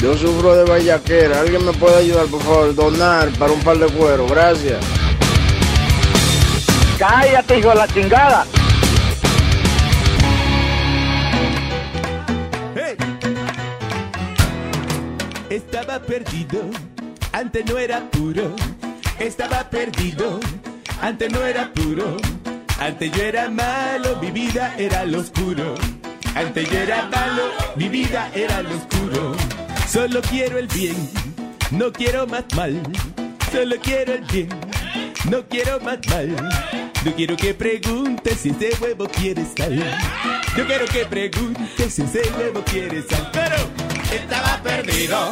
Yo sufro de vallaquera. ¿Alguien me puede ayudar, por favor? Donar para un par de cuero. Gracias. Cállate, hijo de la chingada. Estaba perdido, antes no era puro. Estaba perdido, antes no era puro. Antes yo era malo, mi vida era lo oscuro. Antes yo era malo, mi vida era lo oscuro. Solo quiero el bien, no quiero más mal. Solo quiero el bien, no quiero más mal. No quiero que preguntes si ese huevo quiere sal. Yo quiero que preguntes si ese huevo quiere sal. Pero estaba perdido,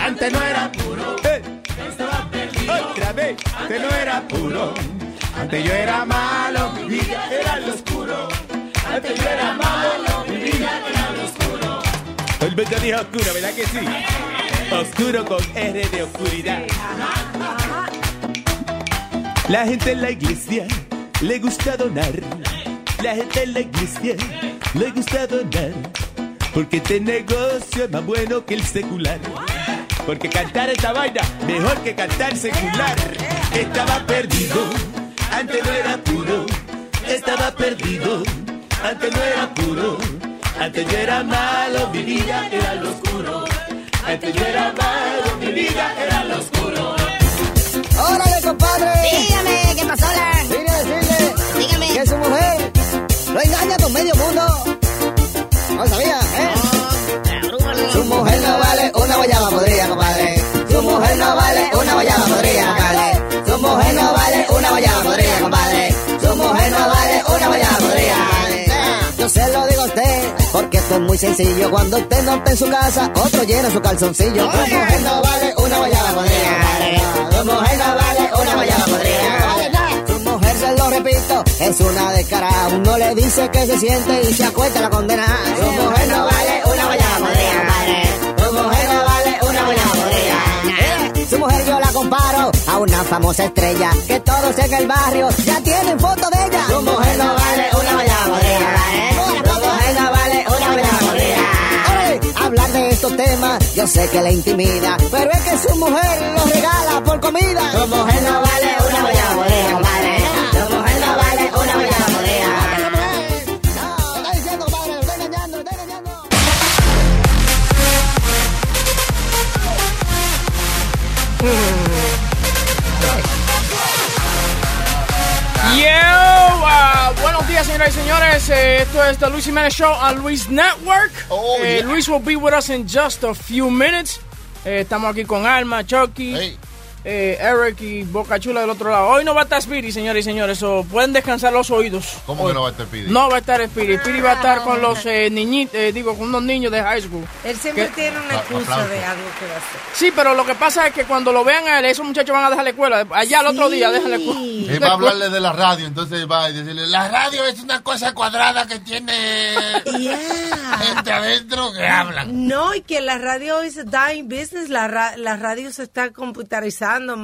antes no era puro. Estaba perdido, otra vez, antes no era puro. Antes yo era malo, mi vida era lo oscuro. Antes yo era malo, mi vida era. El verde dijo oscuro, ¿verdad que sí? Oscuro con R de oscuridad. La gente en la iglesia le gusta donar. La gente en la iglesia le gusta donar. Porque este negocio es más bueno que el secular. Porque cantar esta vaina mejor que cantar secular. Estaba perdido, antes no era puro. Estaba perdido, antes no era puro. Antes yo era malo, mi vida era lo oscuro. Antes yo era malo, mi vida era lo oscuro. ¡Órale, compadre! Dígame, ¿qué pasó, Lan? Dile, dile. Dígame. Que su mujer lo engaña con medio mundo. No sabía, ¿eh? Su mujer no vale una guayaba podrida, compadre. Es muy sencillo. Cuando usted no está en su casa, otro llena su calzoncillo. Su mujer no vale una guayaba podrida. Su mujer no vale una guayaba podrida. Su mujer, se lo repito, es una descarada. Uno le dice que se siente y se acuesta la condena. Su mujer no vale una guayaba podrida. Su mujer no vale una guayaba podrida. Su mujer yo la comparo a una famosa estrella que todos en el barrio ya tienen foto de ella. Yo sé que le intimida, pero es que su mujer lo regala por comida. Su mujer no vale días, señoras y señores. Eh, esto es The Luis Jiménez Show on Luis Network. Oh, Eh, yeah. Luis will be with us in just a few minutes. Eh, estamos aquí con Alma, Chucky, Hey. Eh, Eric y Boca Chula del otro lado. Hoy no va a estar Spirit, señores y señores. so pueden descansar los oídos. ¿Cómo Hoy. que no va a estar Speedy? No va a estar Spirit. Spirit va a estar con los eh, niñitos, eh, digo, con unos niños de high school. Él siempre tiene una excusa de algo que va a hacer. Sí, pero lo que pasa es que cuando lo vean a él, esos muchachos van a dejar la escuela. Allá el otro día dejan la escuela. Él va a hablarle de la radio, entonces va a decirle, la radio es una cosa cuadrada que tiene Yeah. gente adentro que hablan. No, y que la radio es a dying business. La, ra- la radio se está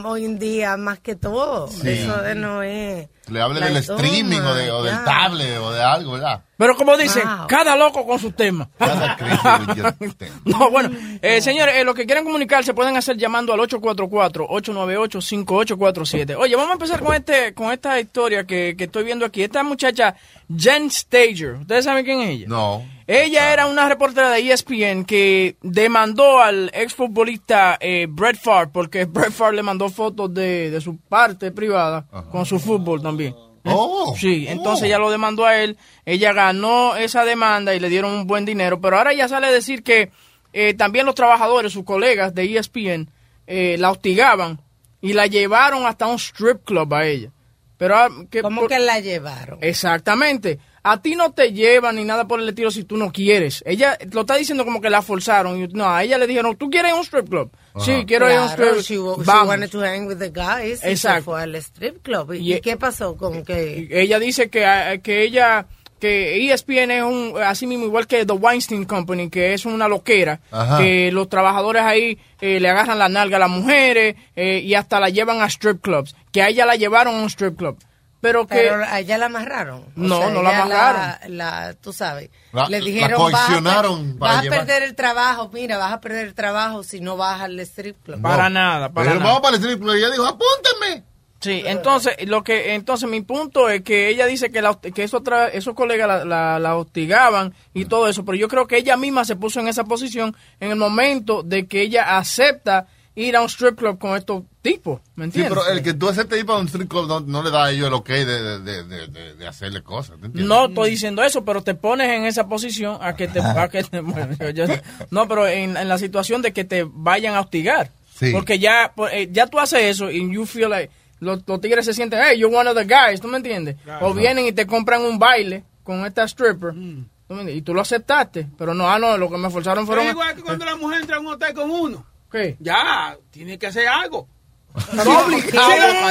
hoy en día más que todo. Eso de no es. Le hable del toma, streaming o, de, o del tablet o de algo, ¿verdad? Pero como dicen, Wow. cada loco con sus temas. Cada. No, bueno, eh, señores, eh, los que quieran comunicarse pueden hacer llamando al 844-898-5847. Oye, vamos a empezar con este con esta historia que, que estoy viendo aquí. Esta muchacha, Jen Stager, ¿ustedes saben quién es ella? No. Ella era una reportera de ESPN que demandó al exfutbolista eh, Brett Favre porque Brett Favre le mandó fotos de, de su parte privada con su fútbol también. ¿Eh? Oh. Sí, entonces Oh. ella lo demandó a él, ella ganó esa demanda y le dieron un buen dinero, pero ahora ya sale a decir que eh, también los trabajadores, sus colegas de ESPN, eh, la hostigaban y la llevaron hasta un strip club a ella. Pero, ah, que, ¿Cómo por- que la llevaron? Exactamente. a ti no te llevan ni nada por el estilo si tú no quieres. Ella lo está diciendo como que la forzaron. Y, No, a ella le dijeron, ¿tú quieres ir a un strip club? Sí, quiero ir a un strip club. she Vamos. wanted to hang with the guys. y se Exacto. fue al strip club. ¿Y, Y- y qué pasó con que...? ella dice que, eh, que ella que ESPN es un así mismo igual que The Weinstein Company que es una loquera Ajá. que los trabajadores ahí eh, le agarran la nalga a las mujeres eh, y hasta la llevan a strip clubs que a ella la llevaron a un strip club pero que Pero a ella la amarraron. O No, sea, no la amarraron. La, tú sabes. La- le la dijeron, coaccionaron vas, a, vas a perder el trabajo. Mira, vas a perder el trabajo si no vas al strip club. para nada para Pero nada. vamos para el strip club y ella dijo, apúntame. Sí, entonces lo que entonces mi punto es que ella dice que la, que eso otra- esos colegas la, la, la hostigaban y todo eso, pero yo creo que ella misma se puso en esa posición en el momento de que ella acepta ir a un strip club con estos tipos, ¿me Sí, entiendes? pero el que tú aceptes ir para un strip club no, no le da a ellos el ok de, de, de, de, hacerle cosas. ¿te entiendes? No estoy diciendo eso, pero te pones en esa posición a que te... a que te- bueno, yo- yo- no, pero en, en la situación de que te vayan a hostigar. Sí. Porque ya, pues, eh, ya tú haces eso y you feel like... Los, los tigres se sienten, hey, you're one of the guys, ¿tú me entiendes? O vienen y te compran un baile con esta stripper. ¿tú me entiendes? Y tú lo aceptaste, pero no, ah, no, lo que me forzaron Pero fueron... igual que cuando la mujer entra a un hotel con uno. ¿Qué? Ya, tiene que hacer algo. Está obligado,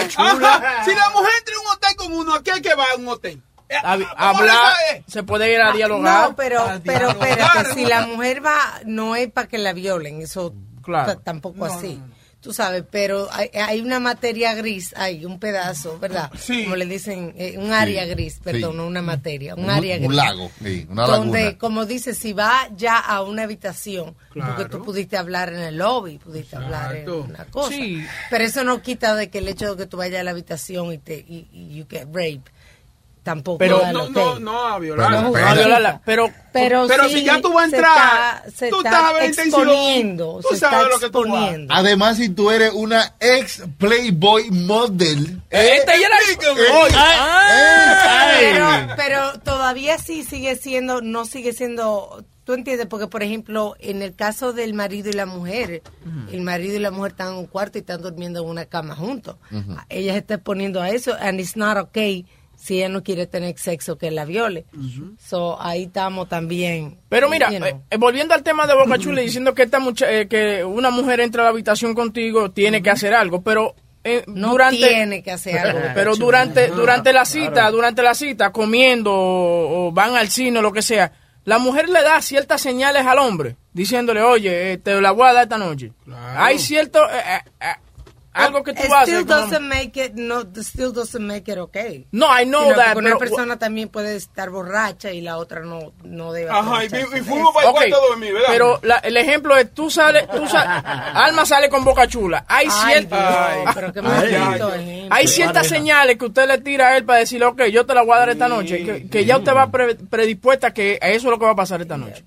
Si la-. Ajá, si la mujer entra a un hotel con uno, ¿a qué hay que va a un hotel? Eh, A- ¿cómo hablar, se puede ir a dialogar. No, pero, pero espérate, si ¿no? la mujer va, no es para que la violen, eso Claro. tampoco así. Tú sabes, pero hay, hay una materia gris, hay un pedazo, ¿verdad? Sí. Como le dicen, eh, un área Sí, gris, sí. perdón, no una materia, un, Un, área un gris. lago, sí, una donde, laguna. como dice, si va ya a una habitación, porque tú pudiste hablar en el lobby, pudiste hablar en una cosa. Sí. Pero eso no quita de que el hecho de que tú vayas a la habitación y te y, y you get raped, tampoco Pero- No, no, no, a. Pero- No, pero- violarla, pero pero, Pero sí si ya tú vas a se entrar, está- se tú está estás a ver intención, exponiendo, tú se sabes está lo que tú vas. Además, si tú eres una ex Playboy model. Esta ya la... Explícame. Oye, ah, pero, pero todavía sí sigue siendo, no sigue siendo, tú entiendes, porque por ejemplo, en el caso del marido y la mujer, el marido y la mujer están en un cuarto y están durmiendo en una cama juntos. Ella se está exponiendo a eso, and it's not okay si ella no quiere tener sexo que la viole. So ahí estamos también. Pero mira, you know. eh, eh, volviendo al tema de Boca Chula diciendo que esta mucha, eh, que una mujer entra a la habitación contigo tiene que hacer algo, pero eh, no durante tiene que hacer algo. pero durante durante la cita, durante la cita comiendo o, o van al cine o lo que sea, la mujer le da ciertas señales al hombre diciéndole, "Oye, eh, te la voy a dar esta noche." Hay cierto eh, eh, eh, algo que tú It haces still como- doesn't make it, no, still doesn't make it okay. No, I know You know, that, porque pero- una persona también puede estar borracha y la otra no, no debe Ajá, y, y de fuimos para el Ok, cuarto dormir, ¿verdad? pero la- el ejemplo es tú sales, tú sales, Alma sale con boca chula. Hay Ay, ciertas, hay ciertas señales que usted le tira a él para decirle, ok, yo te la voy a dar esta noche, que, que ya usted va pre- predispuesta que eso es lo que va a pasar esta noche.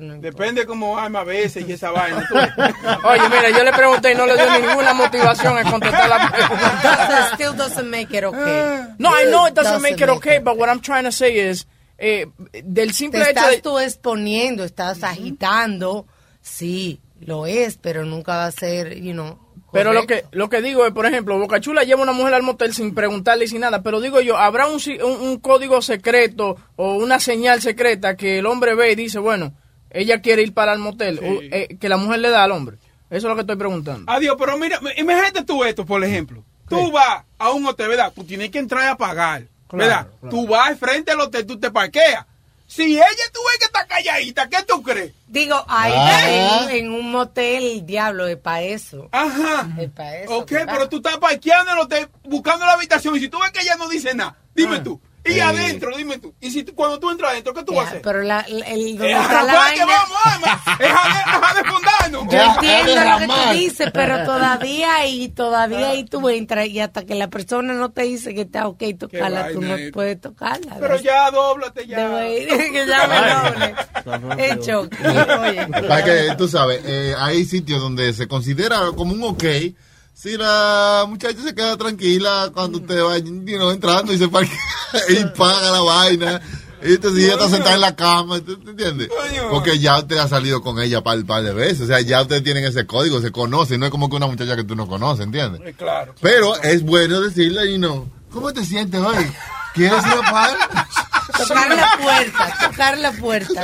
No. Depende cómo alma a veces y esa vaina. Oye, mira, yo le pregunté y no le dio ninguna motivación a contestar la pregunta. Still doesn't make it okay. No, I know it doesn't Doesn't make it okay, it but what I'm trying to say is, eh, del Te simple hecho estás de... tú exponiendo, estás agitando, sí, lo es, pero nunca va a ser, you know. Pero lo que lo que digo es, por ejemplo, Boca Chula lleva una mujer al motel sin preguntarle y sin nada, pero digo yo, habrá un, si- un, un código secreto o una señal secreta que el hombre ve y dice, bueno, ella quiere ir para el motel, Sí. o, eh, que la mujer le da al hombre. Eso es lo que estoy preguntando. Adiós, pero mira, imagínate tú esto, por ejemplo. Tú vas a un hotel, ¿verdad? Tú tienes que entrar a pagar, ¿verdad? claro. Tú vas al frente al hotel, tú te parqueas. Si ella tú ves que está calladita, ¿qué tú crees? Digo, ahí Ah. en, en un motel, el diablo, es para eso. Ajá. Es para eso. Ok, pero tú estás parqueando en el hotel, buscando la habitación, y si tú ves que ella no dice nada, dime Ah. tú. Y adentro, dime tú. Y si tú- cuando tú entras adentro, ¿qué tú vas a hacer? pero la, el, el- donde Es a está la rapar que vaina- vamos, alma. Es a, es a desfondarnos. Yo entiendo lo que tú dices, pero todavía ahí, todavía ahí tú entras y hasta que la persona no te dice que está ok tocarla, tú vaina no es. puedes tocarla. Pero ya, dóblate ya. Debo ir, que ya me doble. Es choque. Oye. Para que tú sabes, eh, hay sitios donde se considera como un ok si la muchacha se queda tranquila cuando usted va you know, entrando y se parquea y paga la vaina. Y entonces ella está sentada en la cama, ¿tú te entiendes? Porque ya usted ha salido con ella par, par de veces. O sea, ya ustedes tienen ese código, se conocen. No es como que una muchacha que tú no conoces, ¿entiendes? Eh, Claro. Pero es bueno decirle, y no, ¿cómo te sientes hoy? ¿Quieres ir a par? Tocar la puerta, tocar la puerta.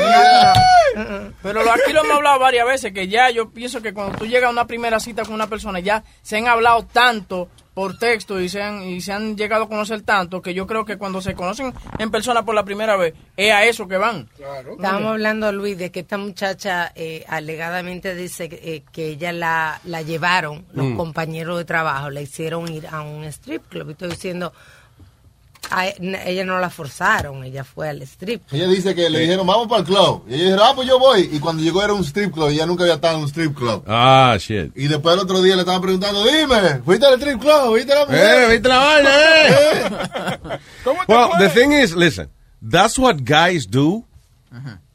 no, no. Pero aquí lo hemos hablado varias veces, que ya yo pienso que cuando tú llegas a una primera cita con una persona, ya se han hablado tanto por texto y se han, y se han llegado a conocer tanto, que yo creo que cuando se conocen en persona por la primera vez, es a eso que van. Estábamos hablando, Luis, de que esta muchacha eh, alegadamente dice que, eh, que ella la, la llevaron, los Mm. compañeros de trabajo, la hicieron ir a un strip club. Y estoy diciendo, a- n- ella no la forzaron, ella fue al strip. Ella dice que le dijeron, vamos para el club. Y ella dijeron, ah, pues yo voy. Y cuando llegó era un strip club. Y ella nunca había estado en un strip club. Ah, shit. Y después el otro día le estaban preguntando, dime, ¿fuiste al strip club? ¿Viste la mujer? Eh, ¿viste la vaina, eh? Well, the thing is, listen, that's what guys do.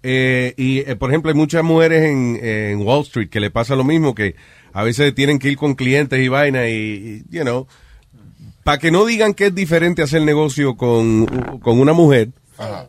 Eh, y, eh, por ejemplo, hay muchas mujeres en, en Wall Street que le pasa lo mismo, que a veces tienen que ir con clientes y vaina y, y, you know, para que no digan que es diferente hacer negocio con, con una mujer,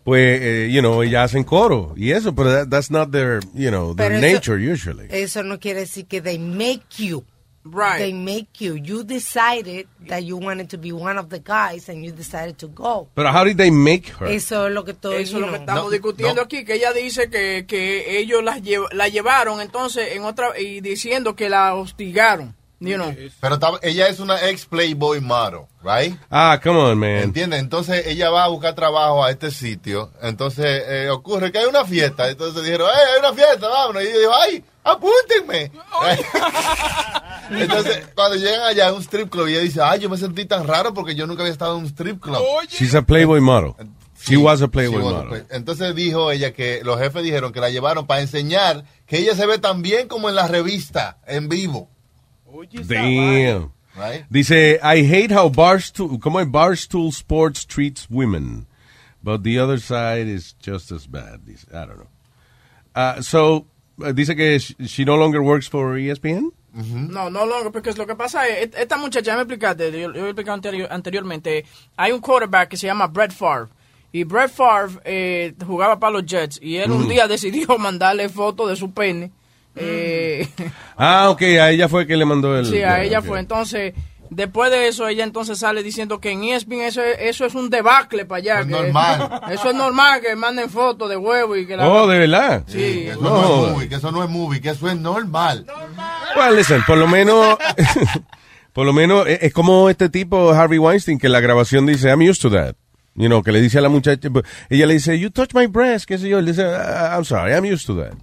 pues, eh, you know, ellas hacen coro y eso, pero that- that's not their, you know, their Pero eso- nature usually. Eso no quiere decir que they make you. Right. They make you. You decided that you wanted to be one of the guys and you decided to go. Pero how did they make her? Eso es lo que estoy Eso es lo que estamos discutiendo aquí, que ella dice que, que ellos las llev- la llevaron entonces en otra y diciendo que la hostigaron. You know. Pero ella es una ex Playboy model, right? Ah, come on, man. ¿Entiendes? Entonces ella va a buscar trabajo a este sitio. Entonces eh, ocurre que hay una fiesta. Entonces dijeron, ¡eh, hay una fiesta! Vámonos. Y ella dijo, ¡ay, apúntenme! Entonces, cuando llegan allá a un strip club, ella dice, ¡ay, yo me sentí tan raro porque yo nunca había estado en un strip club! She's a Playboy model. She was a Sí, Playboy model. Entonces dijo ella que los jefes dijeron que la llevaron para enseñar que ella se ve tan bien como en la revista, en vivo. Damn. Right? Dice, I hate how Barstool, como es Barstool Sports treats women, but the other side is just as bad. Dice, I don't know. Uh, so, uh, dice que sh- she no longer works for ESPN. No, no longer, porque lo que pasa es, et- esta muchacha, me explicaste, yo, yo he explicado anterior- anteriormente, hay un quarterback que se llama Brett Favre, y Brett Favre eh, jugaba para los Jets, y él un Ujú. día decidió mandarle fotos de su pene. Eh, Ah, ok, a ella fue que le mandó el... sí, a yeah, ella fue. Entonces, después de eso, ella entonces sale diciendo que en ESPN eso, es- eso es un debacle para allá. Es que- normal. Eso es normal, que manden fotos de huevo y que la... Oh, ¿de verdad? Sí. Que eso No. no, es movie, que eso no es movie, que eso es normal. Well, listen, por lo menos, por lo menos es, es como este tipo Harvey Weinstein que la grabación dice I'm used to that. You know, que le dice a la muchacha, ella le dice, you touch my breast, qué sé yo, le dice, "Ah, I'm sorry, I'm used to that.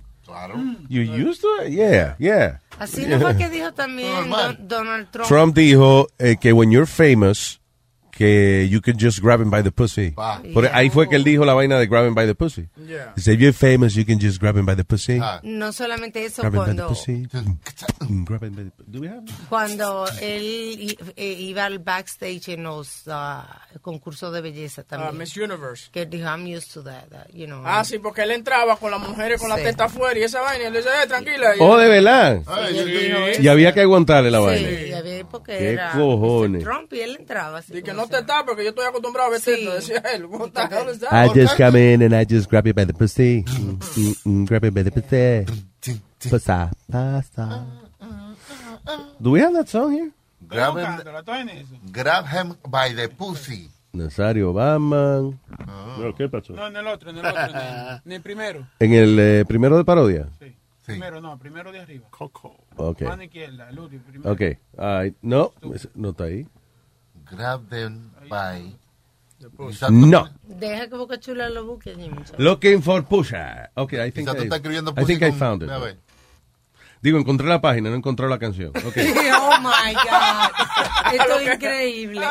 You used to it? Yeah, yeah. Así no fue que dijo también Don- Donald Trump. Trump dijo eh, que when you're famous, que you can just grab him by the pussy. Por ahí fue que él dijo la vaina de grab him by the pussy. Yeah. Dice, if you're famous, you can just grab him by the pussy. No solamente eso, Grab him by the cuando, pussy. Grab him by the Do we have? cuando él eh, iba al backstage en los ah, concursos de belleza también. Ah, Miss Universe. Que dijo, I'm used to that, that, you know. Ah, sí, porque él entraba con las mujeres con la Sí. testa afuera y esa vaina, y él le dice, eh, tranquila. Y- Oh, de verdad. Sí, eso. Y había que aguantarle la vaina. Sí, había porque ¿Qué era cojones? Trump y él entraba así. Y que no te tapes, porque yo estoy acostumbrado a verte, decía él. What the hell is that? I just come in and I just grab you by the pussy. Mm, mm, mm, grab you by the pussy. Pasa, pasa. Do we have that song here? Grab him, grab him by the pussy. Nazario Obama. No, ¿Qué pasó? No, en el otro, en el otro. en el- en el primero. En el eh, primero de parodia. Primero, no, primero de arriba. Coco. Ok. Mano izquierda, el último. Primero. Ok. Ay, no, no está ahí. Grab them by... No. Deja que Boca Chula lo busque. Looking for Pusha. Ok, I think, I, think I found it. a ver. Digo, encontré la página, no encontré la canción. Ok. oh my God. Esto es increíble.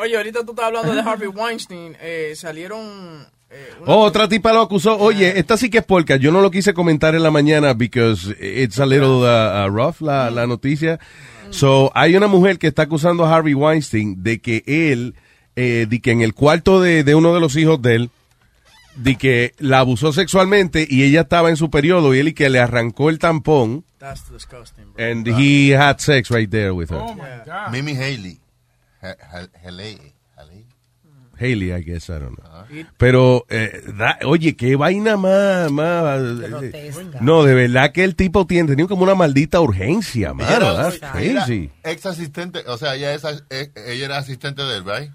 Oye, ahorita tú estás hablando de Harvey Weinstein. Eh, salieron. eh, Oh, otra tipa lo acusó. Oye, esta sí que es porca. Yo no lo quise comentar en la mañana because it's a little uh, uh, rough la, la noticia. So, hay una mujer que está acusando a Harvey Weinstein de que él, eh, de que en el cuarto de, de uno de los hijos de él, de que la abusó sexualmente y ella estaba en su periodo y él y que le arrancó el tampón That's disgusting, bro. and he had sex right there with her. Oh my God. Mimi Haley. Haley. Haley. I guess, I don't know. Pero, eh, da- oye, qué vaina más, más eh, No, de verdad que el tipo tiene, tenía como una maldita urgencia, mano. Ex asistente, o sea, ella, es, eh, ella era asistente de él, right?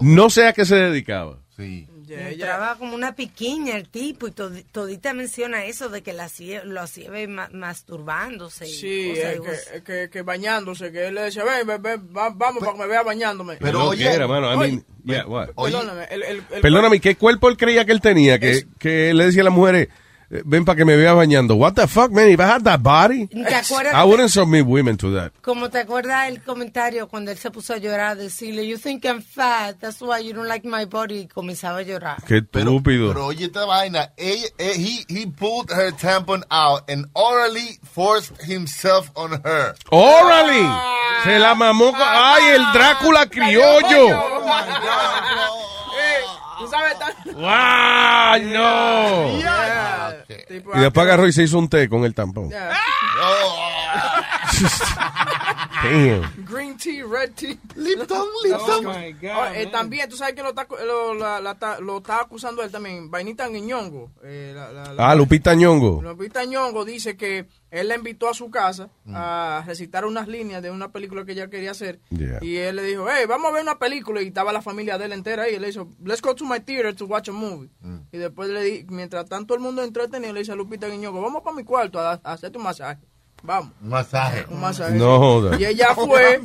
No sé a qué se dedicaba. Sí. Yeah, Entraba como una piquiña el tipo y todi- todita menciona eso de que la lo hacía ma- masturbándose. y Sí, cosas, eh, que, que, que bañándose, que él le decía, ven, ven, ven, va- vamos para que me vea bañándome. Pero No oye- quiera, mano, I mean, yeah, what? Perdóname, el, el, el- Perdóname, ¿qué cuerpo él creía que él tenía? Que, que le decía a las mujeres, ven para que me vea bañando. What the fuck, man? If I had that body, ¿Te acuerdas I wouldn't submit women to that. Como te acuerdas el comentario cuando él se puso a llorar, decirle, you think I'm fat, that's why you don't like my body, y comenzaba a llorar. Qué estúpido. Pero oye esta vaina, ella, eh, he, he pulled her tampon out and orally forced himself on her. ¡Órale! Se la mamó. ¡Ay, el Drácula criollo! Eh, ¿Tú sabes? ¡Wow! ¡No! Yeah. Y después agarró y se hizo un té con el tampón. yeah. Damn. Green tea, red tea. Lipton, Lipton. Oh, my God, Oh, eh, también, tú sabes que lo está, lo, la- la está- lo está acusando él también. Vainita Ñongo. Eh, la, Ah, Lupita Ñongo. Lupita Ñongo dice que él la invitó a su casa a recitar unas líneas de una película que ella quería hacer. Yeah. Y él le dijo, hey, vamos a ver una película. Y estaba la familia de él entera ahí. Y le dijo, let's go to my theater to watch a movie. Y después, le di, mientras tanto el mundo entretenido, le dice a Lupita Ñongo, vamos para mi cuarto a, a hacerte un masaje. Vamos. Un masaje. Un masaje. No joda. Y ella fue,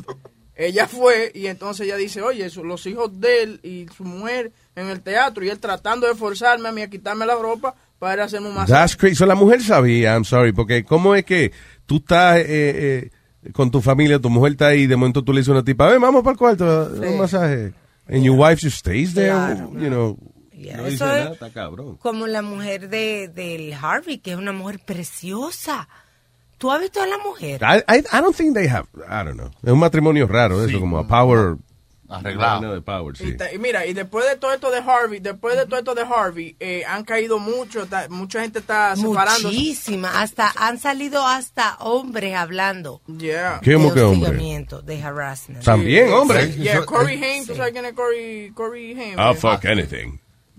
ella fue, y entonces ella dice, oye, su- los hijos de él y su mujer en el teatro, y él tratando de forzarme a mí a quitarme la ropa para ir a hacerme un masaje. That's crazy. So, la mujer sabía, I'm sorry, porque ¿cómo es que tú estás eh, eh, con tu familia, tu mujer está ahí, de momento tú le dices a una tipa, ven, vamos para el cuarto, un masaje. And your wife just stays there, Claro. you know. Yeah, no eso es- nada, está cabrón. Como la mujer de, del Harvey, que es una mujer preciosa. ¿Tú has visto a la mujer? I, I, I don't think they have, I don't know. Es un matrimonio raro, eso, como a power. Arreglado. de power, sí. Y, y mira, y después de todo esto de Harvey, después de todo esto de Harvey, eh, han caído mucho, ta- mucha gente está separándose. Muchísima. Hasta, han salido hasta hombres hablando. Yeah. ¿Cómo de que hombre? de harassment. También, hombre. Yeah, Corey Haim, ¿tú sabes quién es Corey, Corey Haim? I'll Eh, fuck anything.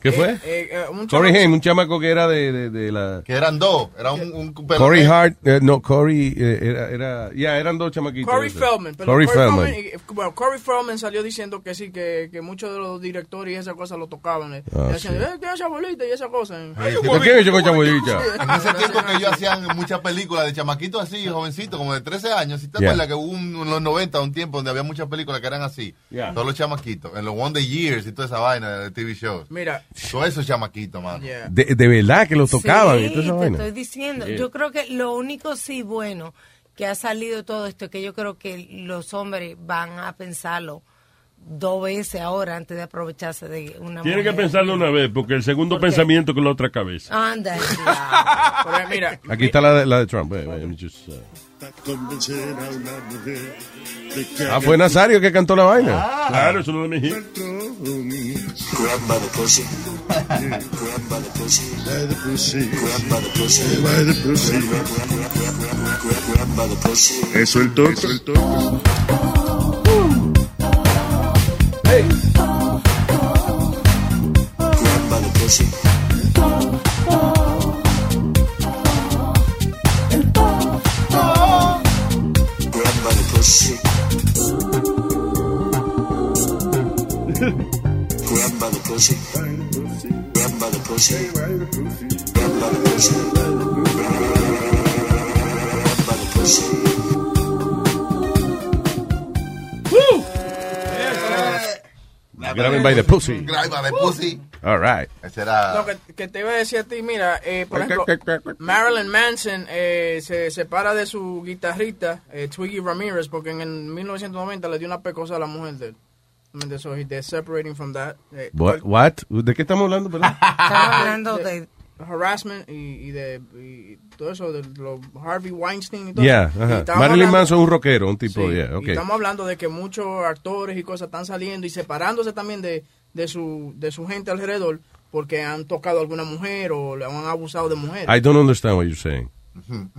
¿Qué fue? eh, eh, un Corey chamaco- Haim, un chamaco que era de, de, de la... Que eran dos. Era un, un Corey Hart, eh, no, Corey, eh, era, era, ya, eran dos chamaquitos. Corey. Feldman. perdón, Corey Feldman. y- bueno, Corey Feldman salió diciendo que sí, que, que muchos de los directores y esas cosas lo tocaban. eh. Ah, Y decían, sí. eh, ¿qué es esa bolita y esa cosa? eh. ¿Por qué yo con chabuelita? En ese tiempo que ellos hacían muchas películas de chamaquitos así, jovencitos, como de 13 años. ¿Sí te Yeah. acuerdas que hubo un- en los 90 un tiempo donde había muchas películas que eran así? Yeah. Todos los chamaquitos. En los One Day Years y toda esa vaina de TV shows. Mira. Todos esos chamaquitos, mano. De, de verdad que lo tocaban Sí, te vaina. estoy diciendo. Yeah. Yo creo que lo único sí bueno que ha salido todo esto es que yo creo que los hombres van a pensarlo dos veces ahora antes de aprovecharse de una Tiene que mujer. pensarlo una vez, porque el segundo pensamiento con la otra cabeza. Anda, Pero mira, Aquí está la de, la de Trump. eh, eh, just, uh. Ah, fue Nazario que cantó la vaina. Claro, eso no es México. Grab by the pussy. Grab by the the pussy. Grab by the pussy. Grab by the pussy. Grab by the pussy. Grab by the pussy. Grab by the by the pussy. Grab by the pussy. All right. Ese era... No, que, que te iba a decir a ti, mira, eh, por ejemplo. Marilyn Manson eh, se separa de su guitarrista, eh, Twiggy Ramirez, porque en el 1990 le dio una pecosa a la mujer de él. I mean, so he- they're separating from that. Eh, What? What? ¿De qué estamos hablando? Estamos hablando de harassment y, y de y todo eso de los Harvey Weinstein y todo Yeah, eso. Y ajá. estamos Marilyn Manson es un rockero, un tipo, Sí, yeah, y okay. estamos hablando de que muchos actores y cosas están saliendo y separándose también de, de su de su gente alrededor porque han tocado a alguna mujer o le han abusado de mujeres. I don't understand what you're saying.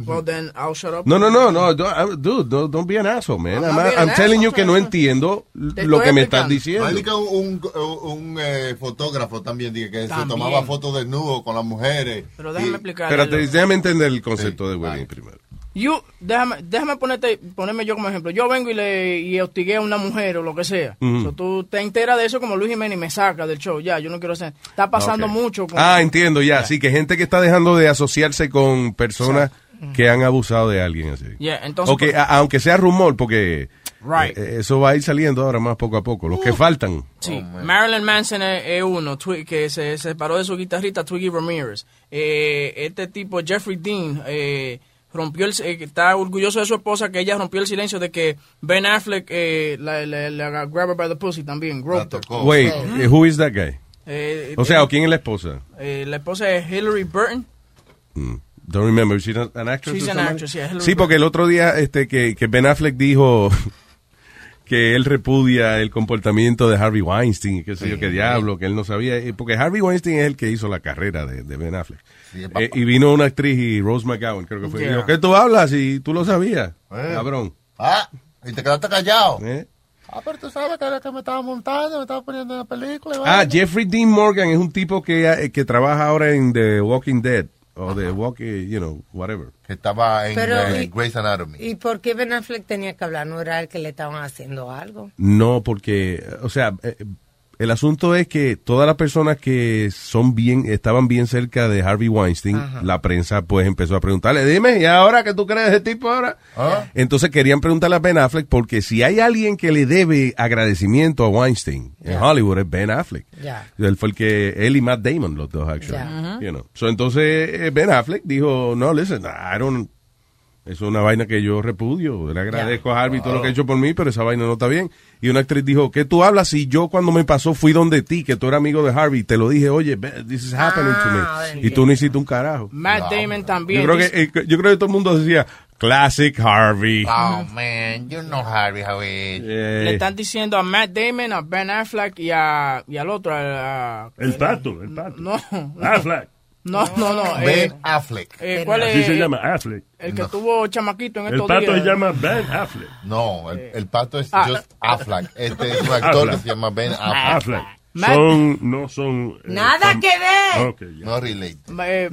Well, then I'll shut up. No, no, no, no, don't- uh, dude, don't, don't be an asshole, man. I'm I'm, I'm telling you que no entiendo lo que me estás diciendo. Un, un, un, eh, fotógrafo también dije, que se También. tomaba fotos desnudo con las mujeres. Pero déjame Y- explicarle. Espérate, déjame entender el concepto de wedding primero. You, déjame, déjame ponerte, ponerme yo como ejemplo. Yo vengo y le y hostigué a una mujer o lo que sea. So, tú te enteras de eso como Luis Jiménez y me saca del show. Ya, yo no quiero hacer. Está pasando mucho. Con, Ah, entiendo, ya. Sí, que gente que está dejando de asociarse con personas que han abusado de alguien así. Yeah, entonces, Ok, a- aunque sea rumor, porque Right. eh, eso va a ir saliendo ahora más poco a poco. Los que faltan. Sí, Marilyn Manson es, es uno que se separó de su guitarrista Twiggy Ramirez. Eh, este tipo, Jeffrey Dean, eh, rompió el, eh, está orgulloso de su esposa que ella rompió el silencio de que Ben Affleck eh, la, la, la by the pussy también, her. Wait, eh, who is that guy? Eh, O sea, eh, ¿o quién es la esposa? eh, la esposa es Hillary Burton. Don't remember. She's an actress. She's or an something? actress, yeah, Hillary Sí, porque el otro día este que, que Ben Affleck dijo que él repudia el comportamiento de Harvey Weinstein qué sé yo qué diablo, que él no sabía. Porque Harvey Weinstein es el que hizo la carrera de, de Ben Affleck. Sí, Eh, y vino una actriz y Rose McGowan, creo que fue. y Yeah. dijo, ¿qué tú hablas? Y tú lo sabías, Eh. cabrón. Ah, y te quedaste callado. ¿Eh? Ah, pero tú sabes que era que me estaba montando, me estaba poniendo en la película. y Ah. Jeffrey Dean Morgan es un tipo que, eh, que trabaja ahora en The Walking Dead. O The Walking, you know, whatever. Que estaba en Pero, y- Grey's Anatomy. ¿Y por qué Ben Affleck tenía que hablar? ¿No era el que le estaban haciendo algo? No, porque, o sea, eh, el asunto es que todas las personas que son bien, estaban bien cerca de Harvey Weinstein, Ajá. la prensa pues empezó a preguntarle, dime, ¿y ahora qué tú crees de ese tipo ahora? Ah. Entonces querían preguntarle a Ben Affleck porque si hay alguien que le debe agradecimiento a Weinstein en Hollywood es Ben Affleck. Él fue el que, él y Matt Damon, los dos, actually. You know. So, entonces eh, Ben Affleck dijo, no, listen, I don't, eso es una vaina que yo repudio. Le agradezco a Harvey todo lo que ha hecho por mí, pero esa vaina no está bien. Y una actriz dijo, ¿qué tú hablas si yo cuando me pasó fui donde ti, que tú eras amigo de Harvey? Te lo dije, oye, this is happening Ah, to me. Y tú no hiciste un carajo. Matt Damon también. Yo creo, que, eh, yo creo que todo el mundo decía, classic Harvey. Oh, man, you know Harvey how it is. Le están diciendo a Matt Damon, a Ben Affleck y, a, y al otro. a- a- El pato, el pato. No. Affleck. No, no, no. Ben eh, Affleck. eh, ¿Cuál Así es? se llama, Affleck. El que No. tuvo chamaquito en El estos pato días. se llama Ben Affleck. No, el, el pato es Ah. just Affleck. Este es un actor que Affleck. se llama Ben Affleck. Affleck. Matt- Son, no son... eh, Nada son- que ver. No relate. Eh,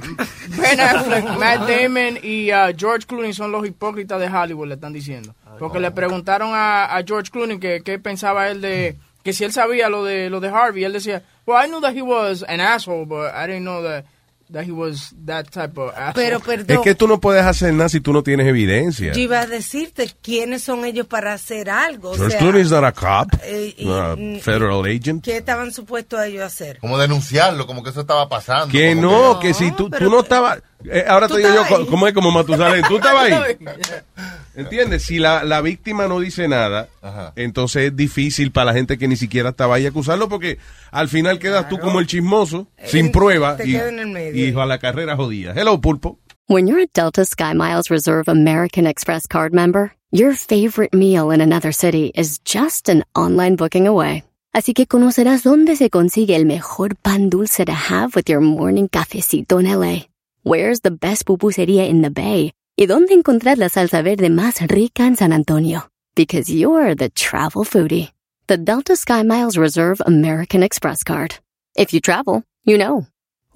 ben Affleck, Matt Damon y uh, George Clooney son los hipócritas de Hollywood, le están diciendo. Porque le preguntaron a, a George Clooney que qué pensaba él de que si él sabía lo de lo de Harvey, él decía, "Well, I knew that he was an asshole, but I didn't know that that he was that type of asshole." Pero Es perdón, que tú no puedes hacer nada si tú no tienes evidencia. yo iba a decirte quiénes son ellos para hacer algo. O George sea, Clooney is not a cop, eh, not a federal agent. ¿Qué estaban supuestos ellos a hacer? Como denunciarlo, como que eso estaba pasando. Que no, que si tú, tú no estabas. Eh, ahora te digo yo. ¿cómo es como Matusalén? ¿Tú estabas ahí? ¿Entiendes? Si la, la víctima no dice nada, Ajá. entonces es difícil para la gente que ni siquiera estaba ahí acusarlo porque al final quedas tú como el chismoso, sin prueba, y, y a la carrera jodida. Hello, pulpo. When you're a Delta SkyMiles Reserve American Express card member, your favorite meal in another city is just an online booking away. Así que conocerás dónde se consigue el mejor pan dulce to have with your morning cafecito en LA. Where's the best pupusería in the Bay? Y dónde encontrar la salsa verde más rica en San Antonio. Because you're the travel foodie. The Delta SkyMiles Reserve American Express card. If you travel, you know.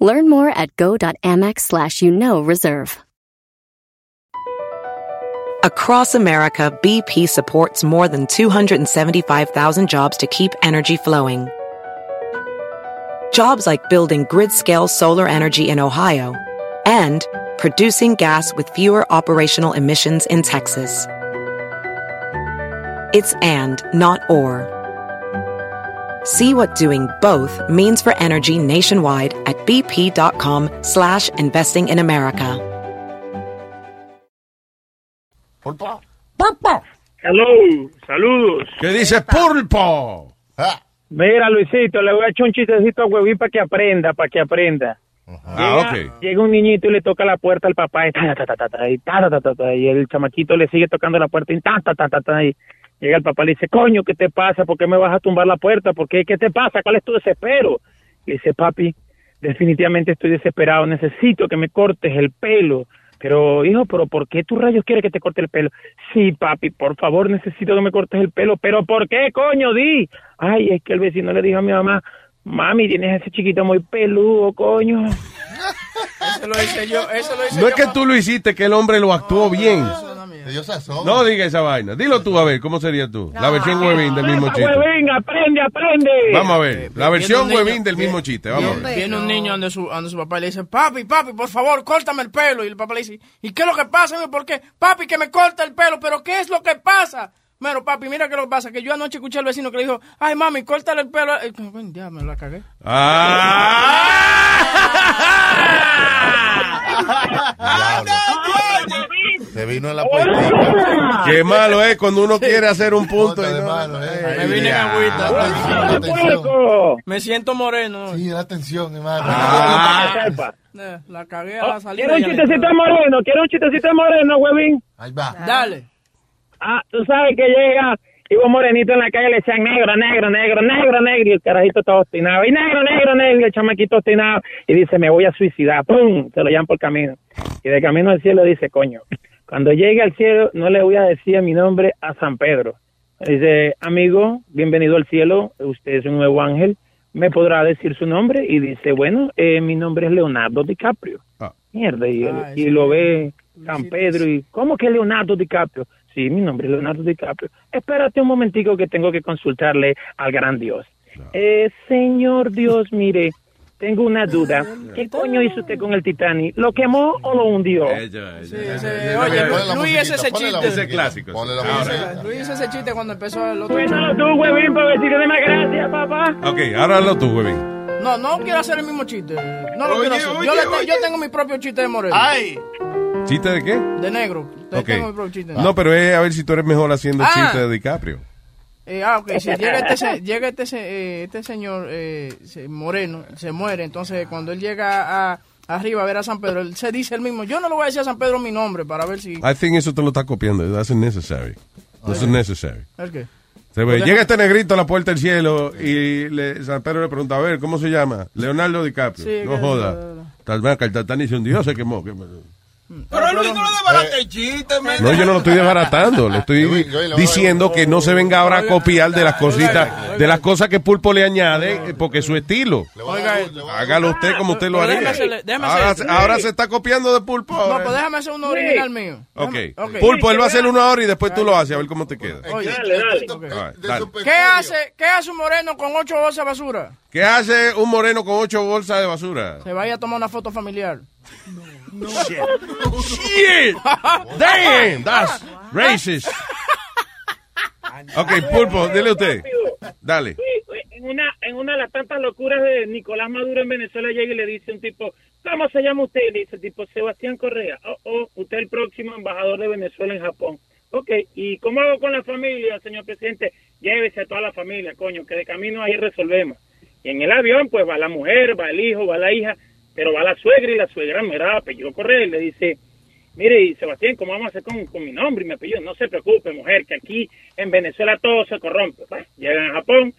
Learn more at go.amex slash you know reserve. Across America, BP supports more than 275,000 jobs to keep energy flowing. Jobs like building grid-scale solar energy in Ohio and producing gas with fewer operational emissions in Texas. It's and, not or. See what doing both means for energy nationwide at bp.com slash investing in America. Hello, saludos. ¿Qué dice pulpo? Ah. Mira, Luisito, le voy a echar un chistecito a Huevín para que aprenda, para que aprenda. Ah, Llega- ok. Llega un niñito y le toca la puerta al papá y, ta, y, el chamaquito le sigue tocando la puerta y, llega el papá y le dice, coño, ¿qué te pasa? ¿Por qué me vas a tumbar la puerta? ¿Por qué? ¿Qué te pasa? ¿Cuál es tu desespero? Le dice, papi, definitivamente estoy desesperado, necesito que me cortes el pelo. Pero, hijo, ¿pero por qué tú rayos quieres que te corte el pelo? Sí, papi, por favor, necesito que me cortes el pelo. ¿Pero por qué, coño, di? Ay, es que el vecino le dijo a mi mamá, mami, tienes ese chiquito muy peludo, coño. Eso lo hice yo, eso lo hice No es que tú lo hiciste, que el hombre lo actuó bien. Se asoman. No diga esa vaina. Dilo tú, a ver, ¿cómo sería tú? La versión huevín del mismo chiste. Huevín, aprende, aprende. Vamos a ver, la versión Viene huevín del mismo chiste. Vamos a ver. Viene un niño donde su, donde su papá y le dice, papi, papi, por favor, córtame el pelo. Y el papá le dice, ¿y qué es lo que pasa? ¿Por qué? Papi, que me corta el pelo, pero ¿qué es lo que pasa? Bueno, papi, mira qué lo pasa, que yo anoche escuché al vecino que le dijo, ay, mami, córtale el pelo. Eh, Ya, me la cagué. Se vino en la puertica. Qué malo es cuando uno quiere hacer un punto. y no- Me vine en agüita. Atención. Me siento moreno. Sí, la atención, hermano. Ah. Eh, La cagué a la salida. Quiero un chistecito moreno, quiero un chistecito moreno, huevín. Ahí va. Dale. Ah, tú sabes que llega, un morenito en la calle, le decían negro, negro, negro, negro, negro, y el carajito estaba obstinado, y negro, negro, negro, y el chamaquito obstinado, y dice, me voy a suicidar, ¡pum! Se lo llaman por camino. Y de camino al cielo dice, coño, cuando llegue al cielo no le voy a decir mi nombre a San Pedro. Dice, amigo, bienvenido al cielo, usted es un nuevo ángel, ¿me podrá decir su nombre? Y dice, bueno, eh, mi nombre es Leonardo DiCaprio. Mierda, y, él- y lo ve San Pedro y, ¿cómo que Leonardo DiCaprio? Sí, mi nombre es Leonardo DiCaprio. Espérate un momentico que tengo que consultarle al gran Dios. Eh, señor Dios, mire, tengo una duda. ¿Qué coño hizo usted con el Titanic? ¿Lo quemó o lo hundió? ese- oye, Luis ese chiste. Ese clásico. Ponle la Ahora. musiquita. Luis ese chiste cuando empezó el otro. Cuéntalo tú, huevín, para decirle más gracias, papá. Ok, ahora hazlo tú, huevín. No, no quiero hacer el mismo chiste. No lo Oye, quiero hacer. oye, yo, le te- oye. yo tengo mi propio chiste de moreno. Ay. ¿Chiste de qué? De negro. Te- Ok. Tengo chiste. No, pero es a ver si tú eres mejor haciendo Ah. chiste de DiCaprio. Eh, ah, ok, si llega este, se- llega este, se- eh, este señor eh, se- moreno, se muere, entonces cuando él llega a, arriba a ver a San Pedro, él se dice el mismo, yo no le voy a decir a San Pedro mi nombre para ver si... I think eso te lo está copiando. That's unnecessary. That's unnecessary. ¿El qué? Se ve, llega este negrito a la puerta del cielo y le, San Pedro le pregunta, a ver, ¿cómo se llama? Leonardo DiCaprio. Sí, no joda. Tal vez el se hundió, se quemó. que- Pero Luis, no lo desbarate el chiste, men. No, yo no lo estoy desbaratando. Le estoy diciendo que no se venga ahora a copiar de las cositas, de las cosas que Pulpo le añade, eh, porque es su estilo. Oiga, Hágalo usted como usted lo haría. hacerle- déjame Ahora, hacer- ahora se está copiando de Pulpo. No, pues déjame hacer uno original mío. Ok. Pulpo, él va a hacer uno ahora y después tú lo haces, a ver cómo te queda. ¿Qué hace, ¿Qué hace un moreno con ocho bolsas de basura? ¿Qué hace un moreno con ocho bolsas de basura? Se vaya a tomar una foto familiar. Shit. Damn, that's racist. Ok, Pulpo, dile usted. Dale. En una, en una de las tantas locuras de Nicolás Maduro en Venezuela llega y le dice un tipo, ¿cómo se llama usted? Y le dice el tipo, Sebastián Correa. Oh, oh, usted el próximo embajador de Venezuela en Japón. Ok, ¿y cómo hago con la familia, señor presidente? Llévese a toda la familia, coño, que de camino ahí resolvemos. Y en el avión, pues va la mujer, va el hijo, va la hija, pero va la suegra y la suegra me da apellido Correa y le dice, mire, y Sebastián, ¿cómo vamos a hacer con, con mi nombre y mi apellido? No se preocupe, mujer, que aquí en Venezuela todo se corrompe. Pues, llega a Japón,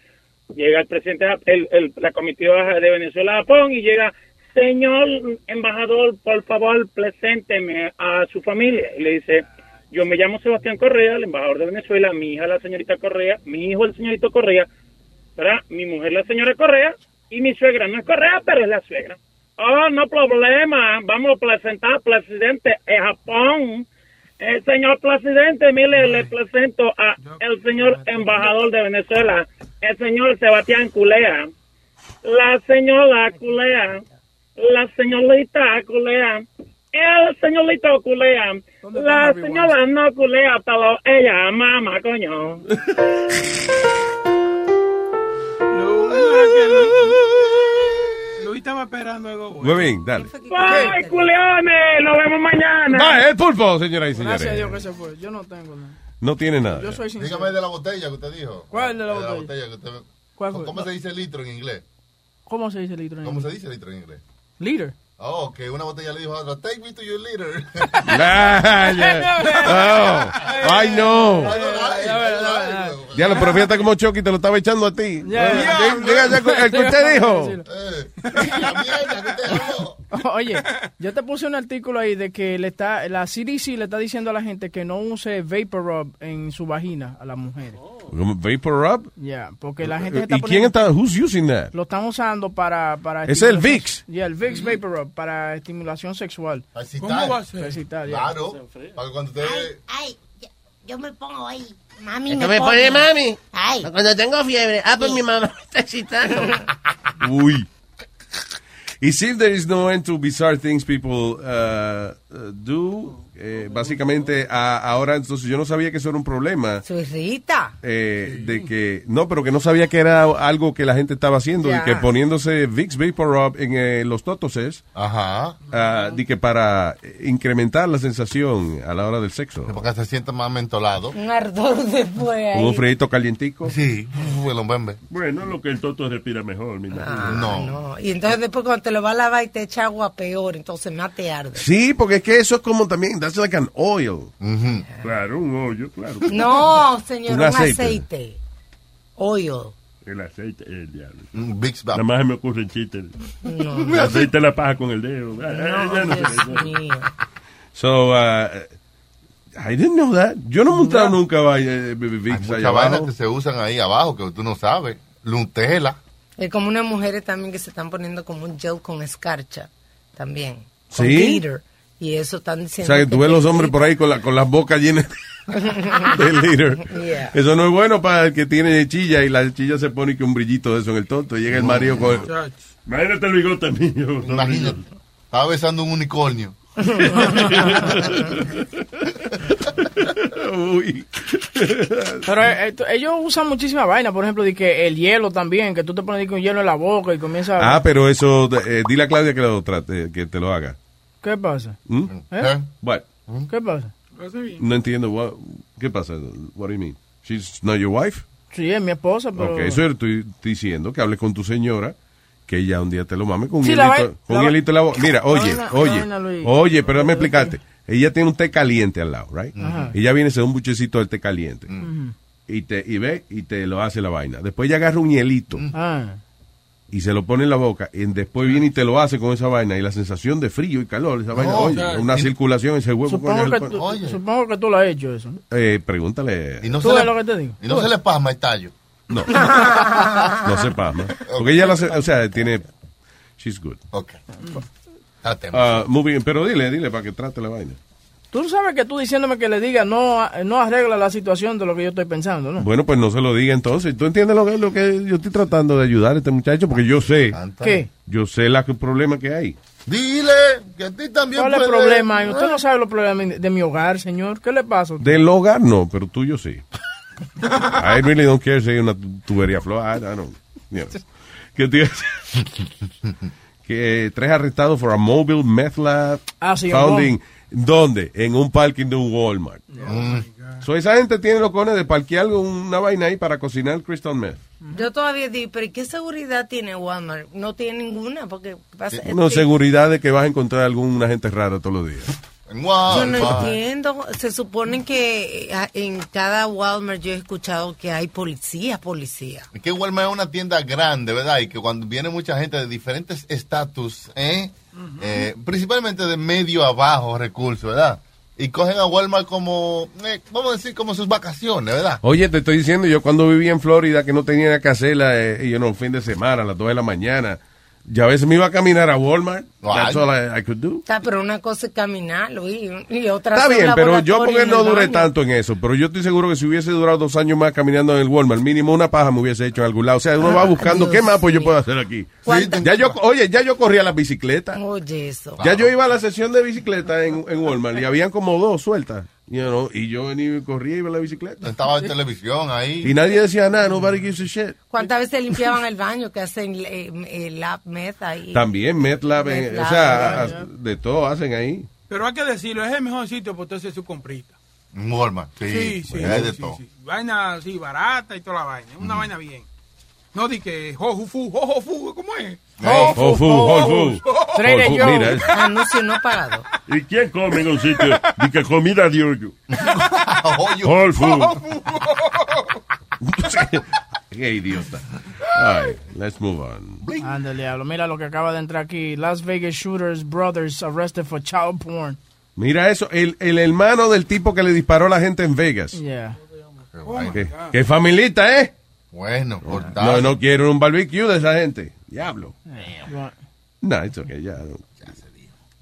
llega el presidente, el, el- la comitiva de Venezuela a Japón y llega, señor embajador, por favor, presénteme a su familia. Y le dice, yo me llamo Sebastián Correa, el embajador de Venezuela, mi hija la señorita Correa, mi hijo el señorito Correa, ¿verdad? Mi mujer la señora Correa y mi suegra no es Correa, pero es la suegra. Oh, no problema, vamos a presentar al presidente de Japón. El señor presidente, mire, le presento a el señor embajador de Venezuela, el señor Sebastián Culea, la señora Culea, la señorita Culea, el señorito Culea, la señora no Culea, pero ella mamá, coño. Luis estaba esperando algo bueno. Huevín, dale. ¡Bye, culeones! ¡Nos vemos mañana! Va, el Pulpo, señoras y Gracias a Dios señores. que se fue. Yo no tengo nada. No tiene nada. Yo soy sincero. Dígame de la botella que usted dijo. ¿Cuál de la botella? que usted... ¿Cuál fue? ¿Cómo se dice litro en inglés? ¿Cómo se dice litro en ¿Cómo se inglés? dice litro en inglés? Liter. Oh, que una botella le dijo a otra, take me to your liter. Ah, ya. Oh, Ay, no. Ya lo, pero fíjate como Chucky te lo estaba echando a ti. Diga- diga ya el que usted dijo. Eh, la mierda que usted habló. Oye, yo te puse un artículo ahí de que le está, la CDC le está diciendo a la gente que no use Vapor Rub en su vagina a las mujeres. Como Vapor Rub. Ya, porque la gente está ¿Y quién está? Who's using that? Lo están usando para... para Es el Vicks. Ya, el Vicks Vapor Rub para estimulación sexual. ¿Cómo va a ser? Para excitar. Claro. Para cuando usted... Ay, yo, yo me pongo ahí. Mami ¿Qué me, me pone mami? Ay. Cuando tengo fiebre. Ah, pues mi mamá me está excitando. Uy. Y si there is no end to bizarre things people uh, uh, do, eh, básicamente a- ahora entonces yo no sabía que eso era un problema. Su irrita. eh, de que no, pero que no sabía que era algo que la gente estaba haciendo, Ya. de que poniéndose Vicks Vapor Rub en eh, los totoses, Ajá. ah, de que para incrementar la sensación a la hora del sexo. Porque se sienta más mentolado. Un ardor después un frito calientico. Sí. Bueno, lo que el toto respira mejor, mi Ah, No. no. Y entonces después cuando te lo va a lavar y te echa agua peor, entonces más te arde. Sí, porque es que eso es como también, that's like an oil. Claro, un hoyo, claro. No, señor, Un un, aceite. aceite. Oil. El aceite, el diablo. Big Nada más se me ocurre el chiste. No. El aceite la paja con el dedo. Ah, ah, ya no. Dios mío. So, uh, I didn't know that. Yo no he montado nunca vaya, eh, Vicks Muchas allá vainas que se usan ahí abajo que tú no sabes. Nutella. Es como unas mujeres también que se están poniendo como un gel con escarcha. También. Con ¿Sí? glitter. Y eso están O diciendo. sea, que tú ves los hombres por ahí con, la, con las bocas llenas de líder. Yeah. Eso no es bueno para el que tiene chilla y la chilla se pone que un brillito de eso en el tonto. Y llega el marido con... Imagínate el bigote mío. Imagínate. Estaba besando un unicornio. Uy. Pero eh, esto- ellos usan muchísima vaina, por ejemplo, de que el hielo también, que tú te pones de que un hielo en la boca y comienza... Ah, pero eso, eh, dile a Claudia que, lo trate, que te lo haga. ¿Qué pasa? ¿Mm? ¿Eh? What? ¿Qué pasa? No entiendo. what- ¿Qué pasa? What do you mean? She's not your wife? Sí, es mi esposa, pero... Ok, eso estoy diciendo, que hables con tu señora, que ella un día te lo mame con un Sí, la hielito, vai- con la hielito en la boca. Mira, la oye, la oye, oye, pero déjame explicarte. Ella tiene un té caliente al lado, right? Ajá. Ella viene, se da un buchecito del té caliente. Y te y ve y te lo hace la vaina. Después ella agarra un hielito Ah. Y se lo pone en la boca. Y después viene y te lo hace con esa vaina. Y la sensación de frío y calor, esa vaina, oye, una Y- circulación, ese huevo. Supongo coño, que, el- tú, supongo que tú lo has hecho eso. ¿no? Eh, pregúntale. Y no ¿Tú se le- lo que te digo? Y no se le pasma el tallo. No. no se pasma. Porque ella hace, o sea, tiene. She's good. Ok. Ah, muy bien, pero dile, dile para que trate la vaina. Tú sabes que tú diciéndome que le diga no, no arregla la situación de lo que yo estoy pensando, ¿no? Bueno, pues no se lo diga entonces. ¿Tú entiendes lo que, lo que yo estoy tratando de ayudar a este muchacho? Porque yo sé. ¿Qué? Yo sé la, el problema que hay. Dile que a ti también ¿Cuál es el problema? hay? Usted no sabe los problemas de, mi hogar, señor. ¿Qué le pasa? a usted? Del hogar no, pero tuyo sí. I really don't care si hay una tubería floja. I don't, you know. ¿Qué te que tres arrestados for a mobile meth lab Ah, sí, found en in- ¿Dónde? En un parking de un Walmart. So, esa gente tiene los cones de parquear una vaina ahí para cocinar crystal meth. Yo todavía digo, pero ¿y ¿qué seguridad tiene Walmart? No tiene ninguna, porque pasa... Una seguridad de que vas a encontrar alguna gente rara todos los días. Yo no entiendo. Se supone que eh, en cada Walmart yo he escuchado que hay policía, policía. Es que Walmart es una tienda grande, ¿verdad? Y que cuando viene mucha gente de diferentes estatus, ¿eh? Eh, principalmente de medio a bajo recursos, ¿verdad? Y cogen a Walmart como, eh, vamos a decir, como sus vacaciones, ¿verdad? Oye, te estoy diciendo, yo cuando vivía en Florida que no tenía que hacer, eh, y no, fin de semana, a las 2 de la mañana, ya a veces me iba a caminar a Walmart. That's all I, I could do. Está, pero una cosa es caminar, Luis, y otra Está bien, pero yo porque en no duré tanto en eso, pero yo estoy seguro que si hubiese durado dos años más caminando en el Walmart, mínimo una paja me hubiese hecho en algún lado. O sea, uno va buscando, ¿qué más pues yo puedo hacer aquí? Ya yo, oye, ya yo corría la bicicleta. Oye, eso. Ya yo iba a la sesión de bicicleta en, en Walmart y habían como dos sueltas. you know, y yo venía y corría y iba a la bicicleta. Estaba en televisión ahí. Y nadie decía nada, nobody gives a shit. ¿Cuántas veces limpiaban el baño que hacen eh, eh, lab meth ahí? También MetLab, en- MedLab, o sea, ya, de todo hacen ahí. Pero hay que decirlo, es el mejor sitio para usted hacer su comprita. Walmart, sí. Sí, sí, pues, hay de sí, todo. sí. Vaina así, barata y toda la vaina. Una vaina bien. No di que jojufu, jojofu, ¿cómo es? Foods, Whole Foods. Trader Joe. mira. Anuncio no pagado. ¿Y quién come en un sitio de que comida de hoyo? Foods. Qué idiota. All right, let's move on. Ándale, diablo. Mira lo que acaba de entrar aquí. Las Vegas shooters brothers arrested for child porn. Mira eso, el, el hermano del tipo que le disparó a la gente en Vegas. Yeah. ¿Qué, qué familita, ¿eh? Bueno, No, no quiero un barbecue de esa gente. Diablo. No, it's okay, ya.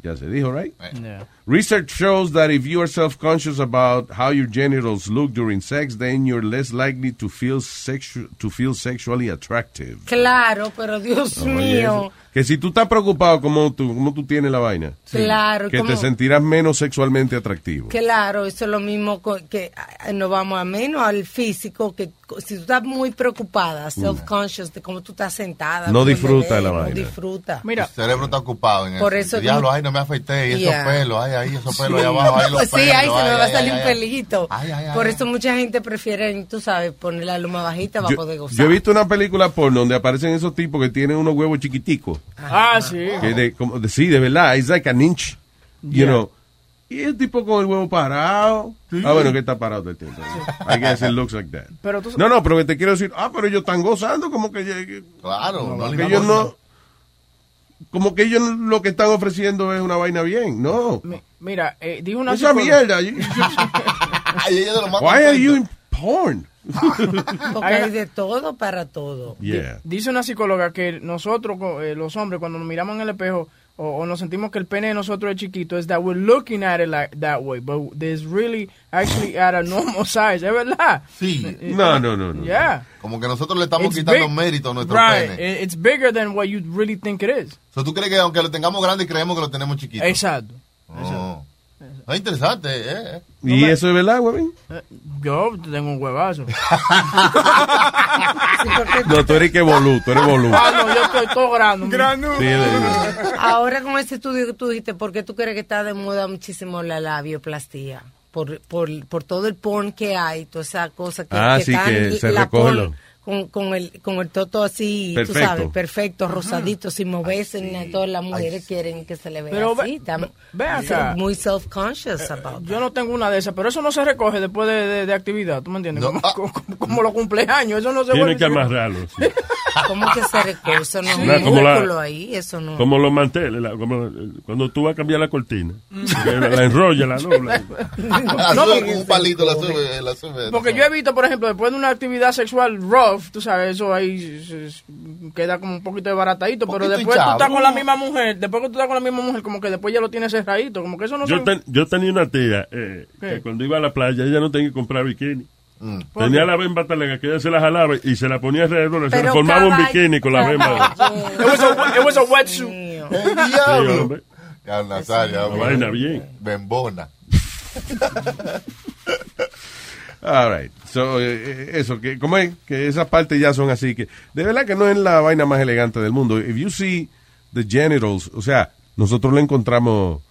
Ya se dijo, right? Yeah. Research shows that if you are self-conscious about how your genitals look during sex, then you're less likely to feel sexu to feel sexually attractive. Claro, pero Dios mío. Que si tú estás preocupado como tú, como tú tienes la vaina, Claro, que como- te sentirás menos sexualmente atractivo. Claro, eso es lo mismo que ah, nos vamos a menos al físico, que si tú estás muy preocupada, self-conscious de cómo tú estás sentada. No cómo disfruta ves, la no vaina. disfruta. Mira. El cerebro está ocupado en Por eso. eso Diablo, como- ay, no me afeité. Y Yeah. esos pelos, ay, ay, esos pelos ahí abajo, ahí los sí, pelos. ahí se me ay, va a ay, salir ay, un ay. pelito. Por eso mucha gente prefiere, tú sabes, poner la luma bajita para poder Yo, gozar. yo he visto una película porno donde aparecen esos tipos que tienen unos huevos chiquiticos. Ah, sí. Que de, como, de- sí, de verdad, it's like an inch. You Yeah. know. Y el tipo con el huevo parado. Ah, bueno, que está parado todo el tiempo. I guess it looks like that. Pero tú- No, no, pero que te quiero decir, ah, pero ellos están gozando como que... que- Claro, no, que le ellos no... Como que ellos lo que están ofreciendo es una vaina bien. No. Mira, eh, dijo una Esa mierda. you- Ay, ella de lo más Why are you in porn? Porque hay de todo para todo. Yeah. Dice una psicóloga que nosotros, eh, los hombres, cuando nos miramos en el espejo o, o nos sentimos que el pene de nosotros es chiquito, es that we're looking at it like that way, but there's really actually at a normal size. ¿Es verdad? Sí. No, no, no, no. Yeah. Como que nosotros le estamos It's quitando big. mérito a nuestro right. pene. It- It's bigger than what you really think it is. O sea, tú crees que aunque lo tengamos grande, creemos que lo tenemos chiquito. Exacto. Oh. Es interesante, ¿eh? ¿Y eso es verdad, güey? Eh, Yo tengo un huevazo. No, tú eres que bolú, tú eres bolú. Ah, no, yo estoy todo grande. Sí, de verdad. Ahora con ese estudio que tú dijiste, ¿por qué tú crees que está de moda muchísimo la labioplastía? Por, por, por todo el porn que hay, toda esa cosa que, Ah, sí, están- que se la recoge porn lo- con, con, el, con el toto así, Perfecto. tú sabes, perfecto, rosadito, sin moverse, ni nada. todas las mujeres quieren que se le vea Pero ve- así. Ve acá. muy self-conscious about Yo no tengo una de esas, pero eso no se recoge después de, de- de actividad, ¿tú me entiendes? Como, como- como los cumpleaños, eso no se Tiene que amarrarlo. sí. ¿Cómo que se recoge? Eso no es un como la- músculo ahí, eso no. Como los manteles, la- como, eh, cuando tú vas a cambiar la cortina. La, la enrolla, la dobla. La No, con un palito, la sube, la sube. Porque yo he visto, por ejemplo, después de una actividad sexual tú sabes, eso ahí se- se- queda como un poquito desbaratadito, pero después tú estás con la misma mujer, después que tú estás con la misma mujer, como que después ya lo tienes cerradito, como que eso no Yo, son- ten- yo tenía una tía eh, que cuando iba a la playa ella no tenía que comprar bikini. ¿Por Tenía la bemba que ella se la jalaba y se la ponía alrededor, se le formaba un bikini con la bemba. It was a, it was a wetsuit. ¡El Sí, diablo! hombre. Ya, Nazaria, Una vaina bien. Bembona. All right. So, eh, eso, que, ¿cómo es? Que esas partes ya son así. que De verdad que no es la vaina más elegante del mundo. If you see the genitals, o sea, nosotros lo encontramos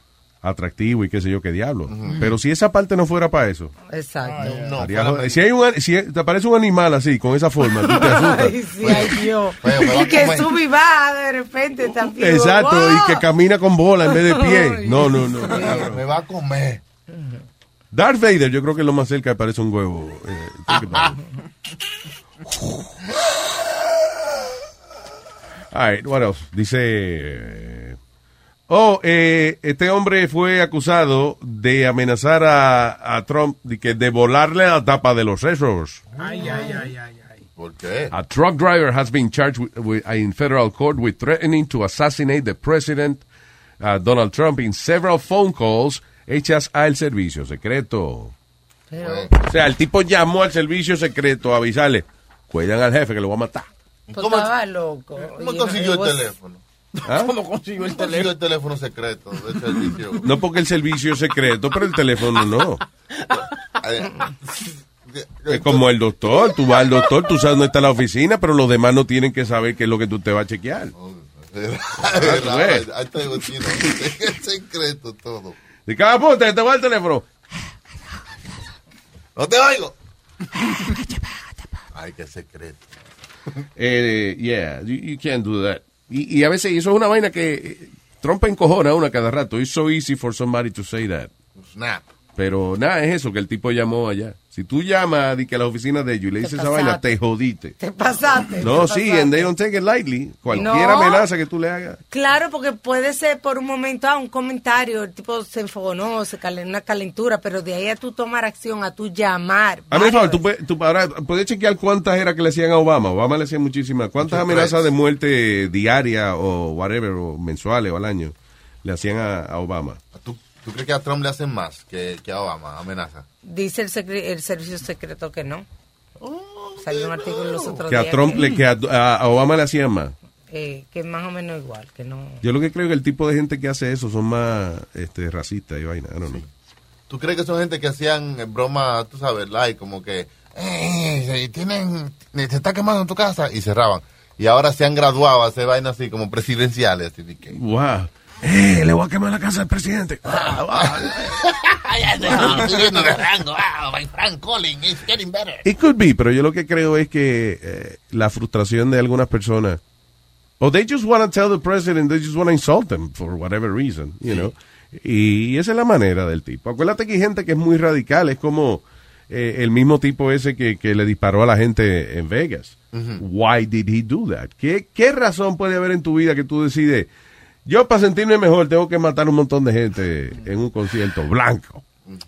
atractivo y qué sé yo qué diablo. Pero si esa parte no fuera para eso. Exacto. estaría jodido. si hay un, si te aparece un animal así, con esa forma, tú te asustas. Ay, sí, ay, Dios. Y que sube y baja de repente también. Exacto, y que camina con bola en vez de pie. No, no, no. Me va a comer. Darth Vader, yo creo que es lo más cerca que parece un huevo. eh. All right, what else? Dice. Oh, eh, este hombre fue acusado de amenazar a, a Trump de, que de volarle la tapa de los sesos. Ay, ay, ay, ay, ay. ¿Por qué? A truck driver has been charged with, with- in federal court with threatening to assassinate the president, uh, Donald Trump, in several phone calls hechas al servicio secreto. O sea, el tipo llamó al servicio secreto a avisarle, cuidan al jefe que lo va a matar. Pues estaba loco. ¿Cómo Y- consiguió el teléfono? ¿Ah? ¿Cómo consiguió el ¿Cómo consiguió el teléfono secreto del servicio? No porque el servicio es secreto, pero el teléfono no. Es como el doctor, tú vas al doctor, tú sabes dónde está la oficina, pero los demás no tienen que saber qué es lo que tú te vas a chequear. Es secreto todo. De cada punta, te va el teléfono. No te oigo. Ay, qué secreto. Eh, yeah, you, you can't do that. Y, y a veces, y eso es una vaina que eh, Trump encojona a una cada rato. It's so easy for somebody to say that. Snap. Pero nada, es eso, que el tipo llamó allá. Si tú llamas di que a la oficina de ellos y le dices esa vaina, te jodiste. Te pasaste. No, te sí, pasaste. and they don't take it lightly. Cualquier No. amenaza que tú le hagas. Claro, porque puede ser por un momento ah, un comentario, el tipo se enfogonó, se calen una calentura, pero de ahí a tú tomar acción, a tú llamar. A mí, por favor, tú, puedes- tú ahora puedes chequear cuántas era que le hacían a Obama. Obama le hacían muchísimas. ¿Cuántas amenazas de muerte diaria o whatever, o mensuales o al año, le hacían a, a Obama? ¿Tú, tú crees que a Trump le hacen más que, que a Obama? Amenaza. Dice el, secre- el servicio secreto que no. Salió un artículo los otros Que a días Trump, que, le, que a, a- a Obama le hacían más. eh, que más o menos igual, que no. Yo lo que creo que el tipo de gente que hace eso son más este, racistas y vaina. I don't know. ¿Tú crees que son gente que hacían eh, broma, tú sabes, like, como que, eh, tienen, se está quemando en tu casa y cerraban? Y ahora se han graduado a hacer vainas así como presidenciales. Así que, Wow. Eh, le voy a quemar la casa del presidente. Getting better. It could be, pero yo lo que creo es que eh, la frustración de algunas personas, o they just want to tell the president, they just want to insult him for whatever reason, you know. Y esa es la manera del tipo. Acuérdate que hay gente que es muy radical, es como eh, el mismo tipo ese que, que le disparó a la gente en Vegas. Why did he do that? ¿Qué, ¿Qué razón puede haber en tu vida que tú decides, yo para sentirme mejor tengo que matar un montón de gente en un concierto blanco?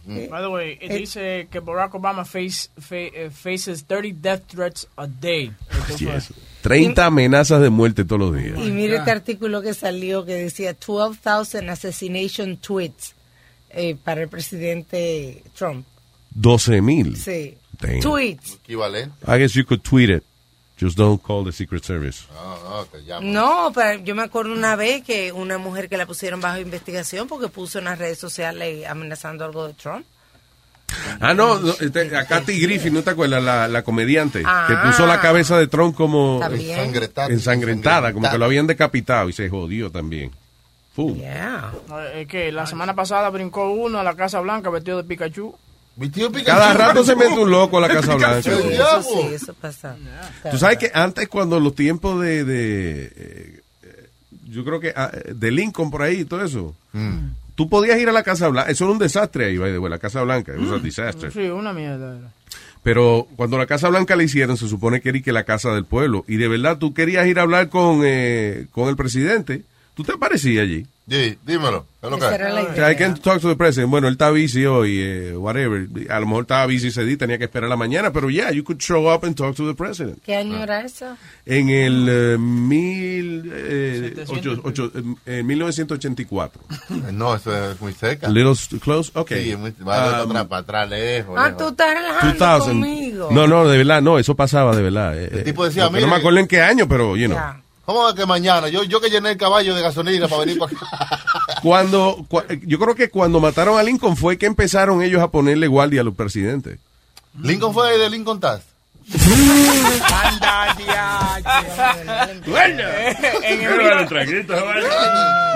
By the way, it dice que Barack Obama face, fa- eh, faces 30 death threats a day. Así es. 30 amenazas de muerte todos los días. Y mire este artículo que salió que decía 12,000 assassination tweets eh, para el presidente Trump. 12 mil. Sí. Damn. Tweets. equivalente. I guess you could tweet it. Just don't call the Secret Service. No, no, te llaman. No, pero yo me acuerdo una vez que una mujer que la pusieron bajo investigación porque puso en las redes sociales amenazando algo de Trump. Ah, no, no, este, a Kathy Griffin, ¿no te acuerdas? La, la comediante Ah. que puso la cabeza de Trump como. Ensangrentada. ensangrentada, como que lo habían decapitado y se jodió también. Yeah. Es que la semana pasada brincó uno a la Casa Blanca vestido de Pikachu. Cada rato se mete un loco a la Casa Blanca. Eso sí, eso pasa. Tú sabes que antes cuando los tiempos de, de eh, yo creo que ah, de Lincoln por ahí y todo eso, tú podías ir a la Casa Blanca, eso era un desastre ahí, by the way, la Casa Blanca, was a disaster. Sí, una mierda. era. Pero cuando la Casa Blanca la hicieron, se supone que era que la casa del pueblo. Y de verdad, tú querías ir a hablar con, eh, con el presidente. ¿Tú te aparecías allí? Sí, dímelo. I can talk to the president. Bueno, él está busy hoy, eh, whatever. A lo mejor estaba busy ese día, tenía que esperar la mañana, pero yeah, you could show up and talk to the president. ¿Qué año era eso? En el eh, mil, eh, ocho- ocho- eh, en 1984. No, eso es muy cerca. A little close, okay. Sí, muy, va Um, atrás, para atrás, lejos. Ah, lejos. tú estás relajando 2000. conmigo. No, no, de verdad, no, eso pasaba de verdad. Eh, El tipo eh, decía, porque no me acuerdo en qué año, pero, you know. ¿Cómo es que mañana? Yo, yo que llené el caballo de gasolina para venir para acá. Cuando, cua- yo creo que cuando mataron a Lincoln fue que empezaron ellos a ponerle guardia a los presidentes. Lincoln fue de Lincoln Task. Anda. Bueno, En el traguito, ¿vale?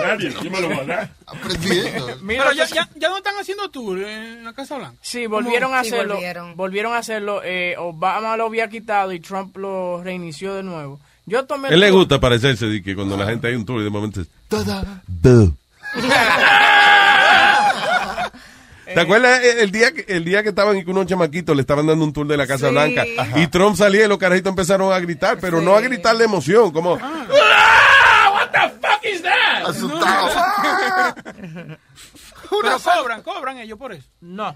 Nadie, yo me lo voy a dar. Aprendiendo. Pero ya, ya, ya no están haciendo tour en la Casa Blanca. Sí, volvieron a Sí, hacerlo. volvieron. Volvieron. a hacerlo. eh, Obama lo había quitado y Trump lo reinició de nuevo. Yo tomé. Él le gusta parecerse de que cuando la gente hay un tour y de momento es... ¿Te acuerdas el, día que, el día que estaban y que unos chamaquitos le estaban dando un tour de la Casa Sí. Blanca y Trump salía y los carajitos empezaron a gritar, pero no a gritar de emoción, como Asustado. Pero cobran, cobran ellos por eso. No.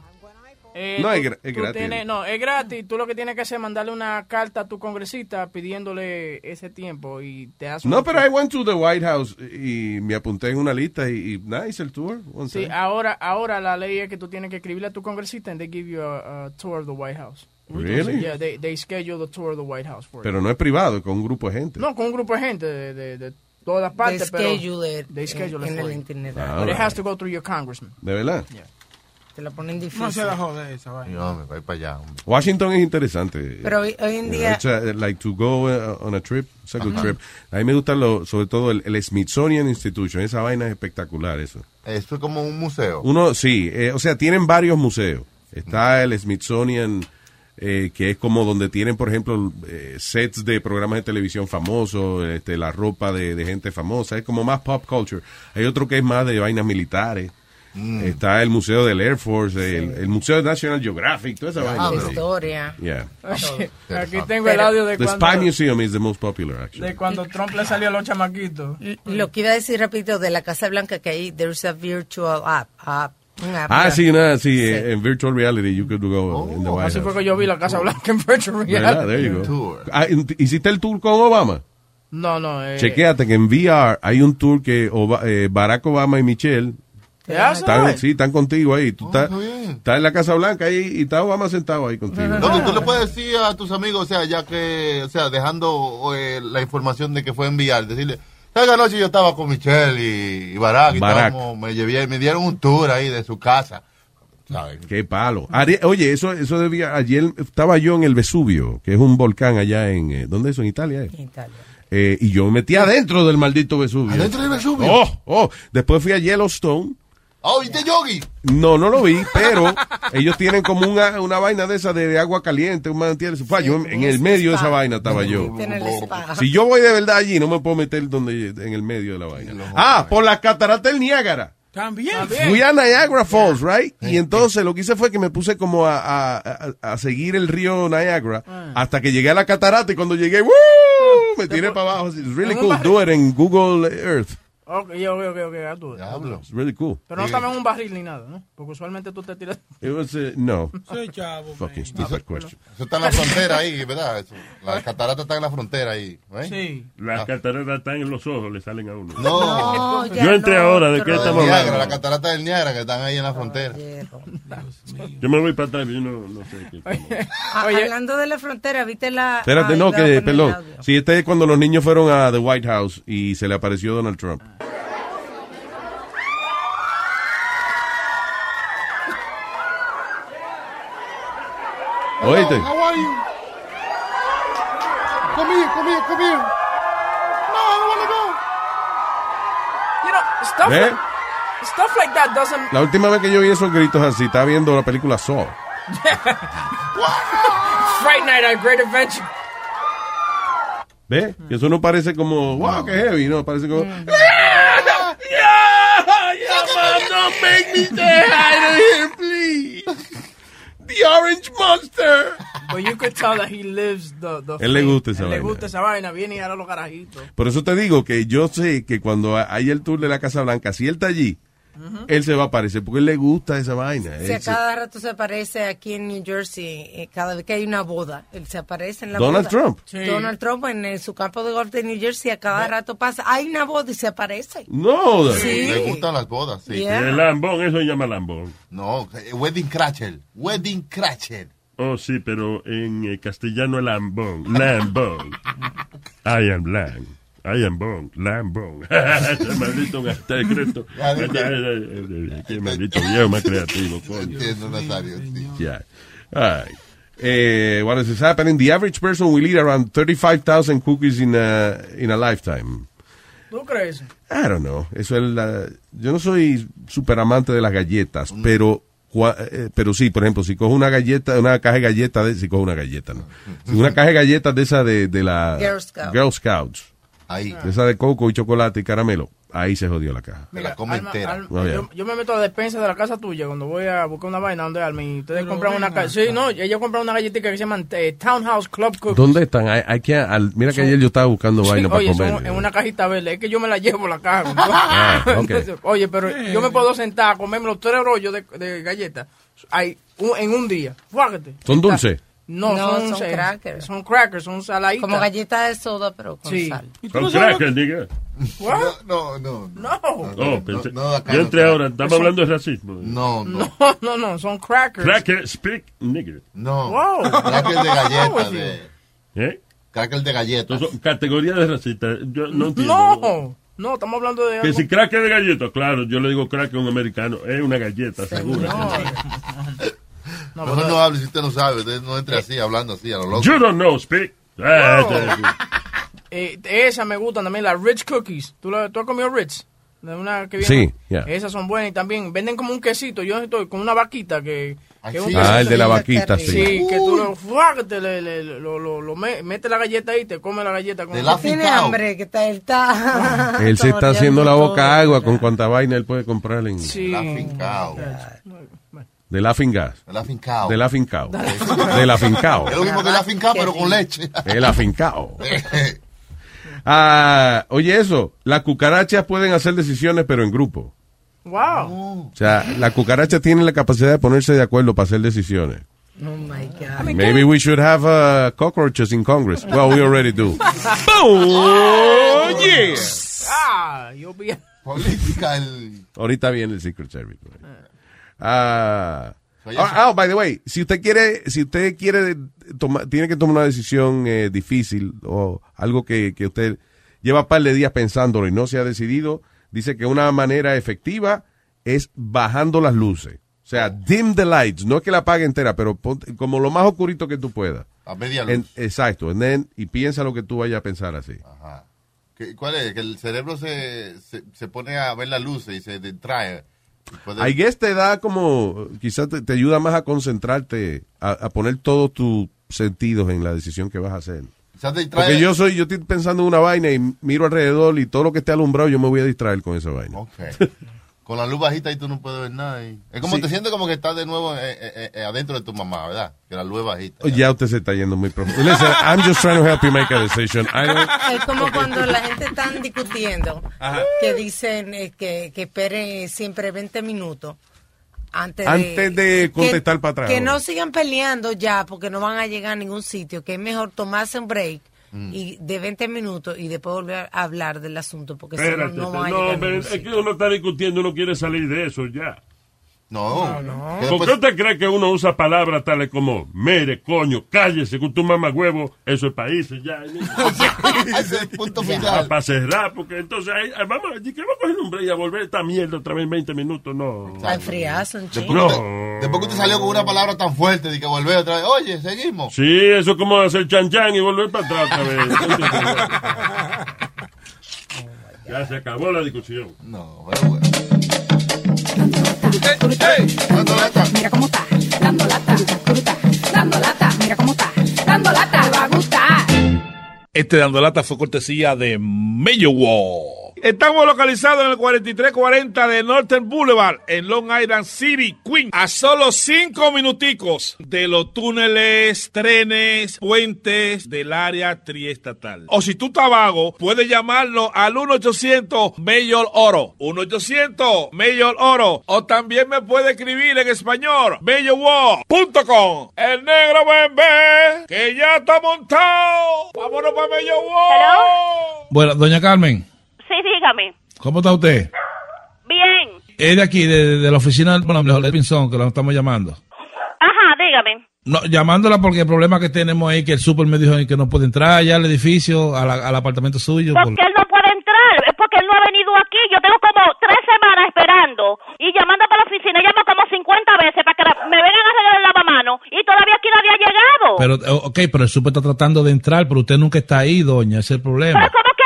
Eh, No, tú- es es gratis. tienes- no, es gratis. Tú lo que tienes que hacer es mandarle una carta a tu congresista pidiéndole ese tiempo y te das No, pero I went to the White House y me apunté en una lista y, y nice el tour. one Sí, time. ahora, ahora la ley es que tú tienes que escribirle a tu congresista and they give you a, a tour of the White House. Really? Yeah, they, they schedule the tour of the White House for you. Pero no es privado, es con un grupo de gente. No, con un grupo de gente de, de, de todas They partes, pero... schedule it They schedule en, it en el you. internet. Ah, But it alright. has to go through your congressman. De verdad. Te lo ponen difícil. No se la jode esa vaina. No, me voy para allá. hombre. Washington es interesante. Pero hoy, hoy en You know, día, it's a- like to go uh, on a trip, it's a good trip. A mí me gusta lo, sobre todo el, el Smithsonian Institution, esa vaina es espectacular eso. Esto es como un museo. Uno, sí, eh, o sea, tienen varios museos. Está el Smithsonian, eh, que es como donde tienen, por ejemplo, eh, sets de programas de televisión famosos, este, la ropa de, de gente famosa, es como más pop culture. Hay otro que es más de vainas militares. Está el Museo del Air Force, el, el Museo de National Geographic, toda esa vaina. La sí. historia. Yeah. Aquí tengo el audio de The cuando, Spy Museum is the most popular, actually. de cuando Trump le salió a los chamaquitos. Lo que iba a decir rápido de la Casa Blanca, que ahí there's a virtual app. Ah, sí, nada, sí, en virtual reality you could go in the White Así House. fue que yo vi la Casa Blanca en virtual ¿Verdad? There reality. you go. Ah, ¿Hiciste el tour con Obama? No, no. Eh, Chequéate que en VR hay un tour que Oba- eh, Barack Obama y Michelle están, sí, están contigo ahí. Tú estás, estás en la Casa Blanca ahí y está Obama sentado ahí contigo. No, que tú le puedes decir a tus amigos, o sea, ya que, o sea, dejando eh, la información de que fue enviar, decirle, esa noche yo estaba con Michelle y, y Barack, y Barack. estábamos- me, llevé, me dieron un tour ahí de su casa. ¿sabes? Qué palo. Ari- Oye, eso, eso debía. Ayer estaba yo en el Vesubio, que es un volcán allá en. eh, ¿Dónde es eso? En Italia. eh? Eh, y yo me metí adentro del maldito Vesubio. ¿Adentro del Vesubio? Oh, oh. Después fui a Yellowstone. Oh, ¿viste Yogi? No, no lo vi, pero ellos tienen como una, una vaina de esa de, de agua caliente, un manantial. Fue, yo en, en el medio de esa vaina estaba yo. Si yo voy de verdad allí, no me puedo meter donde en el medio de la vaina. Ah, por las cataratas del Niágara. También. Fui a Niagara Falls, right? Y entonces lo que hice fue que me puse como a, a- a- a seguir el río Niagara hasta que llegué a la catarata y cuando llegué, ¡woo! Me tiré para abajo. It's really cool. Do it en Google Earth. Ok, ok, ok, ok, ya tú. It's really cool. Pero no estaba en un barril ni nada, ¿no? Porque usualmente tú te tiras. It was, uh, no. Soy chavo. Fucking stupid question. Eso está en la frontera ahí, ¿verdad? Eso. La catarata está en la frontera ahí. ¿right? Sí. Las cataratas están en los ojos, le salen a uno. No, Yo entré ahora, ¿de qué estamos hablando? La catarata del Niágara que están ahí en la frontera. Yo me voy para atrás, yo no, no sé qué. Ah, Hablando de la frontera, ¿viste la...? Espérate, no, que, perdón. Sí, este es cuando los niños fueron a The White House y se le apareció Donald Trump. Oíste. How are you? Come here, come here, come here. No, I don't want to go. You know, stuff, ¿Eh? like, stuff like that doesn't. La última vez que yo vi esos gritos así, estaba viendo la película Saw. Fright Night at Great Adventure. ¿Ves? Que eso no parece como, wow, qué heavy, no, parece como... Don't make me stay out of here, please. The Orange Monster. But you could tell that he lives the. the Él le gusta esa Él le gusta esa vaina. Viene y ahora los carajitos. Por eso te digo que yo sé que cuando hay el tour de la Casa Blanca, si él está allí, él se va a aparecer porque él le gusta esa vaina. Si a Él se- cada rato se aparece aquí en New Jersey, eh, cada vez que hay una boda, él se aparece en la Donald boda. Trump. Sí. Donald Trump en, su campo de golf de New Jersey, a cada rato pasa, hay una boda y se aparece. No, Sí. Le gustan las bodas, sí. Yeah. El lambón, eso se llama lambón. No, eh, Wedding Crasher. Wedding Crasher. Oh, sí, pero en eh, castellano es lambón. Lambón. I am lamb. I am bone. Lambón. Ese maldito dije. Qué maldito viejo más creativo, coño. Entiendo, Nazario. All. Eh, what is happening? The average person will eat around 35,000 cookies in a, in a lifetime. ¿Tú crees? I don't know. Eso es la, yo no soy super amante de las galletas, pero cua- eh, pero sí, por ejemplo, si cojo una galleta, una caja de galletas, de, si cojo una galleta, ¿no? Si una caja de galletas de esa de, de la Girl Scout. Girl Scouts, Ahí. de esa de coco y chocolate y caramelo, ahí se jodió la caja. Me la come Alma, entera. Alma, Oh, yeah. yo, yo me meto a la despensa de la casa tuya cuando voy a buscar una vaina donde Alma y ustedes compran una Sí, no, ellos compran una galletita que se llaman eh, Townhouse Club Cookies. ¿Dónde están? Hay, hay que, al- mira que Son- ayer yo estaba buscando Sí, vaina para oye, comer. son en una cajita verde. Es que yo me la llevo la caja. Ah, ok. Entonces, oye, pero yo me puedo sentar a comerme los tres rollos de, de galletas hay un- en un día. Fájate. ¿Son dulces? No, No, son, son eh, crackers. Son crackers, son saladitas. Como galletas de soda, pero con Sí. sal. Con cracker, diga. What? No, no, no. No. Oh, pensé. no, acá yo no entré ahora, estamos hablando de racismo. No, no. No, no, no, son crackers. Cracker, speak, nigger. No. Wow. Cracker de galleta. De, ¿Eh? cracker de galletas. Entonces, categoría de racista. Yo no entiendo. No, no, estamos hablando de Que algo. si cracker de galleta, claro, yo le digo cracker a un americano, es una galleta, seguro. No, Mejor no hable si usted no sabe. Usted no entre así, hablando así a lo loco. You don't know, speak. Eh, esa me gustan también, las Ritz Cookies. ¿Tú, la- tú has comido Ritz? De una que Sí, viene. yeah. Esas son buenas y también venden como un quesito. Yo estoy con una vaquita que. que un sí. Ah, el de la vaquita, sí. Sí, que tú lo, ¡fuá! te le, le- lo, lo, lo me- mete la galleta ahí, te come la galleta con Tiene hambre, que está, él está. Él se está haciendo la boca agua con cuanta vaina él puede comprar en, Sí. La fincao. de la fingas. El afincao. De la fincao. De la fincao. Es lo mismo que el afincao, pero con leche. El afincao. Ah, oye, eso. Las cucarachas pueden hacer decisiones, pero en grupo. Wow. O sea, la cucaracha tiene la capacidad de ponerse de acuerdo para hacer decisiones. Oh my God. Maybe we should have uh, cockroaches in Congress. Well, we already do. Boom! Yeah. Ah, yo vi. Política, el... Ahorita viene el Secret Service. Ah, oh, by the way, si usted quiere, si usted quiere tomar, tiene que tomar una decisión eh, difícil o algo que, que usted lleva un par de días pensándolo y no se ha decidido, dice que una manera efectiva es bajando las luces. O sea, dim the lights, no es que la apague entera, pero ponte- como lo más oscurito que tú puedas. A media luz. En- exacto, and then- y piensa lo que tú vayas a pensar así. Ajá. ¿Qué- ¿Cuál es? Que el cerebro se, se, se pone a ver las luces y se distrae. I guess te da como, quizás te, te ayuda más a concentrarte, a, a poner todos tus sentidos en la decisión que vas a hacer. Porque yo soy, yo estoy pensando en una vaina y miro alrededor y todo lo que esté alumbrado yo me voy a distraer con esa vaina. Ok. Con la luz bajita y tú no puedes ver nada. y- Es como Sí. te sientes como que estás de nuevo eh, eh, eh, adentro de tu mamá, ¿verdad? Que la luz es bajita. Ya usted se está yendo muy profundo. Listen, I'm just trying to help you make a decision. I don't- Es como cuando la gente está discutiendo, que dicen eh, que, que esperen siempre 20 minutos antes de, Antes de contestar que, para atrás. Que no sigan peleando ya porque no van a llegar a ningún sitio, que es mejor tomarse un break Mm. y de 20 minutos y después volver a hablar del asunto porque si no, Espérate, no a no, es que uno está discutiendo, uno quiere salir de eso ya. No, no. ¿Por qué usted cree que uno usa palabras tales como mere, coño, cállese con tu mamá huevo? Eso es países ya. Ese es el punto Ya, final. Para cerrar, porque entonces ahí, vamos, ¿y ¿qué vamos a coger un break y a volver esta mierda otra vez en 20 minutos? No. A enfriarse un que te- después que usted salió con una palabra tan fuerte de que volver otra vez. Oye, seguimos. Sí, eso es como hacer chan chan y volver para atrás otra vez. ya se acabó la discusión. No, pero bueno. A. Este dando lata fue cortesía de Mayo Wall. Estamos localizados en el 4340 de Northern Boulevard, en Long Island City, Queens, a solo cinco minuticos de los túneles, trenes, puentes del área triestatal. O si tú estás vago, puedes llamarnos al 1-800 Mayor Oro, 1-800 Mayor Oro, o también me puede escribir en español, mayorwall.com. El negro bebé, que ya está montado. Vámonos para Mayor Wall. Bueno, doña Carmen, dígame. ¿cómo está usted? Bien. Es de aquí, de, de la oficina bueno, de Pinzón, que lo estamos llamando. Ajá, dígame. No, llamándola porque el problema que tenemos ahí que el super me dijo que no puede entrar ya al edificio, a la- al apartamento suyo. por- Porque él no puede entrar, es porque él no ha venido aquí. Yo tengo como tres semanas esperando y llamando para la oficina, llamo como 50 veces para que la- me vengan a arreglar el lavamano y todavía aquí nadie ha llegado. Pero, eh, ok, pero el super está tratando de entrar, pero usted nunca está ahí, doña, ese es el problema. Pero ¿cómo que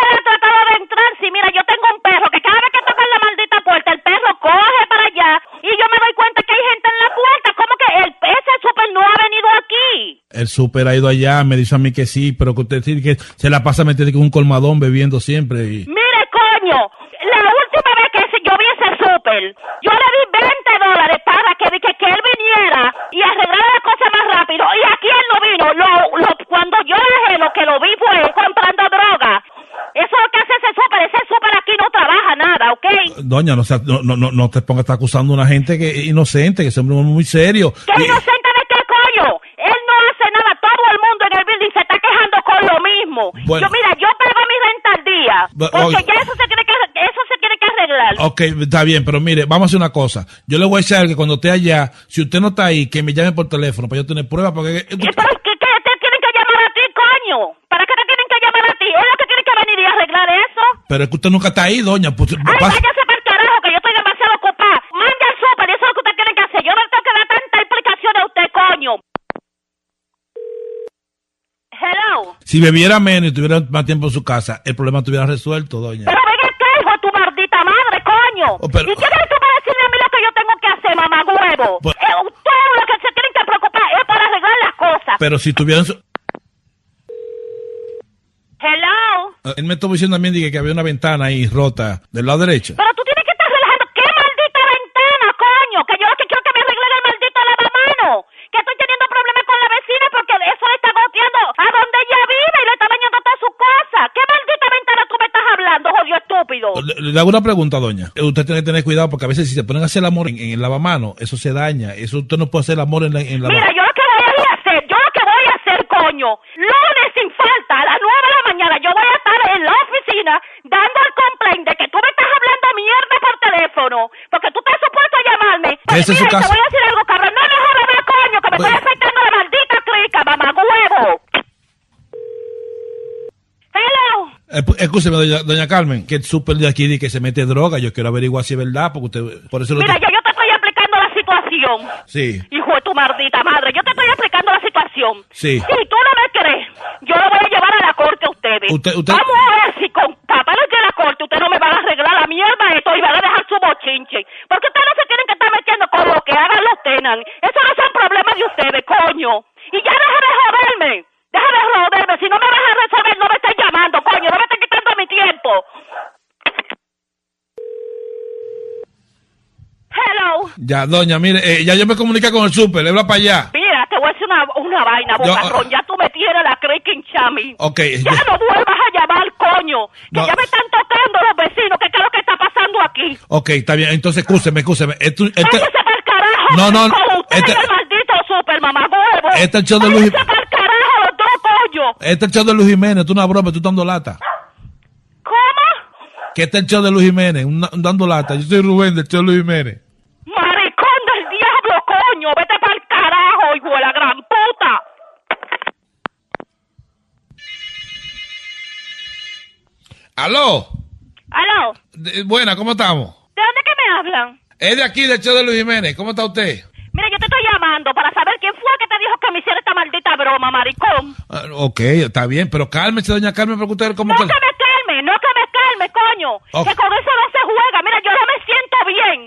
Si mira, yo tengo un perro que cada vez que toca la maldita puerta, el perro coge para allá y yo me doy cuenta que hay gente en la puerta. ¿Cómo que el, ese super no ha venido aquí? El super ha ido allá, me dice a mí que sí, pero que usted sí que se la pasa metiendo con un colmadón bebiendo siempre. Y... Mire, coño, la última vez que yo vi ese súper, yo le di 20 dólares para que, que, que él viniera y arreglara la cosa más rápido. Y aquí él no vino. Lo, lo- cuando yo dejé lo que lo vi fue comprando droga. Eso es lo que hace ese súper. Ese súper aquí no trabaja nada, ¿ok? Doña, no, sea- no, no, no, te pongas a acusando a una gente que es inocente, que es un hombre muy serio. ¿Qué inocente de qué coño? Él no hace nada. Todo el mundo en el building se está quejando con lo mismo. Bueno. Yo, mira, yo pago mi renta al día. Porque ya eso se tiene que, arreglar. Ok, está bien, pero mire, vamos a hacer una cosa. Yo le voy a decir que cuando esté allá, si usted no está ahí, que me llame por teléfono para yo tener pruebas, porque... ¿Y pero qué, qué te tienen que llamar a ti, coño? ¿Para qué te tienen que llamar a ti? Es lo que tiene que venir y arreglar eso. Pero es que usted nunca está ahí, doña. Pues, Ay, pasa- váyase para el carajo, que yo estoy demasiado ocupada. Mande al súper, y eso es lo que usted tiene que hacer. Yo no tengo que dar tanta explicación a usted, coño. Hello. si bebiera menos y tuviera más tiempo en su casa, el problema estuviera resuelto, doña. Pero venga Oh, pero- ¿Y qué eres tú para decirme a mí lo que yo tengo que hacer, mamá huevo? Pues- Eh, ustedes lo que se tienen que preocupar es para arreglar las cosas. Pero si tuvieran... Hello. Eh, Él me estuvo diciendo también dije, que había una ventana ahí rota del lado derecho. Pero tú tienes Le, le hago una pregunta, doña. Eh, Usted tiene que tener cuidado porque a veces si se ponen a hacer el amor en, en el lavamano, eso se daña. Eso usted no puede hacer el amor en la, en la Mira, yo lo que voy a hacer, yo lo que voy a hacer, coño, lunes sin falta, a las nueve de la mañana, yo voy a estar en la oficina dando el complaint de que tú me estás hablando mierda por teléfono, porque tú estás supuesto a llamarme. Pues Ese es su mira, y te caso. voy a decir algo, cabrón, no me jodas coño, que me estoy afectando la maldita clica, mamá huevo. Hello. Eh, pu- Escúcheme, doña, doña Carmen, que el súper de aquí dice que se mete droga. Yo quiero averiguar si es verdad, porque usted. Por eso lo Mira, ya yo te estoy explicando la situación. Sí, Hijo de tu maldita madre, yo te estoy explicando la situación. sí. Si tú no me crees, yo lo voy a llevar a la corte a ustedes. Usted- usted- Vamos a ver si con papeles de la corte ustedes no me van a arreglar la mierda esto y van a dejar su bochinche. Porque ustedes no se tienen que estar metiendo con lo que hagan los tenan. Eso no son problemas de ustedes, coño. Y ya deja de joderme. Deja de joderme. Si no me vas a resolver, no me estés llamando, coño. No me estés quitando mi tiempo. Hello. Ya, doña, mire, eh, ya yo me comuniqué con el súper, habla para allá. Mira, te voy a decir una, una vaina, bocarrón. Ya tú me tienes la creaking chami. Ok, Ya ya- no vuelvas a llamar, coño. Que No. ya me están tocando los vecinos. ¿Qué, qué es lo que está pasando aquí? ok, está bien. Entonces, escúcheme, escúcheme. Este- Váyase para el carajo. No, no, usted este- es el maldito super mamá huevo. Este es el show de Luis- este es el show de Luis Jiménez, tú una broma, tú dando lata. ¿Cómo? Que este es el show de Luis Jiménez, un, un dando lata. Yo soy Rubén del show de Luis Jiménez. Maricón del diablo, coño. Vete para el carajo, hijo de la gran puta. ¡Aló! Aló. De- buena, ¿cómo estamos? ¿De dónde que me hablan? Es de aquí, del show de Luis Jiménez. ¿Cómo está usted? Mira, yo te estoy llamando para saber quién fue que te dijo que me hiciera esta maldita broma, maricón. Ah, ok, está bien, pero cálmese, doña Carmen, porque usted como No que... que me calme, no que me calme, coño. Que con eso no se juega. Mira, yo no me siento bien.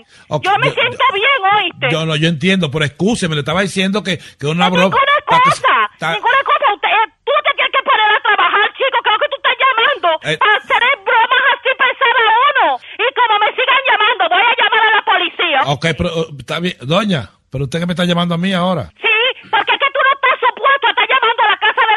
Yo me yo- siento bien, ¿oíste? Yo no, yo entiendo, pero excúseme, le estaba diciendo que, que una broma... Ninguna que- cosa, ninguna cosa. Usted, eh, tú te tienes que poner a trabajar, chico. que es lo que tú estás llamando. Eh. Para hacer bromas así pensar a uno. Y como me sigan llamando, voy a llamar a la policía. Ok, pero uh, está bien. Doña, pero usted que me está llamando a mí ahora. Sí, porque es que tú no estás supuesto a estar llamando a la casa de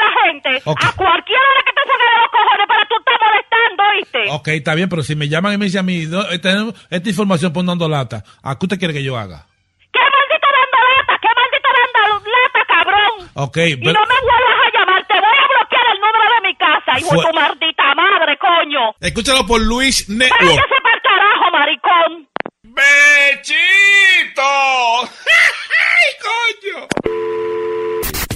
A cualquier hora que te salga de los cojones para tú estar molestando, ¿oíste? Ok, está bien, pero si me llaman y me dicen a mí, "No, tenemos esta información por dando lata, ¿a qué usted quiere que yo haga? ¿Qué maldito dando lata? ¿Qué maldito dando lata, cabrón? Ok, Y pero... no me vuelvas a llamar, te voy a bloquear el número de mi casa, hijo de tu maldita madre, coño. Escúchalo por Luis Network. Váyase para el carajo, maricón. ¡Bechito! ¡Ay, coño!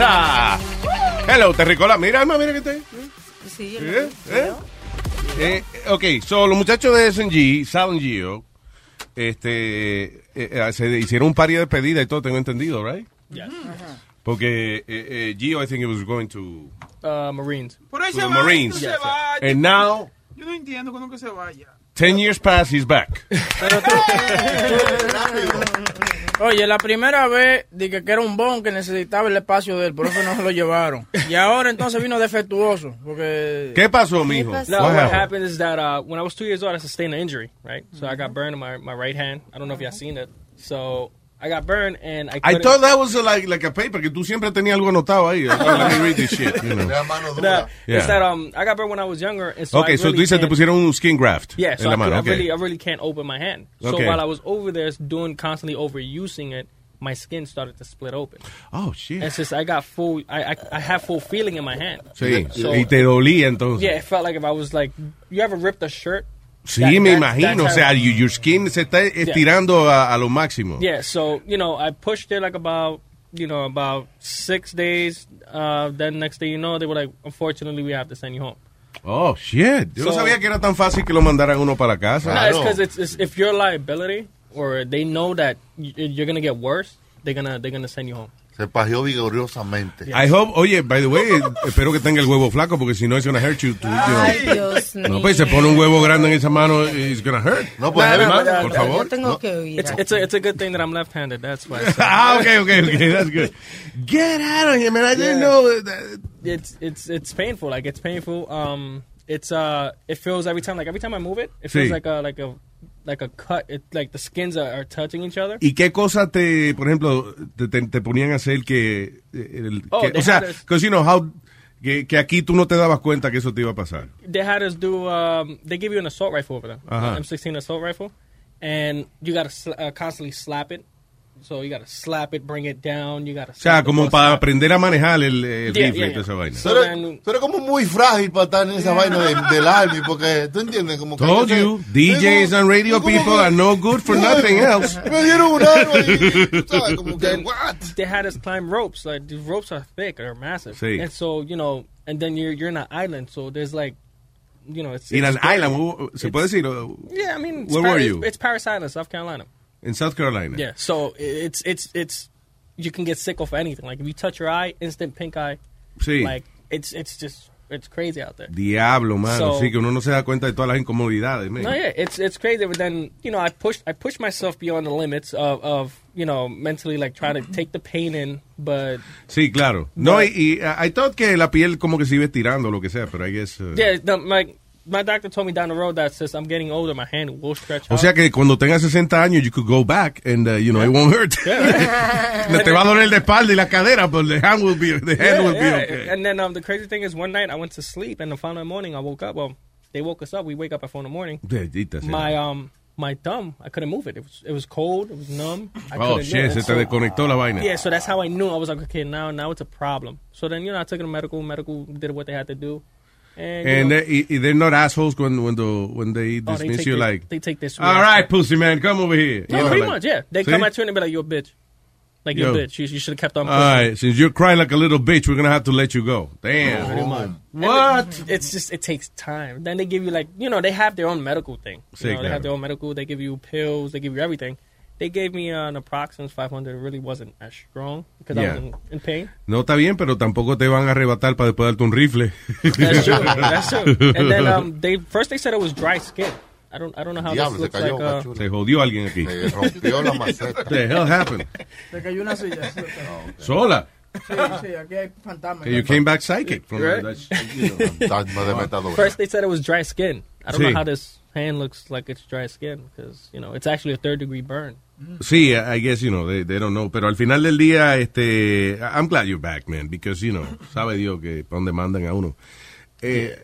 Cosa. Hello, Terricola. Mira, Emma, mira que te. Sí, yo ¿Eh? ¿Eh? Eh, ok, so los muchachos de SNG, Sound Geo, este, eh, eh, se hicieron un par de despedida y todo, tengo entendido, right? Porque eh, eh, Geo, I think it was going to, Uh, Marines. Por ahí se the va, Marines. se vaya. And now, Yo no entiendo cuando que se vaya. 10 years pass, he's back. Oye, la primera vez dije que era un bon que necesitaba el espacio de él, por eso no se lo llevaron. Y ahora entonces vino defectuoso, porque... ¿Qué pasó, mijo? No, What what happened? happened is that uh, when I was two years old, I sustained an injury, right? So I got burned in my, my right hand. I don't know if y'all seen it. So I got burned and I I couldn't- thought that was uh, like, like a paper, que tú siempre tenías algo anotado ahí. I Let me read this shit, you know. Nah, Yeah. It's that um, I got burned when I was younger. And so okay, I so really tú dices te can't- pusieron un skin graft Yeah, en so la I, mano. could- I really, I really can't open my hand. So Okay. while I was over there doing constantly overusing it, my skin started to split open. Oh shit. And since I got full, I I, I have full feeling in my hand. Sí, So- y te dolía entonces. Yeah, it felt like if I was like, you ever ripped a shirt? Sí, That- me that- imagino. O sea, you- your skin se está estirando a, a lo máximo. Yeah, so you know, I pushed it like about you know about six days. Uh, then next day, you know, they were like, unfortunately, we have to send you home. Oh, shit. Yo no So- sabía que era tan fácil que lo mandaran uno para la casa. No, it's because it's, it's if you're a liability or they know that you're gonna get worse, they're gonna they're gonna send you home. Se pajeó vigorosamente. I hope, oye, by the way, espero que tenga el huevo flaco porque si no es gonna hurt you. tú, you know. Ay, Dios mío. No, pues se pone un huevo grande en esa mano, it's gonna hurt. No, but, uh, por favor. Yo tengo que oír. It's it's a it's a good thing that I'm left-handed. That's why. ah, okay, okay, okay, that's good. Get out of here, man. I didn't Yeah. know that. it's it's it's painful. Like it's painful. Um, it's uh, it feels every time. Like every time I move it, it feels Sí. like a like a like a cut. It like the skins are, are touching each other. ¿Y qué cosa te, por ejemplo, te, te- te ponían a hacer que, eh, el- Oh, que- o sea, because you know how, que, que aquí tú no te dabas cuenta que eso te iba a pasar. They had us do. Um, they give you an assault rifle over there, Uh-huh. an M16 assault rifle, and you got to sl- uh, constantly slap it. So you got to slap it, bring it down. You got to. O sea, como para aprender a manejar el, el Yeah, rifle yeah, y toda esa vaina. Tú eres, tú eres como muy frágil para estar en esa vaina de- del army, porque tú entiendes como que... Told ese- you, DJs and radio people que- are no good for nothing else. Me dieron un arma y, ¿sabes? Como que, Then what? they had us climb ropes. Like the ropes are thick, they're massive, Sí. and so you know, and then you're you're in an island, so there's like, you know, it's In it's an island, uh, se puede decir, uh, Yeah, I mean, it's Where Par- were you? It's Paris Island, South Carolina. En South Carolina. Yeah, so it's it's it's you can get sick of anything. Like if you touch your eye, instant pink eye. Sí. Like it's it's just it's crazy out there. Diablo, mano. So- sí, que uno no se da cuenta de todas las incomodidades. man. No, yeah, it's it's crazy. But then you know, I pushed I pushed myself beyond the limits of of you know mentally like trying to take the pain in, but Sí, claro. No, y, y I thought que la piel como que se iba estirando o lo que sea, pero I guess... uh, yeah, the, my my doctor told me down the road that since I'm getting older, my hand will stretch. O out. sea que cuando tengas 60 años, you could go back and, uh, you know, it won't hurt. No te va a doler la espalda y la cadera, but the hand will be, the hand Yeah, will be okay. And then um, the crazy thing is, one night I went to sleep, and the following morning I woke up. Well, they woke us up. We wake up at four in the morning. My um my thumb, I couldn't move it. It was it was cold. It was numb. I Oh, shit, it. se te So- desconectó la vaina. Yeah, so that's how I knew. I was like, okay, now now it's a problem. So then you know I took it to medical. Medical did what they had to do. And, And know, they, y- y they're not assholes when, when, the, when they oh, they dismiss take you their- like, they take this. all right, pussy man, come over here. Yeah, You know, pretty like- much. Yeah, they See? come at you and they be like, "You're a bitch." Like you're a bitch. You, you should have kept on. All pushing. right, since you're crying like a little bitch, we're going to have to let you go. Damn. Pretty much. What? It- it's just it takes time. Then they give you like you know they have their own medical thing. You know, they have their own medical. They give you pills. They give you everything. They gave me an Aproxens 500. It really wasn't as strong because I was in, in pain. No está bien, pero tampoco te van a arrebatar para después darte un rifle. That's true. That's true. And then um, they first they said it was dry skin. I don't I don't know how Diablo, this looks cayó, like. Uh, cachulo. Se jodió alguien aquí. Se rompió la maceta. The hell happened? Se cayó una silla. Sola. Sí, sí, aquí hay fantasmas. Okay, you came back psychic. From Right? that's, you know. Fantasma de metadona. First, they said it was dry skin. I don't Sí. know how this hand looks like it's dry skin because you know it's actually a third degree burn. Sí, I guess, you know, they, they don't know. Pero al final del día, este, I'm glad you're back, man, because, you know, sabe Dios que pa' donde mandan a uno. Eh,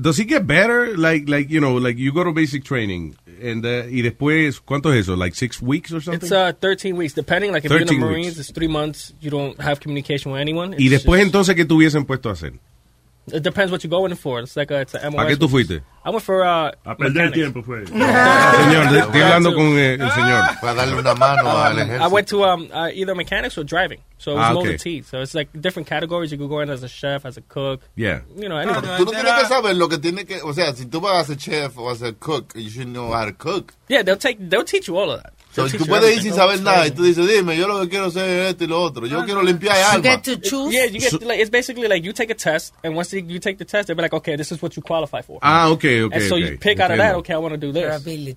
does it get better? Like, like, you know, like you go to basic training and, uh, y después, ¿cuánto es eso? Like six weeks or something? It's uh 13 weeks, depending. Like if you're in the 13 Marines, weeks. it's three months. You don't have communication with anyone. y It's después just- entonces, ¿qué tuviesen puesto a hacer? It depends what you're going for. It's like a, it's a MOS. ¿A qué tú fuiste? I went for uh. A perder mechanics. tiempo fue. Señor, de- estoy hablando con eh, el señor. Para darle una mano al Um, I ejército. went to um uh, either mechanics or driving. So it was Ah, molded okay. teeth. So it's like different categories. You could go in as a chef, as a cook. Yeah. You know, anything. Tú no tienes que saber lo que tiene que, o sea, si tú vas a ser chef o a ser cook, you should know how to cook. Yeah, they'll take they'll teach you all of that. So, tú you puedes ir sin saber nada y tú dices, dime, yo lo que quiero hacer es esto y lo otro. Yo quiero limpiar You alma. get to Yeah, you get like it's basically like you take a test, and once you, you take the test, they'll be like, okay, this is what you qualify for. Ah, okay, okay, And so okay. you pick out of that, okay, I want to do this,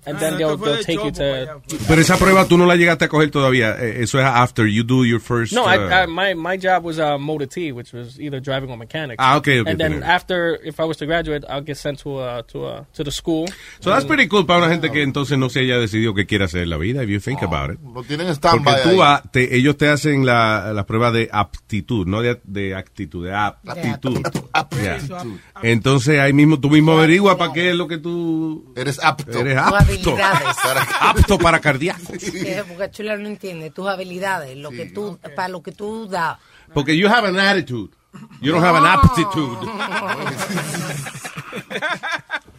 and Ah, then they'll they'll take you to. Pero esa prueba tú no la llegaste a coger todavía. Eh, Eso es after you do your first. No, uh, I, I my my job was uh, motor T, which was either driving or mechanics. Ah, okay, okay, And then okay. after, if I was to graduate, I'll get sent to uh to uh to the school. So that's pretty cool para una gente que entonces no se haya decidido qué quiere hacer en la vida, if you think about it. Lo tienen Porque stand-by tú te- ellos te hacen la, la prueba de aptitud, no de, de actitud, de aptitud. Ya. Entonces ahí mismo tú mismo averiguas para qué es lo que tú... Eres apto. Eres apto. apto para cardíaco. Que Boca Chula no entiende tus habilidades, lo que tú, para lo que tú das. Porque you have an attitude. You don't have an aptitude.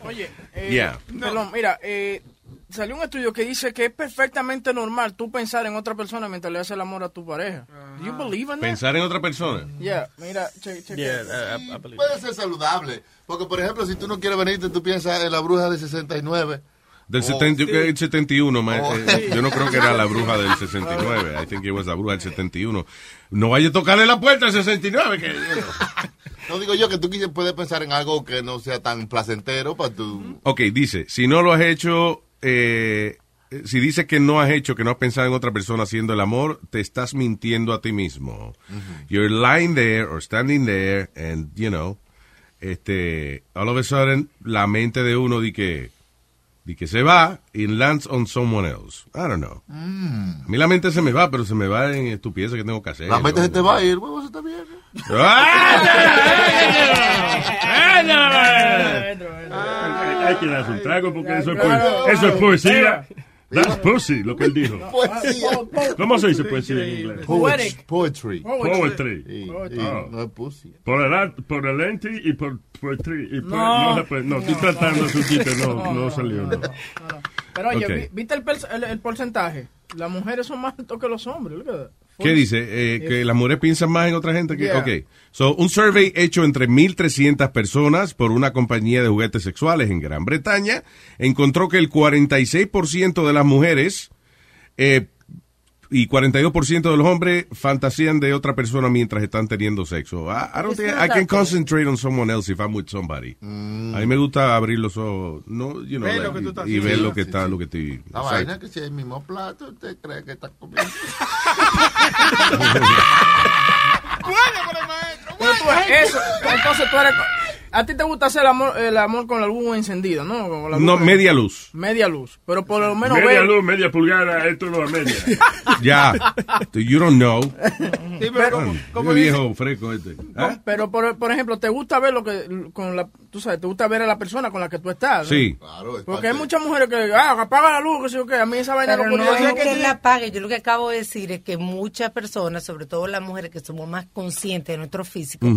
Oye, eh, Yeah. perdón, mira, eh, salió un estudio que dice que es perfectamente normal tú pensar en otra persona mientras le haces el amor a tu pareja. Do you believe in that? Pensar en otra persona. Yeah, mira, che, che, Puede ser saludable. Porque, por ejemplo, si tú no quieres venirte, tú piensas en la bruja de 69. Del Oh, 70, yo creo que el 71, ma- Oh. eh, yo no creo que era la bruja del 69. I think it was la bruja del 71. No vaya a tocarle la puerta al 69. Que, No digo yo que tú puedes pensar en algo que no sea tan placentero para tu... Ok, dice, si no lo has hecho, eh, eh, si dices que no has hecho, que no has pensado en otra persona haciendo el amor, te estás mintiendo a ti mismo. You're lying there or standing there and, you know, este, all of a sudden, la mente de uno di que, di que se va y lands on someone else. I don't know. Mm. A mí la mente se me va, pero se me va en estupideces que tengo que hacer. La mente ¿no? se te va y el huevo se te viene. Hay que darse un trago porque eso es, poe- eso es poesía. That's pussy, lo que él dijo. Poesía. ¿Cómo se dice poesía en inglés? Poetry. Poetry. Poetry. Sí, Oh. no es pussy. Por el, por el ente y por poetry. Y por- No. no, puede- no, estoy tratando su chiste, no, no salió. No. Pero oye, Ok. vi- ¿viste el, el- el porcentaje? Las mujeres son más altos que los hombres. look at that. ¿Qué dice? Eh, que las mujeres piensan más en otra gente que... Yeah. Ok. So, un survey hecho entre 1.300 personas por una compañía de juguetes sexuales en Gran Bretaña encontró que el 46% de las mujeres eh, y 42% de los hombres fantasían de otra persona mientras están teniendo sexo. I, I don't think I can concentrate on someone else if I'm with somebody. Mm. A mí me gusta abrir los ojos, no, you know, Ver like, lo que tú estás y ver lo que Sí, está, sí. lo que estoy... La exacto. vaina que si es el mismo plato, usted cree que está comiendo. Pero tú, eso, entonces tú eres... A ti te gusta hacer el amor, el amor con la luz encendida, ¿no? Con la luz- No, media luz. Media luz. Pero por lo menos Media ve- luz, media pulgada, esto no es media. Ya. You don't know. Sí, pero viejo fresco este. ¿Ah? No, Pero, por, por ejemplo, ¿te gusta ver lo que, con la, tú sabes, te gusta ver a la persona con la que tú estás? ¿no? Sí. Porque hay muchas mujeres que, ah, apaga la luz, que sé yo qué, a mí esa vaina Pero no no es que la apague. Yo lo que acabo de decir es que muchas personas, sobre todo las mujeres que somos más conscientes de nuestro físico,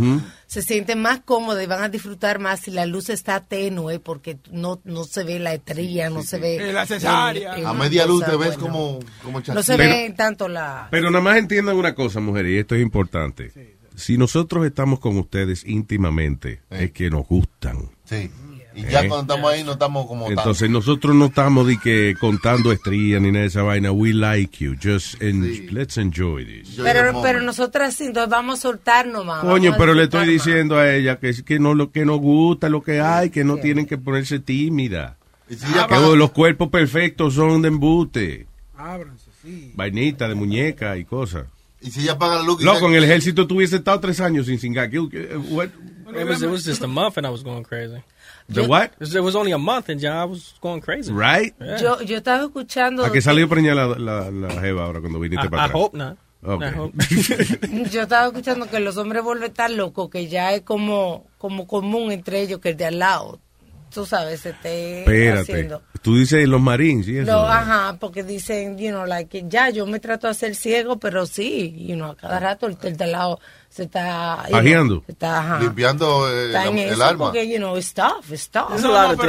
se sienten más cómodas y van a disfrutar más si la luz está tenue porque no, no se ve la estrella, no se ve... Eh, la cesárea. el- el- A media luz te ves bueno. como, como No se ve tanto la... Pero nada más entiendan una cosa, mujeres, y esto es importante. Si nosotros estamos con ustedes íntimamente, es que nos gustan. Sí. Y ya Eh. cuando estamos ahí no estamos como Entonces nosotros no estamos de que contando estrellas ni nada de esa vaina. We like you. Just en- let's enjoy this. Pero, pero nosotras sí, entonces vamos a soltarnos más. Coño, pero le estoy más. diciendo a ella que que no lo que nos gusta, lo que hay, que no tienen que ponerse tímida. ella Que los cuerpos perfectos son de embute. Ábranse, sí. Vainita de muñeca y cosas. Y si ella paga la luz... Loco, en el ejército tuviese estado tres años sin cingar. ¿Qué- qué- what? It was, it was just a month and I was going crazy. The what? It was, only a month and yeah, I was going crazy. Right? Yeah. Yo, yo estaba escuchando... ¿A que salió preñada la, la, la jeva ahora cuando viniste I, para I atrás? hope not. Ok. I hope. Yo estaba escuchando que los hombres vuelven tan locos que ya es como, como común entre ellos que el de al lado, tú sabes, se esté Espérate. haciendo. Tú dices los marines eso. Lo, ajá, porque dicen, you know, like, ya yo me trato de hacer ciego, pero sí, you know, a cada rato el, el de lado se está... Ajeando. se está, ajá. Limpiando eh, Está en el, el eso arma. porque, you know, it's tough, it's tough. Things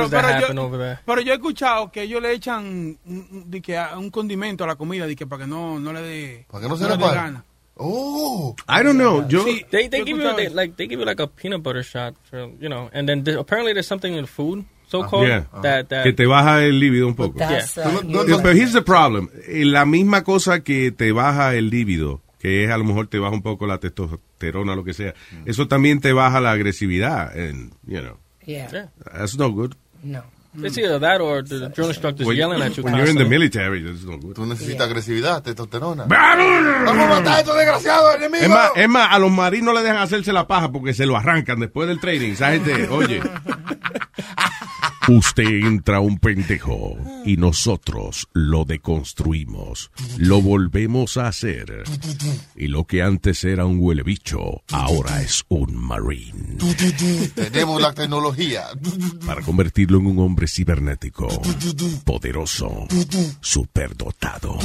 that happen over there. Pero yo he escuchado que ellos le echan un, un- un condimento a la comida de que para que no, no le dé Para que no se le le gana. Oh. I don't know. Yo, Sí, They they give you they, like they give you like a peanut butter shot for you know, and then there, apparently there's something in the food. so called. Yeah. That that que te baja el líbido un poco. that's, uh, Yeah, Pero here's the problem. Eh, La misma cosa que te baja el líbido, que es a lo mejor te baja un poco la testosterona o lo que sea, eso también te baja la agresividad. And, you know, Yeah. that's no good. No. It's either that or the drill instructor's When, yelling at you. when you're in the military, that's no good. Tú necesitas agresividad, testosterona. ¡Vamos a matar a estos desgraciados enemigos! Es más, es más, a los marinos le dejan hacerse la paja porque se lo arrancan después del training. Esa gente, oye. Usted entra un pendejo y nosotros lo deconstruimos. Lo volvemos a hacer. Y lo que antes era un huele bicho, ahora es un marine. Tenemos la tecnología. Para convertirlo en un hombre cibernético, poderoso, superdotado.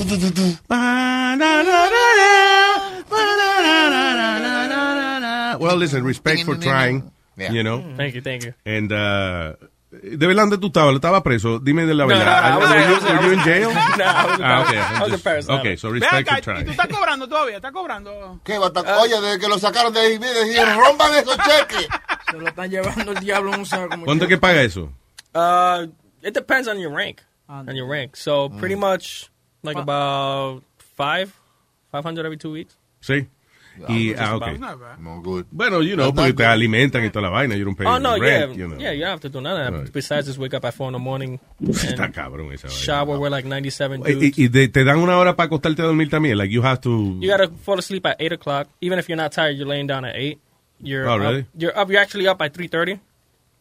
Well, listen, respect for trying, you know. Thank you, thank you. And, uh, ¿De verdad dónde tú estabas? ¿Estaba preso? Dime de la verdad. Were you- in jail? No, Ah, okay. I was no. Okay, so respect acá, for ¿y tú estás cobrando todavía? ¿Estás cobrando? ¿Qué? Bata- Oye, desde que lo sacaron de ahí, dijeron, rompan esos cheques. Se lo están llevando el diablo en un saco. ¿Cuánto que paga eso? Uh, it depends on your rank. On your rank. So pretty much like about five, five hundred every two weeks. Sí. Y, ah, okay. Not bad. No good. Bueno, you know, porque te alimentan y toda la vaina. You don't pay Oh no, yeah, rent, you know. yeah, you don't have to do that. Right. Besides, just wake up at four in the morning. Está cabrón esa vaina. Shower. We're like ninety-seven Y, dudes. y- y te, te dan una hora para acostarte a dormir también. Like, you have to... You gotta fall asleep at eight o'clock. Even if you're not tired, you're laying down at eight. You're Oh, up, really? you're up. You're actually up by three thirty.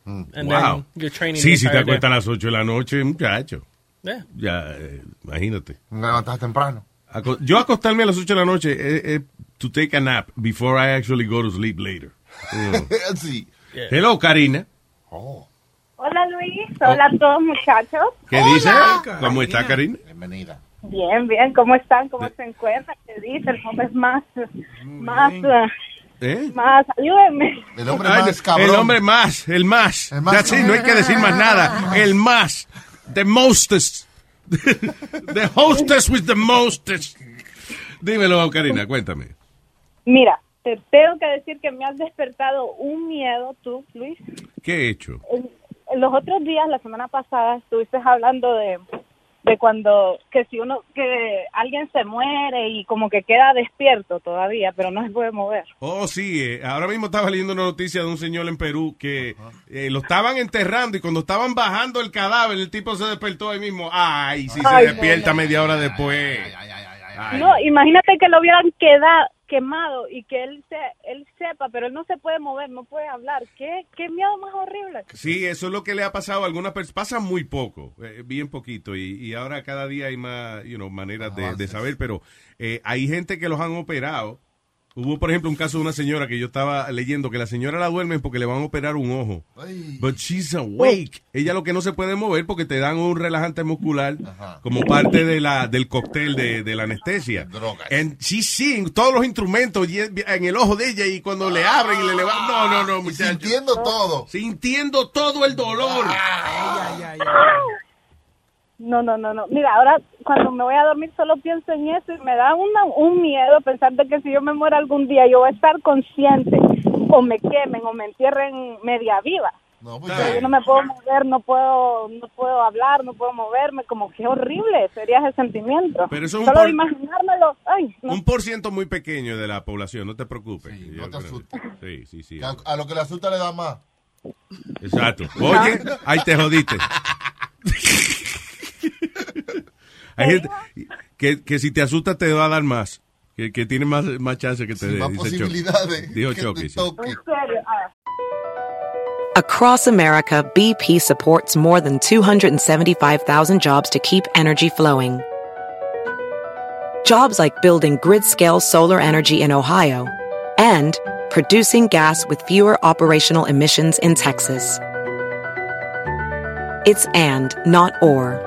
And wow. then you're training. Sí, si te acuestas a las 8 de la noche, muchacho. Yeah. Ya, eh, imagínate. Levantas temprano. Yo acostarme a las 8 de la noche es es to take a nap before I actually go to sleep later. Mm. sí. Hello, Karina. Hola Luis, hola a todos muchachos. ¿Qué dice? ¿Cómo está, Karina? Bienvenida. Bien, bien, ¿cómo están? ¿Cómo se encuentran? ¿Qué dicen? ¿Cómo es más? Más, eh, ¿Eh? más, ayúdenme. El hombre Ay, más cabrón. El hombre más, el más. más That's it, no hay que decir más nada. El más. The mostest. the hostess with the mostest. Dímelo, Karina, cuéntame. Mira, te tengo que decir que me has despertado un miedo tú, Luis. ¿Qué he hecho? Los otros días, la semana pasada, estuviste hablando de, de cuando, que si uno, que alguien se muere y como que queda despierto todavía, pero no se puede mover. Oh, sí, eh, ahora mismo estaba leyendo una noticia de un señor en Perú que eh, lo estaban enterrando y cuando estaban bajando el cadáver, el tipo se despertó ahí mismo. Ay, si Ay, se despierta no, media hora después. Ay. No, imagínate que lo hubieran quedado quemado y que él se, él sepa, pero él no se puede mover, no puede hablar. ¿Qué, qué miedo más horrible? Sí, eso es lo que le ha pasado a algunas personas. Pasa muy poco, eh, bien poquito, y, y ahora cada día hay más you know, maneras de, de saber, pero eh, hay gente que los han operado. Hubo, por ejemplo, un caso de una señora que yo estaba leyendo que la señora la duermen porque le van a operar un ojo. But she's awake. Ella lo que no se puede mover porque te dan un relajante muscular como parte de la, del cóctel de, de la anestesia. And she's seeing todos los instrumentos en el ojo de ella y cuando le abren y le levantan. No, no, no, muchachos. Sintiendo todo. Sintiendo todo el dolor. No, no, no, no. Mira, ahora cuando me voy a dormir solo pienso en eso y me da una, un miedo pensar de que si yo me muero algún día yo voy a estar consciente o me quemen o me entierren media viva. No, Pero yo no me puedo mover, no puedo, no puedo hablar, no puedo moverme, como que horrible sería ese sentimiento. Pero eso es un Solo por- imaginármelo, ay, no. Un por ciento muy pequeño de la población, no te preocupes. Yo creo- Sí, sí, sí. A, a lo que le asusta le da más. Exacto. Oye, ahí te jodiste. Hay gente que, que si te asusta te va a dar más. Que, que tiene más, más chance que te dé. más dice Chucky. posibilidades Dijo que Chucky, te sí. toque. En serio, ah. Across America, BP supports more than 275,000 jobs to keep energy flowing. Jobs like building grid scale solar energy in Ohio and producing gas with fewer operational emissions in Texas. It's and, not or.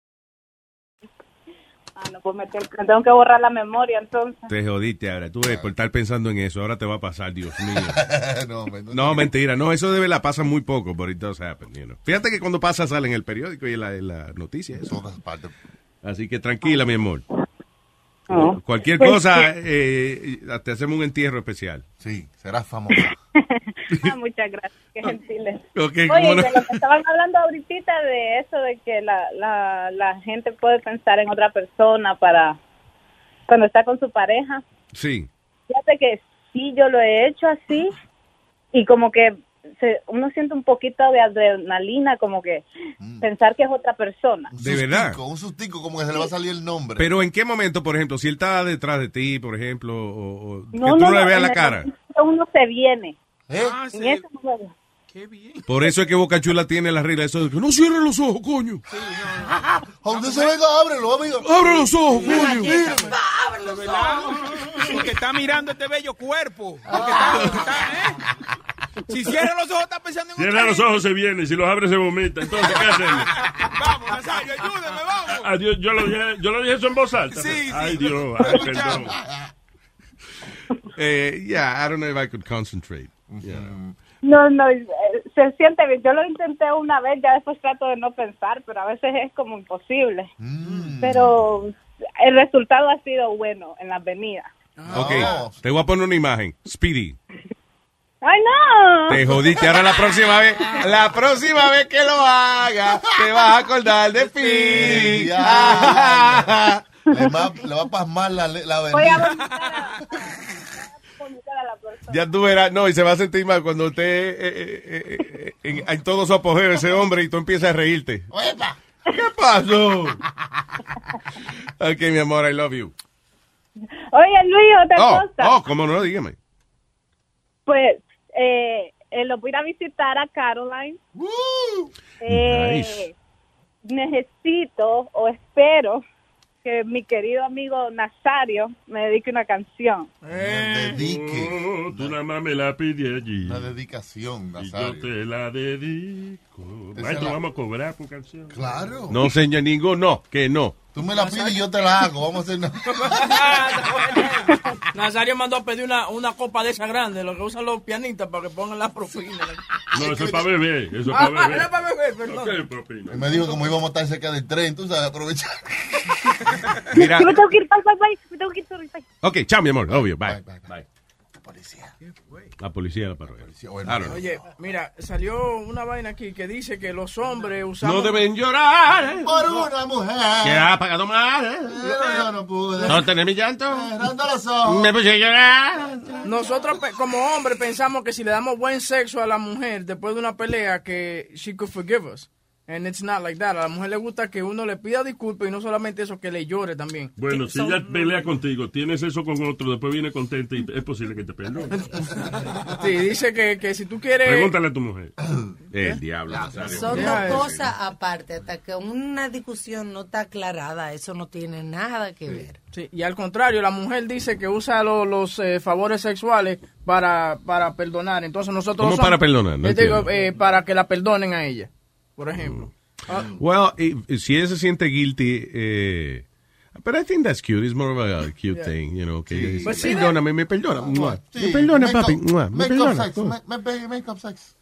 Ah, no puedo meter, me tengo que borrar la memoria entonces. Te jodiste ahora. Tú ves, por estar pensando en eso, ahora te va a pasar, Dios mío. no, me- no. No, mentira. No, eso de verdad pasa muy poco, but it does happen, you know. Fíjate que cuando pasa sale en el periódico y en la, en la noticia. Eso. Así que tranquila, mi amor. Cualquier Pues, cosa, eh, te hacemos un entierro especial. Sí, serás famosa. Ah, muchas gracias, qué gentiles. Oye, no. de lo que estaban hablando ahorita de eso, de que la, la, la gente puede pensar en otra persona para cuando está con su pareja. Sí. Fíjate que sí, yo lo he hecho así y como que se, uno siente un poquito de adrenalina, como que pensar que es otra persona. De verdad. Un sustico como que se le va a salir el nombre. Pero ¿en qué momento, por ejemplo, si él está detrás de ti, por ejemplo, o, o que tú no, no le veas la cara? Uno se viene. ¿Eh? En ese momento. Por eso es que Boca Chula tiene la regla eso de que no cierren los ojos, coño. Donde se venga, ábrelo, amigo. Abre los ojos, coño. De verdad, Porque está mirando este bello cuerpo. Porque está, porque está, ¿eh? Si cierra los ojos, está pensando en Cierra otra los ojos, se viene. Si los abre, se vomita. Entonces, ¿qué hacemos? Vamos, Nazario, ayúdame, vamos. Adiós, yo, lo dije, yo lo dije eso en voz alta. Sí, sí. Ay, Dios. Ay, perdón. Eh, yeah, I don't know if I could concentrate. Yeah. No, no, se siente bien. Yo lo intenté una vez, ya después trato de no pensar, pero a veces es como imposible. Pero el resultado ha sido bueno en la avenida. Ok, te voy a poner una imagen. Speedy, ¡Ay, no! te jodiste. Ahora la próxima vez, la próxima vez que lo haga, te vas a acordar de Speedy. Le va, le va a pasmar la, la Voy a avenida. vomitar a- vomitar a la persona. Ya tú verás, no, y se va a sentir mal cuando esté eh, eh, eh, eh, en, en todo su apogeo ese hombre y tú empiezas a reírte. ¿Qué pasó? ok, mi amor, I love you. Oye, Luis, otra Oh, cosa. oh, cómo no, dígame. Pues eh, eh, lo voy a ir a visitar a Caroline. Eh, Nice. Necesito o espero que mi querido amigo Nazario me dedique una canción. Dedique. Oh, tú nada más me la pide allí. Una dedicación, Y yo Nazario. te la dedico. Maestro, la- vamos a cobrar por canción. Claro. No, señor, ninguno, no, que no. Tú me la pides y yo te la hago. Vamos a hacer una... Nazario mandó a pedir una, una copa de esa grande, lo que usan los pianistas para que pongan las propinas. No, eso es para beber. Eso es Ah, para beber. era para beber, perdón. ¿Qué propina? Y me dijo como íbamos a estar cerca del tren, tú sabes, aprovechar. Mira. Yo me tengo que ir, bye, bye, bye. Me tengo que ir, bye. Ok, chao, mi amor, obvio, bye. Bye. La policía de la parroquia. Oye, mira, salió una vaina aquí que dice que los hombres usamos... No deben llorar Por una mujer. que ha pagado mal. ¿eh? Pero yo no pude. No tener mi llanto. Cerrando los ojos. Me puse a llorar. Nosotros como hombres pensamos que si le damos buen sexo a la mujer después de una pelea que she could forgive us. And it's not like that. A la mujer le gusta que uno le pida disculpas y no solamente eso, que le llore también. Bueno, si ella pelea contigo, tienes eso con otro, después viene contenta y es posible que te perdone. Sí, dice que, que si tú quieres... Pregúntale a tu mujer. El diablo. Nazario. Son dos cosas aparte. Hasta que una discusión no está aclarada, eso no tiene nada que ver. Sí, y al contrario, la mujer dice que usa lo- los eh, favores sexuales para, para perdonar. Entonces nosotros... ¿Cómo somos- para perdonar? No digo, eh, para que la perdonen a ella, por ejemplo. Ah, Well, i- si ella se siente guilty, eh, but I think that's cute. It's more of a cute Yeah. thing, you know. Que dice, Pues sí, perdóname, me perdona. Sí, Me perdona, make papi. up- Me Make up perdona. sex. ma- Make up sex.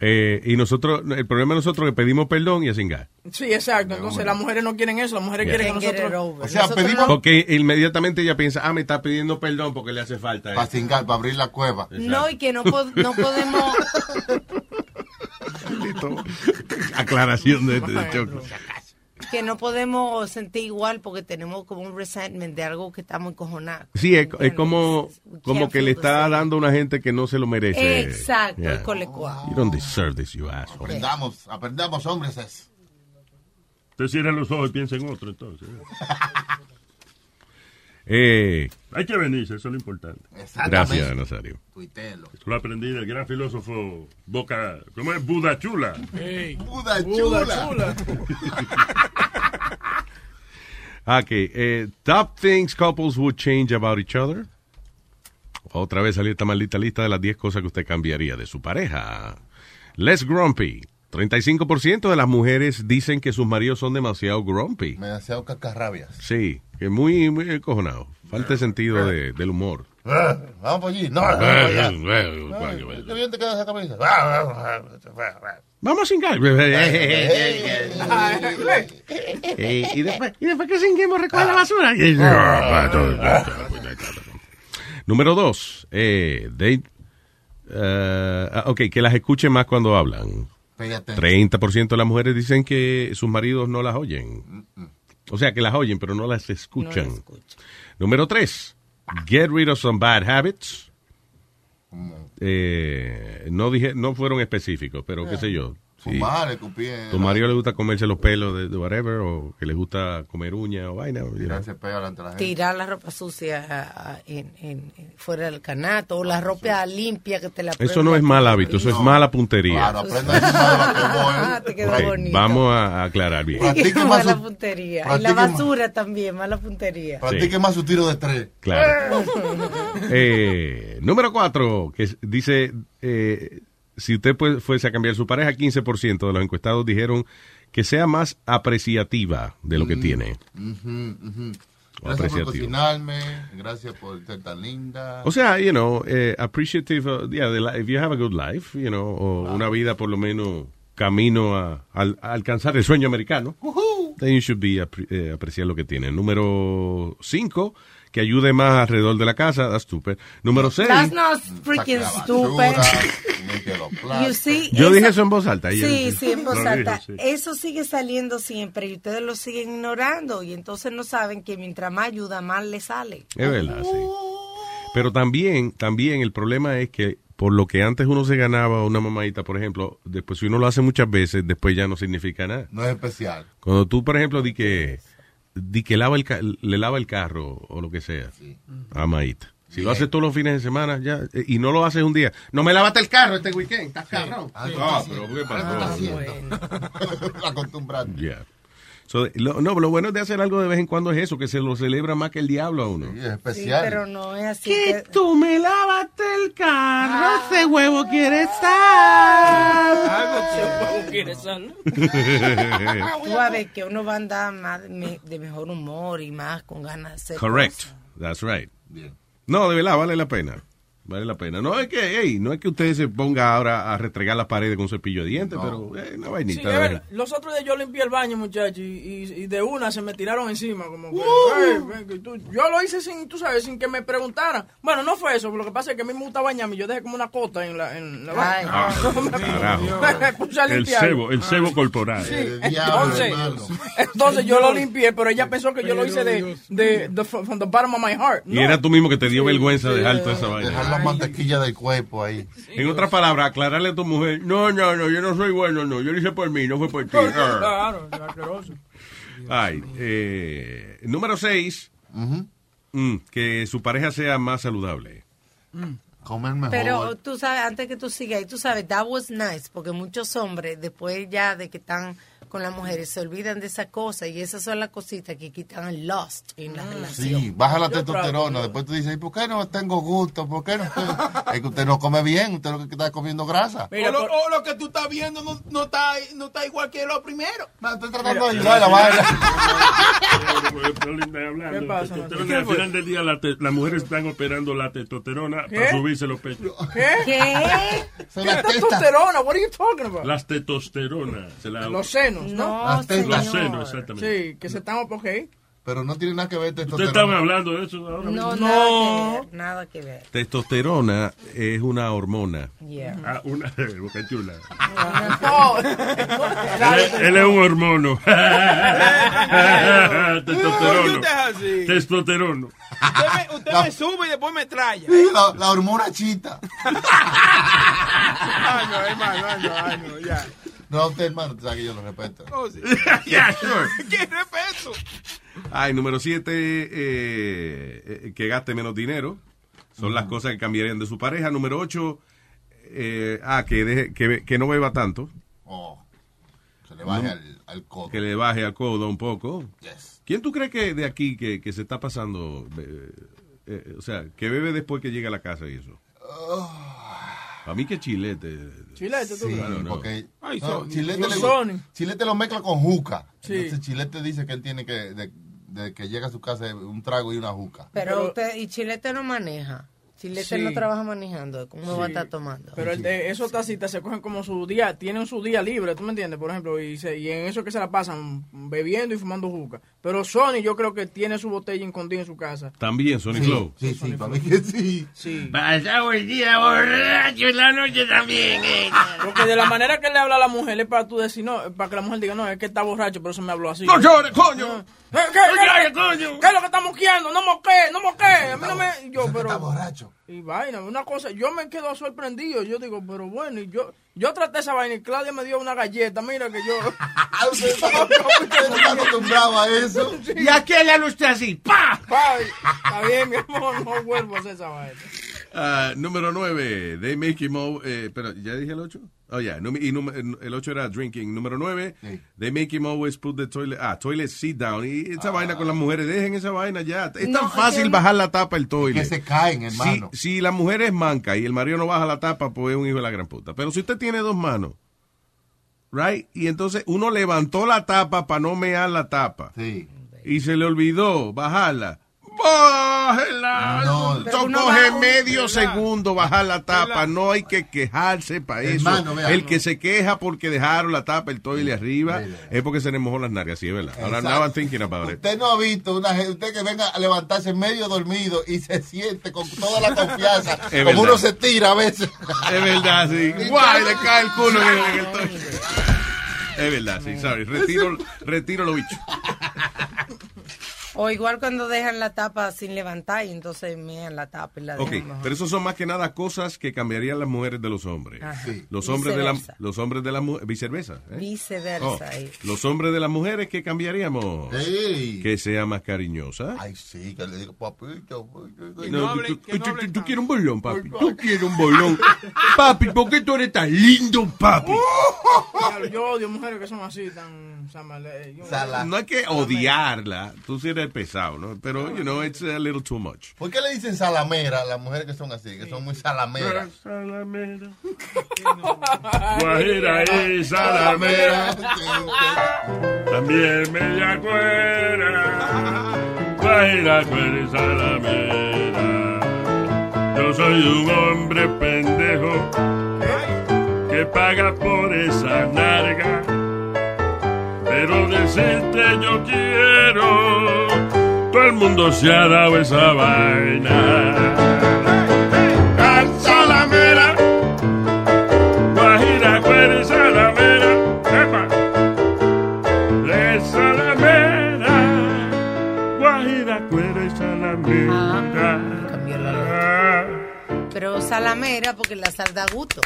Eh, y nosotros, el problema de nosotros es que pedimos perdón y así Sí, exacto. Entonces las mujeres no quieren eso, las mujeres Yeah. quieren que nosotros... O sea, Nosotros pedimos- no- Porque inmediatamente ella piensa, ah, me está pidiendo perdón porque le hace falta. Para cingar, para abrir la cueva. No, y que no, po- no podemos... Listo. Aclaración de, de Choco. que no podemos sentir igual porque tenemos como un resentment de algo que estamos encojonados. Sí, es, es como, como que le está same. dando a una gente que no se lo merece. Exacto, Yeah. You don't deserve this, you asshole. Aprendamos, aprendamos, hombres. es. Usted cierra los ojos y piensa en otro, entonces. Eh, Hay que venirse, eso es lo importante. gracias, Nazario. Eso lo aprendí del gran filósofo Boca. ¿Cómo es? Buda Chula. Buda chula. Ok, eh, top things couples would change about each other. Otra vez salió esta maldita lista de las 10 cosas que usted cambiaría de su pareja. Less grumpy. 35% de las mujeres dicen que sus maridos son demasiado grumpy. Demasiado cacarrabias. Sí, que muy, muy encojonado. Falta de sentido de- del humor. Ah, Vamos por allí. No. Ay, Qué bien te queda esa camisa. Vamos a cingar. Y después, y después que cinguemos recoger la basura. Número dos, eh, they- eh, ah, ok, que las escuchen más cuando hablan. Pay attention. 30% de las mujeres dicen que sus maridos no las oyen. O sea, que las oyen, pero no las escuchan. Número tres, get rid of some bad habits. Eh, no dije, no fueron específicos, pero qué sé yo. Sí. Fumar, escupir. Tu marido le gusta comerse los pelos de, de whatever, o que le gusta comer uña o vaina. o, you know. Se pega delante de la gente. Tirar la ropa sucia ah, ah, en, en- en- fuera del canato o la ropa limpia que te la Eso no es mal hábito, eso es mala puntería. Claro, aprenda que voy. Ah, te quedó Ok, bonito. vamos a aclarar bien. Practique más mala su- puntería. Y la más- basura también, mala puntería. Practique más su tiro de tres. Claro. Eh, número cuatro, que dice, eh, si usted pues, fuese a cambiar su pareja, 15% de los encuestados dijeron que sea más apreciativa de lo que tiene. Ujú. O Gracias por cocinarme. Gracias por ser tan linda. O sea, you know, eh, appreciative, uh, yeah, the if you have a good life, you know, o una vida por lo menos camino a, a alcanzar el sueño americano, then you should be eh, apreciar lo que tiene. Número 5, que ayude más alrededor de la casa, that's stupid. Número 6, That's not freaking stupid. You see, Yo dije eso en voz alta, Sí, sí, en voz alta. sí. Eso sigue saliendo siempre y ustedes lo siguen ignorando y entonces no saben que mientras más ayuda, más le sale. es verdad, sí. Pero también, también el problema es que por lo que antes uno se ganaba una mamadita, por ejemplo, después si uno lo hace muchas veces, después ya no significa nada. No es especial. Cuando tú, por ejemplo, di que, di que lava el ca- le lava el carro o lo que sea, a Maíta. Si lo haces todos los fines de semana ya eh, y no lo haces un día, no me lavaste el carro este weekend, estás cabrón. Ah, pero ¿qué pasó? Acostumbrando. Yeah. So, lo- no, lo bueno de hacer algo de vez en cuando es eso, que se lo celebra más que el diablo a uno. Sí, pero no es así. Que tú me lavaste el carro, ese huevo quiere estar. Tú vas a ver que uno va a andar más de, me- de mejor humor y más con ganas de hacer Correct. That's right. No, de verdad, vale la pena. Vale la pena. No es que, hey, no es que usted se ponga ahora a restregar las paredes con un cepillo de dientes, pero eh, una Sí, vainita. de. Los otros días yo limpié el baño, muchachos, y, y- y de una se me tiraron encima. Como que, "Ey, ven, que tú-". yo lo hice sin, tú sabes, sin que me preguntaran. Bueno, no fue eso, lo que pasa es que a mí me gusta bañarme. Yo dejé como una cota en la, en la Ay, baña. Me El cebo, el cebo corporal. Sí, entonces, entonces yo lo limpié, pero ella pensó que yo lo hice de, de, de- from the bottom of my heart. Y era tú mismo que te dio vergüenza dejar toda esa vaina. La mantequilla del cuerpo ahí. En otras palabras, aclararle a tu mujer, no, no, no, yo no soy bueno, no, yo lo hice por mí, no fue por ti. Ah. Claro, asqueroso. Ay, eh, número seis, mm, que su pareja sea más saludable. Comer mejor. Pero tú sabes, antes que tú sigas, tú sabes, that was nice, porque muchos hombres, después ya de que están con las mujeres, se olvidan de esa cosa, y esas son las cositas que quitan el lost en la relación. Sí, baja la testosterona. Después tú dices, ¿y por qué no tengo gusto? ¿Por qué no? es que usted no come bien, usted lo que está comiendo grasa. o, lo, o lo que tú estás viendo no, no, está, no está igual que lo primero. estoy tratando de ayudar a la vaina. ¿Qué pasa, al final del día la las mujeres están operando la testosterona ¿Qué? para subirse los pechos. ¿Qué? ¿Qué? ¿Qué testosterona? What are you talking about? Las testosterona. se la- Los senos, ¿no? No, Las tetas. Los senos, exactamente. Sí, que se están, ok. Pero no tiene nada que ver ¿Ustedes testosterona. estaban hablando de eso ahora? No, No. nada que ver, nada que ver. Testosterona es una hormona. Yeah. Ah, una boca chula. No. Él, es- él es un hormono. Testosterona. Testosterona. Usted, me, usted me sube y después me trae. Sí, la, la hormona chita. Año, hermano, año, año, ya. No, usted, hermano, tú sabes que yo lo respeto. Oh, sí. Yeah, sure. ¿Qué respeto? Ay, número siete, eh, eh, que gaste menos dinero. Son las cosas que cambiarían de su pareja. Número ocho, eh, ah, que, deje, que, que no beba tanto. Oh, se le baje al, al codo. Que le baje al codo un poco. Yes. ¿Quién tú crees que de aquí que, que se está pasando? eh, eh, o sea, que bebe después que llega a la casa y eso. Para mí que chilete. Chilete, tú Sí, no. porque Ay, no, Sony. Chilete, le-. Chilete lo mezcla con juca. Sí. Entonces Chilete dice que él tiene que, de, de que llega a su casa un trago y una juca. Pero, usted, y Chilete no maneja. Chilete Sí. no trabaja manejando. ¿Cómo va a estar tomando? Pero el de esos tacitas se cogen como su día, tienen su día libre, ¿tú me entiendes? Por ejemplo, y, se- y en eso que se la pasan bebiendo y fumando juca. Pero Sony yo creo que tiene su botella escondida en su casa. También, Sonic Sí, Flow. sí, sí, para mí que sí. Sí. Pasado el día borracho en la noche también. eh. Porque de la manera que le habla a la mujer es para tú decir, no, para que la mujer diga, no, es que está borracho, pero eso me habló así. ¡No llores, coño! ¿Qué, qué, qué, qué, es lo que está moqueando? No moqué, no moqué. A mí no me... Yo, pero... Está borracho. Y vaina, una cosa, yo me quedo sorprendido. Yo digo, pero bueno, y yo yo traté esa vaina y Claudia me dio una galleta. Mira que yo. Usted está usted no está acostumbrado a eso. ¿Y a quién le usted así? ¡Pa! Pa, Está bien, mi amor, no vuelvo a hacer esa vaina. Ah, número nueve, they make him o- eh, pero ya dije el ocho. Oh, yeah. num- y num- el ocho era drinking. Número nueve, they make him always put the toilet, ah, toilet seat down. Y esa vaina con las mujeres, dejen esa vaina ya. Es No, tan fácil bajar la tapa el toilet. Que se caen, Si, hermano. si la mujer es manca y el marido no baja la tapa, pues es un hijo de la gran puta. Pero si usted tiene dos manos, right? Y entonces uno levantó la tapa para no mear la tapa. Sí. Y se le olvidó bajarla. ¡Bájela! No, uno coge medio segundo bajar la tapa. No hay que quejarse para eso. Hermano, vea, el no. que se queja porque dejaron la tapa, el toile arriba, es porque se le mojó las nalgas. Sí, es verdad. Ahora I'm thinking about it. Usted no ha visto una gente, usted que venga a levantarse medio dormido y se siente con toda la confianza, como verdad. uno se tira a veces. Es verdad, sí. Guay, le cae el culo en el, en el toile. Es verdad, sí. Sorry. Retiro, retiro lo bicho. O igual cuando dejan la tapa sin levantar y entonces mean la tapa y la Ok, dejan pero eso son más que nada cosas que cambiarían las mujeres de los hombres. Sí. Los hombres de la, los hombres de la mujer, viceversa. ¿eh? Viceversa. Oh, los hombres de las mujeres que cambiaríamos. Que sea más cariñosa. Ay, sí, que le digo, papito. Que No, no tú, que no tú- quieres un bolón, papi. Tú quieres un bolón. papi, ¿por qué tú eres tan lindo, papi? Claro, Yo odio mujeres que son así, tan. Sala. No hay que odiarla. Tú sí eres pesado, ¿no? Pero, you know, it's a little too much. ¿Por qué le dicen salamera a las mujeres que son así, que son muy salameras? Salamera. Guajira y salamera. También media cuera. Guajira, cuera y salamera. Yo soy un hombre pendejo que paga por esa narga. Pero decirte yo quiero. Todo el mundo se ha dado esa vaina. Pero salamera porque la sal da gusto.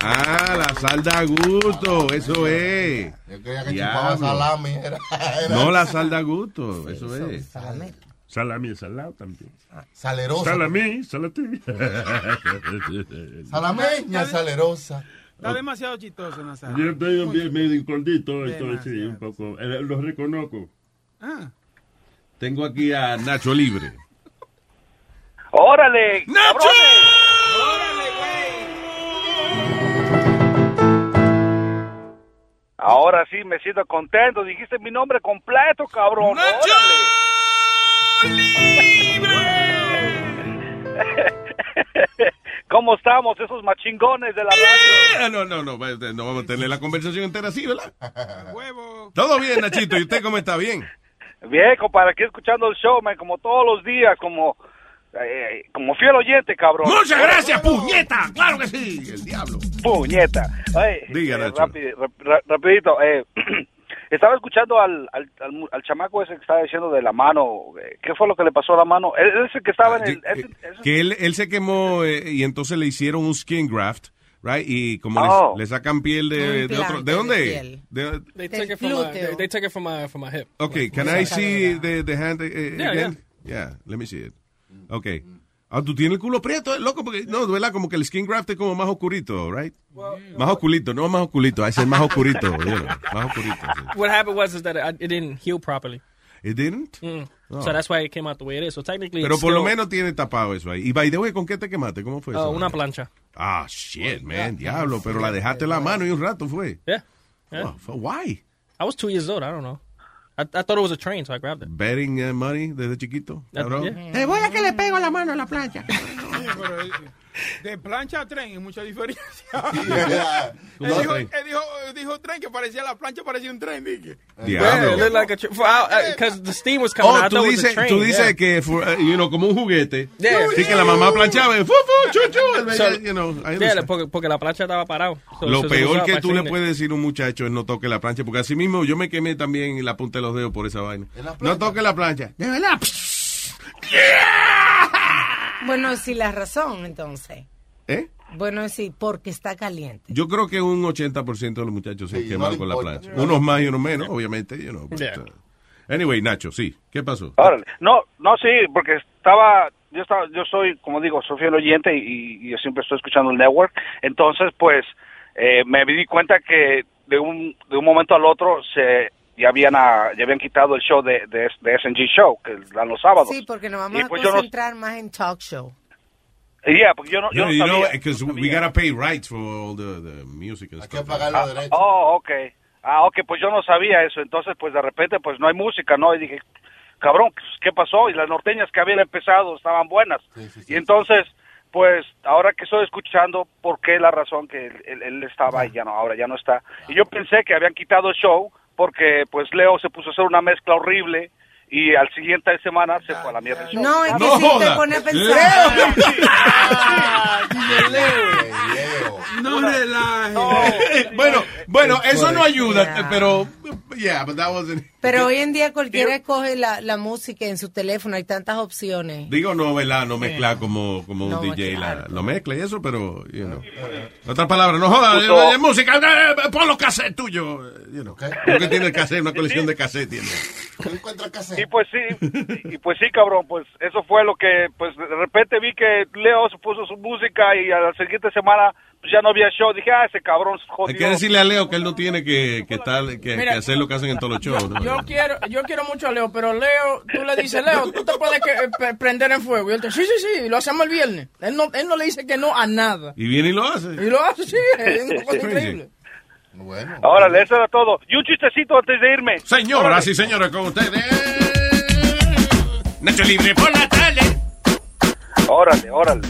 Ah, la sal da gusto. Eso es. Yo creía que chupaba salami. Era, era No, la sal da gusto. Eso es. Salamera. Salami y salado también. Salerosa. Salami, salatí. Salameña, salerosa. Está demasiado chistoso, Nazario. Yo estoy un bien medio incordito, estoy sí, un poco. Eh, Lo reconozco. Ah. Tengo aquí a Nacho Libre. ¡Órale! ¡Nacho! Ahora sí me siento contento. Dijiste mi nombre completo, cabrón. ¡Órale! ¿Cómo estamos, esos machingones de la radio? Ah, No, no, no, va- no vamos a tener la conversación entera así, ¿verdad? Huevo. Todo bien, Nachito. ¿Y usted cómo está? ¿Bien? Bien, compadre, aquí escuchando el show, man, como todos los días, como, eh, como fiel oyente, cabrón. Muchas gracias, puñeta. Claro que sí. El diablo. Puñeta. Ay, Diga, eh, Nacho. rapi- rap- ra- rapidito, eh, estaba escuchando al, al, al, chamaco ese que estaba diciendo de la mano. eh, ¿Qué fue lo que le pasó a la mano? Él- Ese que estaba en el... ese- ese- Que él, él se quemó eh, y entonces le hicieron un skin graft, right? Y como Oh. le sacan piel de, de otro, ¿de dónde? De- They took it from my, they, they took it from my from my hip. okay, can I see the, the hand eh, Yeah, again? Yeah, let me see it. Okay. Ah, tú tienes el culo prieto, eh, loco, porque no, verdad, como que el skin graft es como más oscurito, right? más oscurito, no más oscurito, ese es más oscurito, you know, más oscurito. sí. What happened was is that it, didn't heal properly. It didn't? Mm. Oh. So that's why it came out the way it is. So technically, Pero por lo still, menos tiene tapado eso ahí. Y by the way, ¿con qué te quemaste? ¿Cómo fue uh, eso? una plancha. Ah, shit, man, diablo, pero la dejaste en la mano y un rato fue. Yeah. yeah. Oh, why? I was two years old. I don't know. I, I thought it was a train, so I grabbed it. Betting uh, money desde chiquito. That- yeah. Te voy a que le pego la mano a la plancha. Eh, de plancha a tren hay mucha diferencia. él, ¿Cómo dijo, él dijo, dijo tren que parecía la plancha, parecía un tren. Dije. Yeah, like because the steam was coming. Oh, out. Tú dices, train. tú dices yeah. que, for, uh, you know, como un juguete. Yeah. Sí, que la mamá planchaba. y fu, fu, chu, chu, el So, bebé, you know, yeah, porque, porque la plancha estaba parado. So- Lo so peor que tú le puedes decir a un muchacho es no toque la plancha, porque así mismo yo me quemé también la punta de los dedos por esa vaina. No toque la plancha. De verdad. Bueno, sí, la razón, entonces. ¿Eh? Bueno, sí, porque está caliente. Yo creo que un 80% de los muchachos se Sí, queman no con la plancha. Unos más y unos menos, obviamente. You know, but, Yeah. uh, anyway, Nacho, sí. ¿Qué pasó? Órale. No, no, sí, porque estaba, yo estaba, yo soy, como digo, soy fiel oyente y, y yo siempre estoy escuchando el network. Entonces, pues, eh, me di cuenta que de un, de un momento al otro se ya habían, ah, ya habían quitado el show de, de, de SNG Show, que dan los sábados. Sí, porque nos vamos Y a pues yo no- concentrar más en talk show. Yeah, porque yo no, yo No, no you sabía. because we gotta pay rights for all the, the music and stuff. Ah, Oh, ok. Ah, ok, pues yo no sabía eso. Entonces, pues de repente, pues no hay música, ¿no? Y dije, cabrón, pues, ¿qué pasó? Y las norteñas que habían empezado estaban buenas. y entonces, pues ahora que estoy escuchando, ¿por qué la razón que él, él- él estaba y ya no, ahora ya no está? Y yo pensé que habían quitado el show porque, pues Leo se puso a hacer una mezcla horrible y al siguiente semana se fue a la mierda. No, es que No si te pone a pensar. No relajes. bueno, bueno, eso no ayuda, pero yeah, but that wasn't. Pero hoy en día cualquiera escoge la, la música en su teléfono, hay tantas opciones. Digo, no, ¿verdad? No mezclar como, como un No DJ, la, mezclar. lo mezcla y eso, pero, you know. Otra palabra, no jodas, Puso- eh, música, eh, eh, pon los cassettes tuyos, eh, you know. Porque tiene el cassette, una colección de cassettes tiene. Y pues sí, y pues sí, cabrón, pues eso fue lo que, pues de repente vi que Leo se puso su música y a la siguiente semana ya no había show. Dije, ah, ese cabrón se Hay jodió. que decirle a Leo que él no tiene que, que, estar, que, hacer lo que hacen en todos los shows, ¿no? Yo quiero, yo quiero mucho a Leo, pero Leo, tú le dices, Leo, tú te puedes que- eh, pre- prender en fuego. Y él te dice, sí, sí, sí, lo hacemos el viernes. Él no, él no le dice que no a nada. Y viene y lo hace. Y lo hace, sí, es una cosa increíble. Órale, eso era todo. Y un chistecito antes de irme. Señoras y señores, con ustedes. Nacho Libre por la tarde. Órale, órale.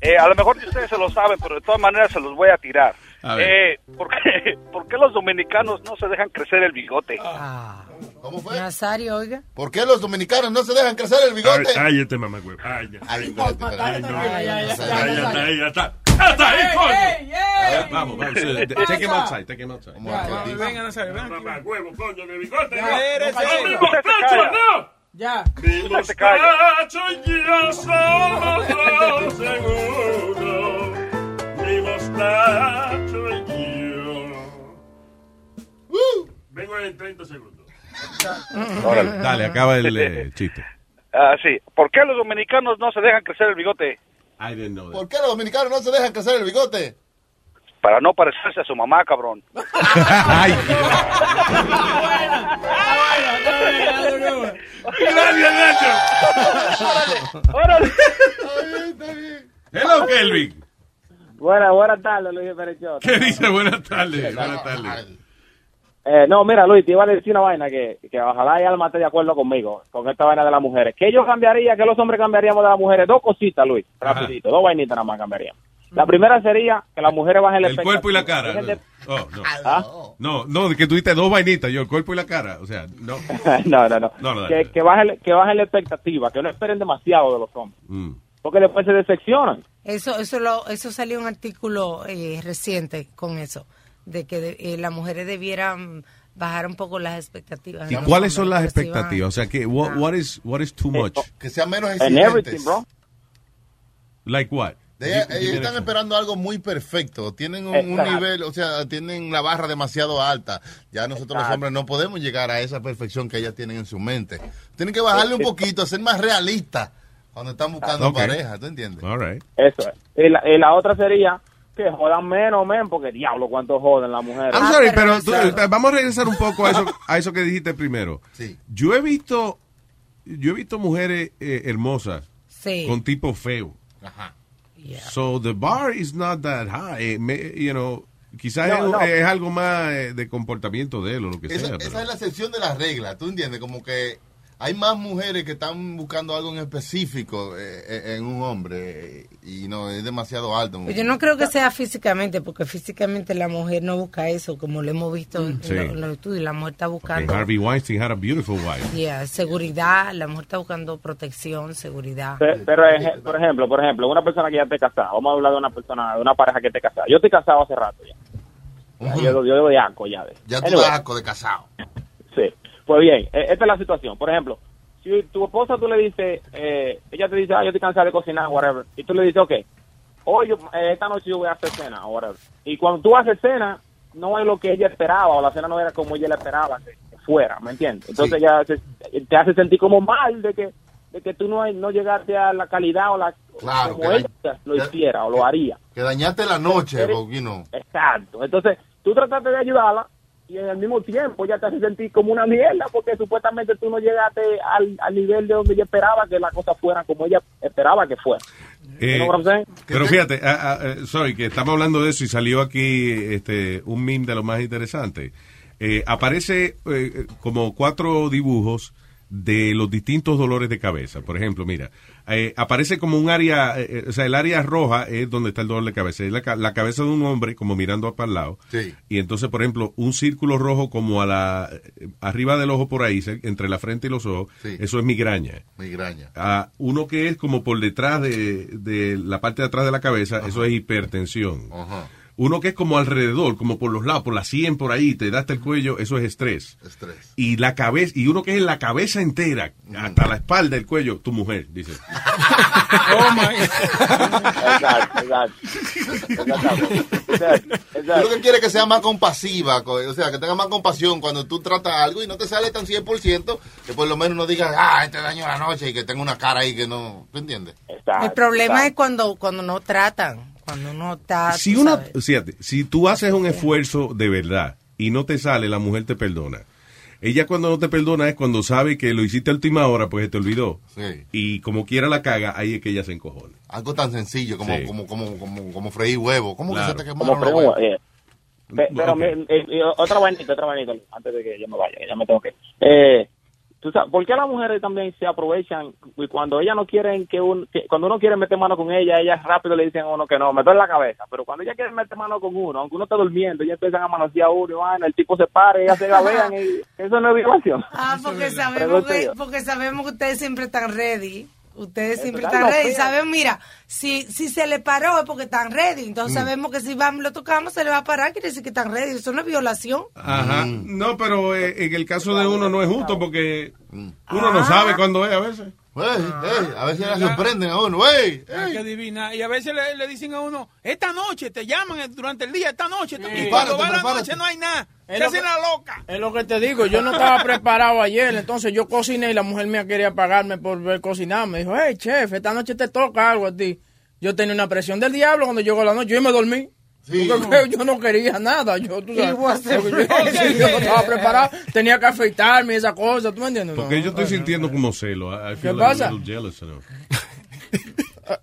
Eh, a lo mejor ustedes se lo saben, pero de todas maneras se los voy a tirar. A ver. Eh, ¿por, qué, por qué los dominicanos no se dejan crecer el bigote? ¿Cómo fue? Nazario, oiga. ¿Por qué los dominicanos no se dejan crecer el bigote? Ay, ay, este mamá, güey. Ay, ya. Ay, ya Vamos, vamos. eh, Take him outside, take him outside. Venga, Nazario, ven aquí. Mamá, huevo, coño, de bigote. No. ¡No, no! Ya. Mi mostacho y yo somos dos seguros. Mi mostacho y yo. Vengo en 30 segundos. Órale. Dale, acaba el eh, chiste. Ah, sí. ¿Por qué los dominicanos no se dejan crecer el bigote? I didn't know ¿Por qué los dominicanos no se dejan crecer el bigote? Para no parecerse a su mamá, cabrón. Ay, Gracias, Nacho. ¡Órale! Hello, Kelvin. Buenas, buenas tardes, Luis Perechot. ¿Qué dice? Buenas tardes. Buenas tardes. Eh, no, mira, Luis, te iba a decir una vaina que, que ojalá y Alma esté de acuerdo conmigo con esta vaina de las mujeres. ¿Qué yo cambiaría, que los hombres cambiaríamos de las mujeres? Dos cositas, Luis, rapidito, dos vainitas nada más cambiaríamos. La primera sería que las mujeres bajen El cuerpo y la cara. De- Oh, no. ¿Ah? No, no, que tuviste dos vainitas, yo, el cuerpo y la cara. O sea, no. no, no, no. No, no, que, que, bajen, que bajen la expectativa, que no esperen demasiado de los hombres. Mm. Porque después se decepcionan. Eso, eso, lo, eso salió un artículo eh, reciente con eso, de que de- eh, las mujeres debieran bajar un poco las expectativas. ¿Y cuáles son las expectativas? O sea, que what, what is what is too much? Que sean menos En everything, bro. Like what? Ellos están esperando algo muy perfecto. Tienen un, nivel, o sea, tienen la barra demasiado alta. Ya nosotros los hombres no podemos llegar a esa perfección que ellas tienen en su mente. Tienen que bajarle un poquito, ser más realistas cuando están buscando Ok. pareja, ¿tú entiendes? All right. Eso es. Y la, y la otra sería que jodan menos, men, porque diablo, cuánto joden las mujeres. I'm sorry, pero tú- eh, vamos a regresar un poco a eso, a eso que dijiste primero. Sí. Yo he visto, yo he visto mujeres eh, hermosas Sí. con tipo feo. Ajá. So the bar is not that high. Eh, me- you know, quizás No, es, no. es algo más eh, de comportamiento de él o lo que Esa, sea. esa pero- es la excepción de la regla, ¿tú entiendes? Como que hay más mujeres que están buscando algo en específico eh, eh, en un hombre eh, y no es demasiado alto. Pues yo no creo que sea físicamente, porque físicamente la mujer no busca eso, como lo hemos visto en, Sí. lo- en los estudios. La mujer está buscando Harvey Weinstein had a beautiful wife. yeah, seguridad, la mujer está buscando protección, seguridad. Pe- Pero, ej- por ejemplo, por ejemplo, una persona que ya esté casada, vamos a hablar de una persona, de una pareja que esté casada. Yo estoy casado hace rato ya. Yo, yo doy asco ya de. Ya tú Anyway, das asco de casado. Pues bien, eh, esta es la situación. Por ejemplo, si tu esposa tú le dices, eh, ella te dice, ah, yo estoy cansada de cocinar, whatever, y tú le dices, ok, hoy, yo- eh, esta noche yo voy a hacer cena, whatever. Y cuando tú haces cena, no es lo que ella esperaba, o la cena no era como ella la esperaba que, que fuera, ¿me entiendes? Entonces Sí. se- te hace sentir como mal de que de que tú no, no llegaste a la calidad o la Claro, como ella lo que- hiciera o lo haría. Que dañaste la noche. Exacto. Entonces, tú trataste de ayudarla y en el mismo tiempo ya te hace sentir como una mierda porque supuestamente tú no llegaste al, al nivel de donde ella esperaba que las cosas fueran como ella esperaba que fueran. Eh, pero fíjate, ah, ah, eh, sorry, que estamos hablando de eso y salió aquí este un meme de lo más interesante. Eh, aparece eh, como cuatro dibujos de los distintos dolores de cabeza. Por ejemplo, mira, eh, aparece como un área, eh, eh, o sea, el área roja es donde está el dolor de cabeza. Es la, la cabeza de un hombre como mirando para el lado. Sí. Y entonces, por ejemplo, un círculo rojo como a la arriba del ojo por ahí, entre la frente y los ojos, Sí. eso es migraña. Migraña. Ah, uno que es como por detrás de, de la parte de atrás de la cabeza, eso es hipertensión. Ajá. Uno que es como alrededor, como por los lados, por la sien, por ahí, te da hasta el cuello, eso es estrés. Estrés. Y la cabeza, y uno que es en la cabeza entera, hasta la espalda, el cuello, tu mujer, dice. Exacto, exacto. Exacto. Tú lo que quieres es que sea más compasiva, co- o sea, que tenga más compasión cuando tú tratas algo y no te sale tan 100%, que por lo menos no digas, ah, este daño la noche y que tenga una cara ahí que no, ¿tú entiendes? El problema es cuando cuando no tratan, cuando uno está... si tú uno, sabes. fíjate, si tú haces un esfuerzo de verdad y no te sale, la mujer te perdona. Ella cuando no te perdona es cuando sabe que lo hiciste a última hora, pues se te olvidó. Sí. Y como quiera la caga, ahí es que ella se encojona. Algo tan sencillo como, Sí. como, como, como, como freír huevo. ¿Cómo Claro. que se te Como quemaron los huevos? eh. Pero mi- eh, eh, otra vainita, otra vainita, antes de que yo me vaya, que ya me tengo que. Eh, ¿tú sabes, ¿Por qué las mujeres también se aprovechan y cuando ellas no quieren que, un, que- cuando uno quiere meter mano con ella, ellas rápido le dicen a uno que no, me duele la cabeza, pero cuando ellas quieren meter mano con uno, aunque uno esté durmiendo, ellas empiezan a manosear a uno y vaina, el tipo se para y ellas se gabean y eso no es violación. Ah, porque sabemos, que, porque sabemos que ustedes siempre están ready. Ustedes siempre están no, ready. Sabemos, mira, si, si se le paró es porque están ready. Entonces Mm. sabemos que si vamos lo tocamos, se le va a parar, quiere decir que están ready. Eso no es violación. Ajá. No, pero eh, en el caso de uno no es justo porque uno no Ah. sabe cuándo es a veces. Ey, ey, a veces la sorprenden a uno. ey, Ah, ey. qué divina. Y a veces le, le dicen a uno, esta noche, te llaman durante el día, esta noche. y Prepárate, cuando va la noche no hay nada. Es Se lo hacen que- la loca. Es lo que te digo, yo no estaba preparado ayer, entonces yo cociné y la mujer mía quería pagarme por ver cocinar. Me dijo, hey, chef, esta noche te toca algo a ti. Yo tenía una presión del diablo cuando llegó la noche, yo me dormí. Porque yo no quería nada, yo, tú sabes, yo, sí, yo no estaba preparado, tenía que afeitarme y esa cosa, ¿tú me entiendes? Porque No, yo estoy sintiendo como celo. I- ¿Qué a pasa? jealous, you know.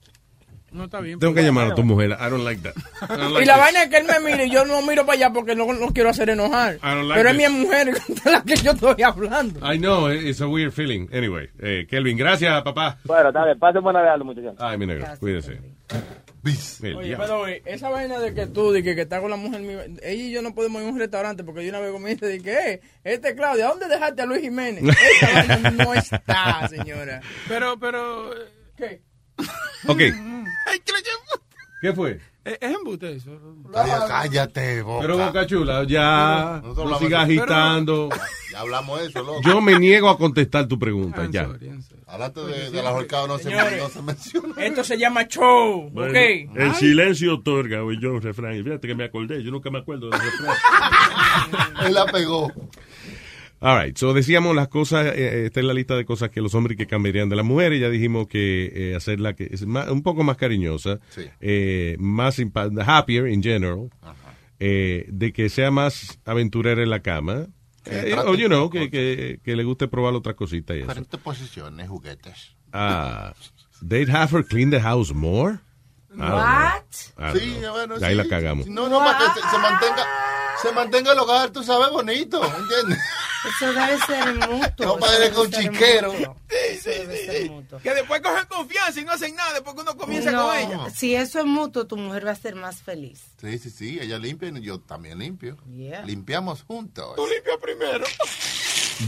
No está bien. Tengo que llamar a tu mujer. I don't like that. I don't like y la this. vaina es que él me mire y yo no miro para allá porque no, no quiero hacer enojar. Like Pero es this. mi mujer de la que yo estoy hablando. I know, it's a weird feeling. Anyway, eh, Kelvin, gracias, papá. Bueno, está bien, pasen buena tarde, muchachos. Ay, mi negro, cuídese. Oye, pero oye, esa vaina de que tú, de que, que estás con la mujer mía, ella y yo no podemos ir a un restaurante porque yo una vez comí y te dije, eh, este Claudia, ¿dónde dejaste a Luis Jiménez? Esta vaina no está, señora. Pero, pero... ¿Qué? Ok, le llevo- ¿qué fue? Es embuste eso. Cállate, cállate, boca. Pero Boca Chula, ya Nosotros no sigas agitando. Ya hablamos de eso, loco. Yo me niego a contestar tu pregunta, ya. Hablaste de, de la horcada, no no se menciona. Esto se llama show, Bueno, ¿ok? El silencio otorga, oí yo un refrán. Y fíjate que me acordé, yo nunca me acuerdo del refrán. Él la pegó. All right, so decíamos las cosas, eh, esta es la lista de cosas que los hombres que cambiarían de las mujeres, ya dijimos que eh, hacerla que es más- un poco más cariñosa, Sí. eh, más happier in general, eh, de que sea más aventurera en la cama, eh, o you know, que, que, que le guste probar otras cositas y eso. Diferentes posiciones, juguetes. Ah, they'd have her clean the house more? Know. What? Don't Sí, bueno, Ahí sí. la cagamos. No, no, para que se, se mantenga, se mantenga el hogar, tú sabes, bonito, ¿entiendes? Eso debe ser mutuo. No debe con ser chiquero. Que después cogen confianza y no hacen nada después que uno comienza No, con ella. si eso es mutuo, tu mujer va a ser más feliz. Sí, sí, sí, ella limpia y yo también limpio. Yeah. Limpiamos juntos. Tú limpias primero.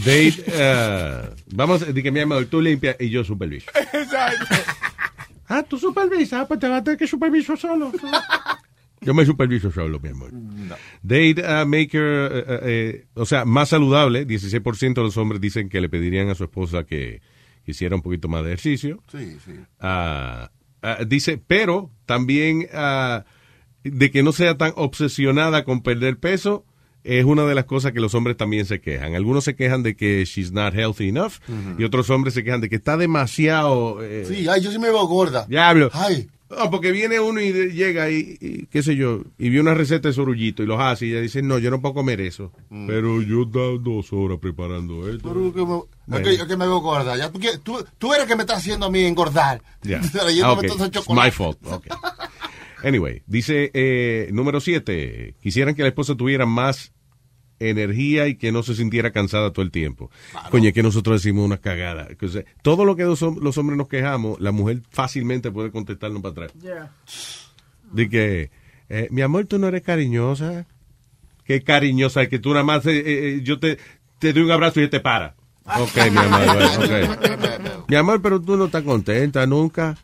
They'd, uh, vamos, de que mi amor, tú limpias y yo superviso. Exacto. Ah, tú supervisas, pues te vas a tener que supervisar solo. Yo me superviso solo, mi amor. They'd uh, make her, uh, uh, eh, o sea, más saludable. 16% de los hombres dicen que le pedirían a su esposa que hiciera un poquito más de ejercicio. Sí, sí. Ah, ah, dice, pero también ah, de que no sea tan obsesionada con perder peso es una de las cosas que los hombres también se quejan. Algunos se quejan de que she's not healthy enough y otros hombres se quejan de que está demasiado... eh, Sí, ay, yo sí me veo gorda. Diablo. Ay. No, porque viene uno y llega y, y, qué sé yo, y vio una receta de sorullito y los hace y ella dice, no, yo no puedo comer eso. Pero yo da dos horas preparando esto. Pero que me, Bueno. veo gorda. Ya, tú, tú, eres que me estás haciendo a mí engordar. Trayéndome Ah, ok. todo ese It's my fault. Ok. Anyway, dice eh, número siete, quisieran que la esposa tuviera más energía y que no se sintiera cansada todo el tiempo. Coño, es que nosotros decimos una cagada. Que, o sea, todo lo que los, hom- los hombres nos quejamos, la mujer fácilmente puede contestarnos para atrás. Yeah. De que, eh, mi amor, tú no eres cariñosa. Qué cariñosa, que tú nada más, eh, eh, yo te, te doy un abrazo y te para. Ok, mi amor. Mi amor, pero tú no estás contenta nunca.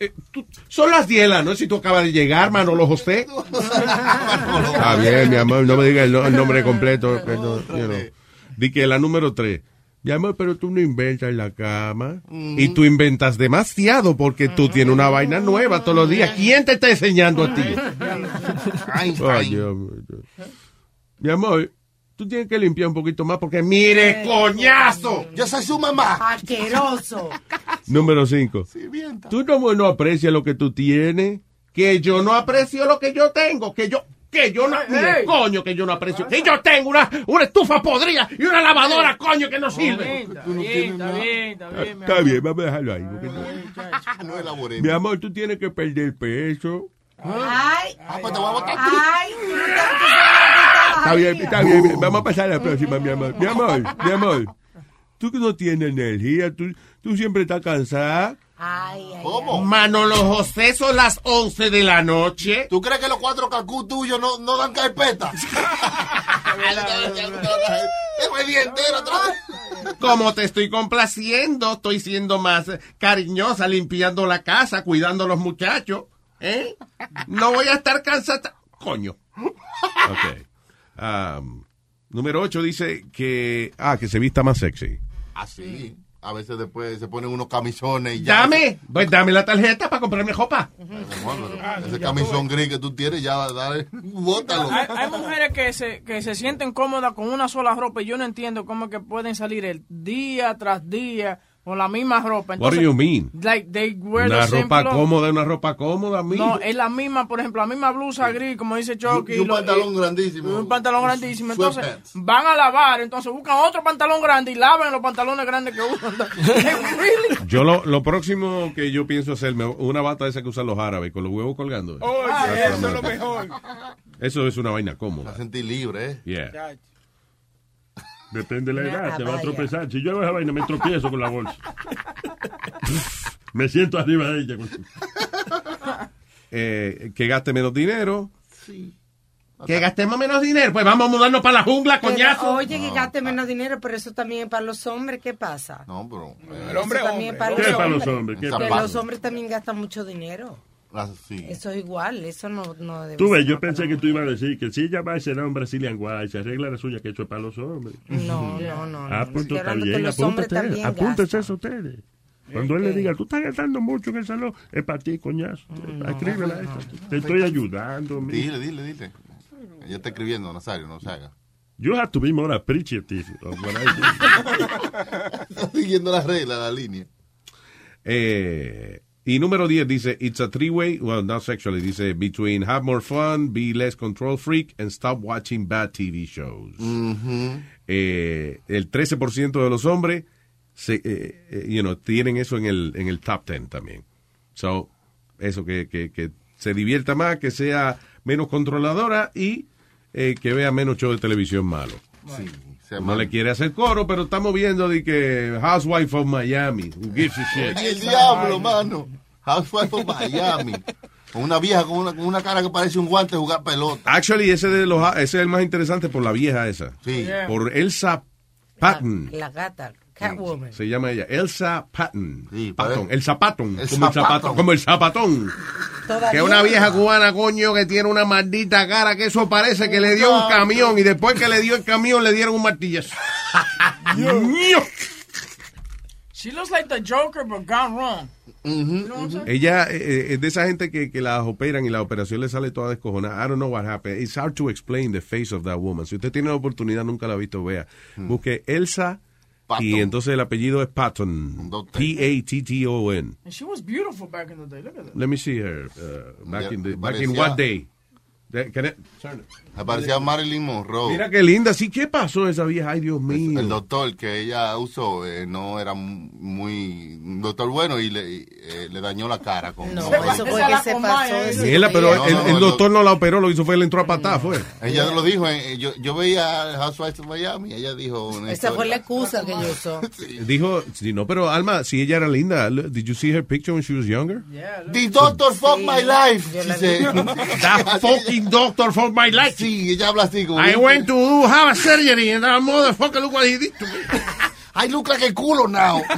Eh, tú- son las 10 de la noche y tú acabas de llegar, Manolo José. Está bien, mi amor, no me digas el, no- el nombre completo. que no, you know. Di que la número 3. Mi amor, pero tú no inventas en la cama. Y tú inventas demasiado porque tú tienes una vaina nueva todos los días. ¿Quién te está enseñando a ti? Ay, Dios mío. Mi amor, tú tienes que limpiar un poquito más porque mire, coñazo. Yo soy su mamá. Asqueroso. Número 5. Tú no, no aprecias lo que tú tienes. Que yo no aprecio lo que yo tengo. Que yo, que yo no, mire, coño, que yo no aprecio. Que yo tengo una, una estufa podrida y una lavadora, coño, que no sirve. Está bien, está bien, está bien, Está bien, vamos a dejarlo ahí. porque no- No elaboré. Mi amor, tú tienes que perder peso. Ay, Ah, pues te voy a botar. ay, tú Está bien, está bien. Vamos a pasar a la próxima, mi amor. Mi amor, mi amor. Tú que no tienes energía, tú, tú siempre estás cansada. Ay, ay, ¿Cómo? Manolo José, son las 11 de la noche. ¿Tú crees que los cuatro cacú tuyos no, no dan carpeta? Es día entero otra vez. Como te estoy complaciendo, estoy siendo más cariñosa, limpiando la casa, cuidando a los muchachos. ¿Eh? No voy a estar cansada. Coño. Ok. Um, número 8 dice que. Ah, que se vista más sexy. Así. A veces después se ponen unos camisones y ya. Dame, pues dame la tarjeta para comprarme ropa. Ese camisón gris que tú tienes, ya dale, bótalo. Hay, hay mujeres que se, que se sienten cómodas con una sola ropa y yo no entiendo cómo es que pueden salir el día tras día con la misma ropa. What do you mean? Like, they wear Una the same ropa clothes. cómoda, una ropa cómoda, amigo. No, es la misma, por ejemplo, la misma blusa gris, como dice Chucky. Y un lo- pantalón grandísimo. Un pantalón grandísimo. Entonces, Sweatpants. van a lavar, entonces buscan otro pantalón grande y lavan los pantalones grandes que usan. really? Yo lo, lo próximo que yo pienso hacerme una bata esa que usan los árabes con los huevos colgando. Ah, eso es lo mejor. Eso es una vaina cómoda. Me sentí libre, ¿eh? Yeah. Depende de la edad, te va a tropezar. Si yo hago esa vaina, me tropiezo con la bolsa. me siento arriba de ella. Eh, que gaste menos dinero. Que gastemos menos dinero. Pues vamos a mudarnos para la jungla, Pero, coñazo. Oye, que gaste menos dinero, pero eso también es para los hombres. ¿Qué pasa? No, pero. El hombre también es para ¿Qué los es para los hombres. ¿Qué Que los hombres también gastan mucho dinero. Eso es igual, eso no, no debe Tú ves, ser yo pensé que tú ibas a decir que si ella va y se da un Brazilian White, se arregla la suya que eso es para los hombres. No, no, no. Ah, no. pues está bien, apúntate, apúntese eso ustedes. Cuando él le diga, tú estás gastando mucho en el salón, es para ti, coñazo. Escríbela. Te estoy ayudando. Dile, dile, dile. Ella está escribiendo, Nazario, no se haga. You have to be more appreciative of what I do. Está siguiendo las reglas, la línea. Eh, y número 10 dice, it's a three-way, well, not sexually, dice, between have more fun, be less control freak, and stop watching bad TV shows. Eh, el 13% de los hombres se, eh, eh, you know, tienen eso en el, en el top 10 también. So, eso, que, que, que se divierta más, que sea menos controladora y eh, que vea menos show de televisión malo. No le quiere hacer coro, pero estamos viendo de que Housewife of Miami. Who gives a shit? Y el diablo, mano. Housewife of Miami. Con una vieja con una, con una cara que parece un guante jugar pelota. Actually, ese, de los, ese es el más interesante por la vieja esa. Sí. Por Elsa Patton. La gata, Catwoman. Se llama ella. Elsa Patton. parece- Patton. El zapatón. El como, el zapatón. como el zapatón. Todavía Que una vieja cubana, coño, que tiene una maldita cara que eso parece que le dio un camión y después que le dio el camión le dieron un martillazo. Ño. She looks like the Joker, but gone wrong. You know? Ella eh, es de esa gente que, que las operan y la operación le sale toda descojonada. I don't know what happened. It's hard to explain the face of that woman. Si usted tiene la oportunidad, nunca la ha visto, vea. Busque Elsa y entonces el apellido es Patton. P-A-T-T-O-N. And she was beautiful back in the day. Look at that. Let me see her. uh, back Ya, in the, back in what day? Eh, can I- turn it. Me parecía Marilyn Monroe. Mira qué linda. Sí, ¿qué pasó esa vieja? Ay, Dios mío. El doctor que ella usó eh, no era muy un doctor bueno y le, eh, le dañó la cara con No, con- eso fue que se pasó. eso Mira, pero No, el, no, el el doctor no la operó, lo hizo fue, le entró a patada, fue. ella lo dijo eh, yo, yo veía Housewives of Miami ella dijo Esa fue la excusa que yo usó. Dijo, sí, no, pero Alma, si ella era linda, did you see her picture when she was younger? The doctor fucked my life. That fucking doctor for my life. sí ella habla así como I went to do have a surgery and that motherfucker look what he did to me. I look like a culo now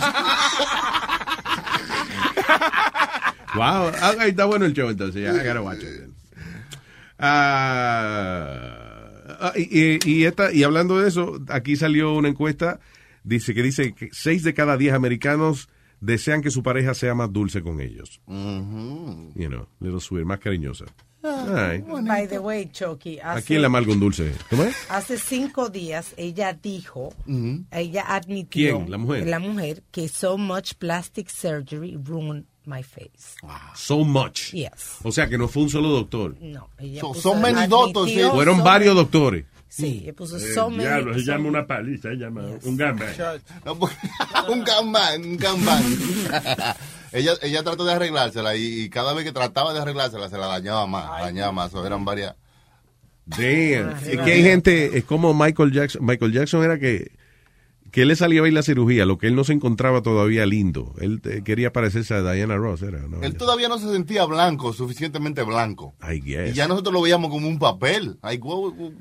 Wow, ah, ahí está bueno el show entonces, I gotta watch it. ah, y, y- esta, y hablando de eso, aquí salió una encuesta, dice que dice que 6 de cada 10 americanos desean que su pareja sea más dulce con ellos. You know, little sweet, más cariñosa. Ay. By the way, Chucky, ¿A hace, quién le amarga un dulce? ¿Cómo es? hace cinco días ella dijo, ella admitió, ¿Quién? ¿La mujer? la mujer, que so much plastic surgery ruined my face. So much. Yes. O sea que no fue un solo doctor. No, ella So- puso- so many doctors. Fueron so varios many- doctores. Sí, ella puso Eh, so many. diablo, se llama una paliza, se llama un gamba. No, un gambán, un gambán. ella, ella trató de arreglársela y, y cada vez que trataba de arreglársela se la dañaba más, dañaba más. O eran varias. Damn. Es que hay gente, es como Michael Jackson. Michael Jackson era que, que él le salía bien la cirugía, lo que él no se encontraba todavía lindo. Él eh, quería parecerse a Diana Ross, era, ¿no? Él todavía no se sentía blanco, suficientemente blanco. I guess. Y ya nosotros lo veíamos como un papel. Ay, guau, guau.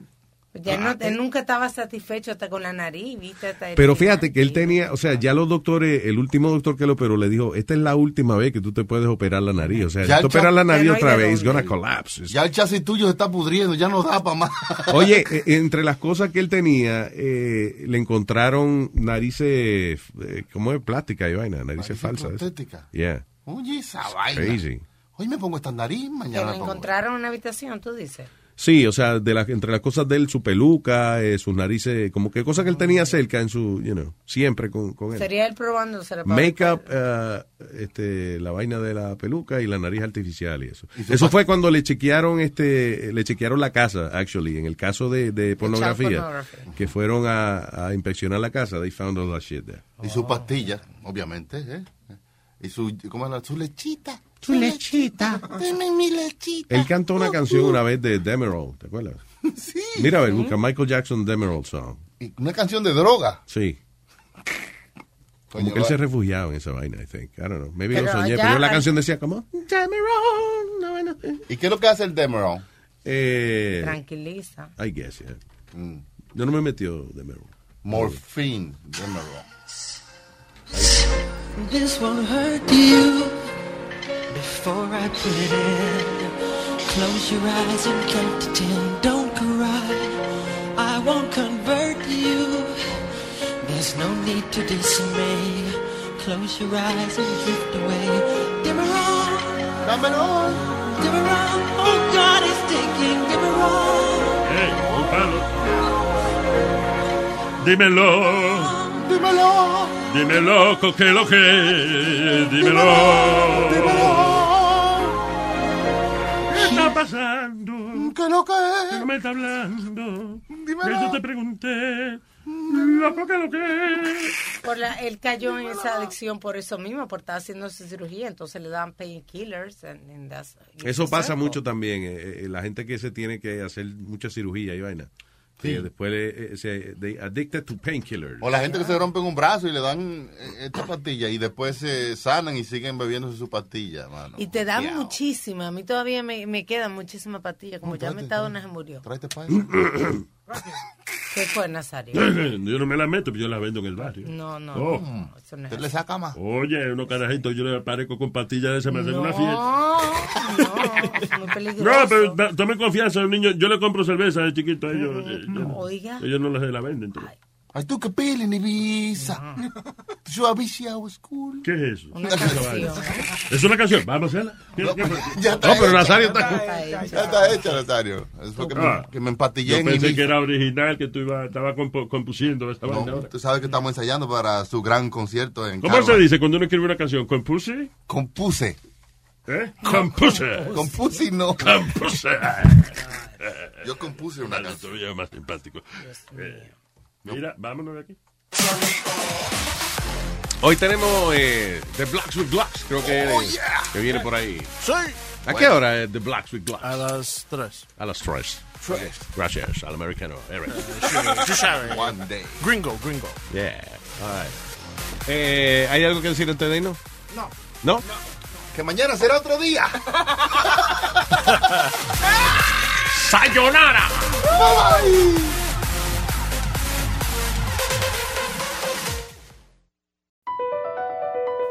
Ya no, él nunca estaba satisfecho hasta con la nariz, ¿viste? Hasta Pero fíjate que él tenía, o sea, ya los doctores, el último doctor que lo operó le dijo, esta es la última vez que tú te puedes operar la nariz. O sea, Ya si cha- operas la nariz no otra vez, it's gonna collapse. Ya el chasis tuyo se está pudriendo, ya no da para más. Oye, eh, entre las cosas que él tenía, eh, le encontraron narices, eh, ¿cómo es? Plástica y vaina, narices falsas. protética. Yeah. Oye, esa vaina. Crazy. Hoy me pongo esta nariz, Que mañana lo me pongo. encontraron en una habitación, tú dices. Sí, o sea, de las entre las cosas de él, su peluca, eh, sus narices, como que cosas que él tenía cerca en su, you know, siempre con, con él. Sería él probándose la Makeup, eh, este, la vaina de la peluca y la nariz artificial y eso. Y Eso fue cuando le chequearon, este, le chequearon la casa, actually, en el caso de, de pornografía, que fueron a, a inspeccionar la casa, they found all that shit there. Y su pastilla, obviamente, ¿eh? Y su, ¿cómo era? Su lechita. Su lechita. Deme mi lechita. Él cantó una canción una vez de Demerol, ¿te acuerdas? Sí. Mira, a ver, busca Michael Jackson Demerol song. Una canción de droga. Sí. Como Coño, que él va- se refugiaba en esa vaina, I think. I don't know. Maybe Pero lo soñé, pero la hay- canción decía como... ¿Y qué es lo que hace el Demerol? Eh, Tranquiliza. I guess, yeah. Yo no me metió Demerol. Morphine, Demerol. This won't hurt you. Before I put it in. Close your eyes and count to ten. Don't cry. I won't convert you. There's no need to dismay. Close your eyes and drift away. Dimmer on. Dimmer on. Oh, God is taking dimmer on. Hey, un palo. Dímelo. Dímelo. Dímelo, co- que lo que. Dímelo. ¿Qué está pasando? ¿Qué lo que ¿Qué no me está hablando? Que yo te pregunté. Loco, ¿qué lo que? Por la, él cayó en esa adicción por eso mismo, por estar haciendo su cirugía, entonces le dan painkillers. and- and that's- Eso pasa mucho también. eh, eh, la gente que se tiene que hacer mucha cirugía y vaina. Que después eh, se they addicted to painkillers. O la gente que se rompe un brazo y le dan eh, esta pastilla y después se sanan y siguen bebiéndose su pastilla, mano. Y te dan Diablo. muchísimas. A mí todavía me, me quedan muchísimas pastillas. Como ya me está una se murió. Tráete pa' ¿Qué fue, Nazario? Yo no me la meto, yo la vendo en el barrio. No, no, Oh. no, eso no es ¿Usted le saca más? Oye, unos carajitos, yo le aparezco con pastillas de esa, me hacen una fiesta. No, es muy No, peligroso. pero da- tome confianza, un niño. Yo le compro cerveza de chiquito a ellos. eh, yo- Oiga. Ellos no la, la venden. entonces. Ay, tú que pili ni visa. Yo aviciado school. ¿Qué es eso? Una canción. vaina. Es una canción. Vamos a hacerla. No, pero. Nazario está- Ya está hecha, Nazario. Es porque Ah. me, que me empatillé Yo en pensé mi- que era original, que tú ibas, estabas compo- compusiendo vaina No, tú sabes que estamos ensayando para su gran concierto en ¿Cómo se dice cuando uno escribe una canción? ¿Compuse? Compuse. ¿Eh? Compuse. Compuse no. Compuse. Yo compuse una canción. Todavía más simpático. Eh, mira, vámonos de aquí. Hoy tenemos eh, The Blacks with Blacks, creo que, Oh, eh, yeah. que viene por ahí. Sí. ¿A qué hora es The Blacks with Blacks? A las 3. A las 3. Tres. Gracias, al americano. Eric. Sabes. One day. Gringo, gringo. Yeah. All right. Eh, ¿Hay algo que decir antes de irnos? No. ¿No? Que mañana será otro día. ¡Sayonara!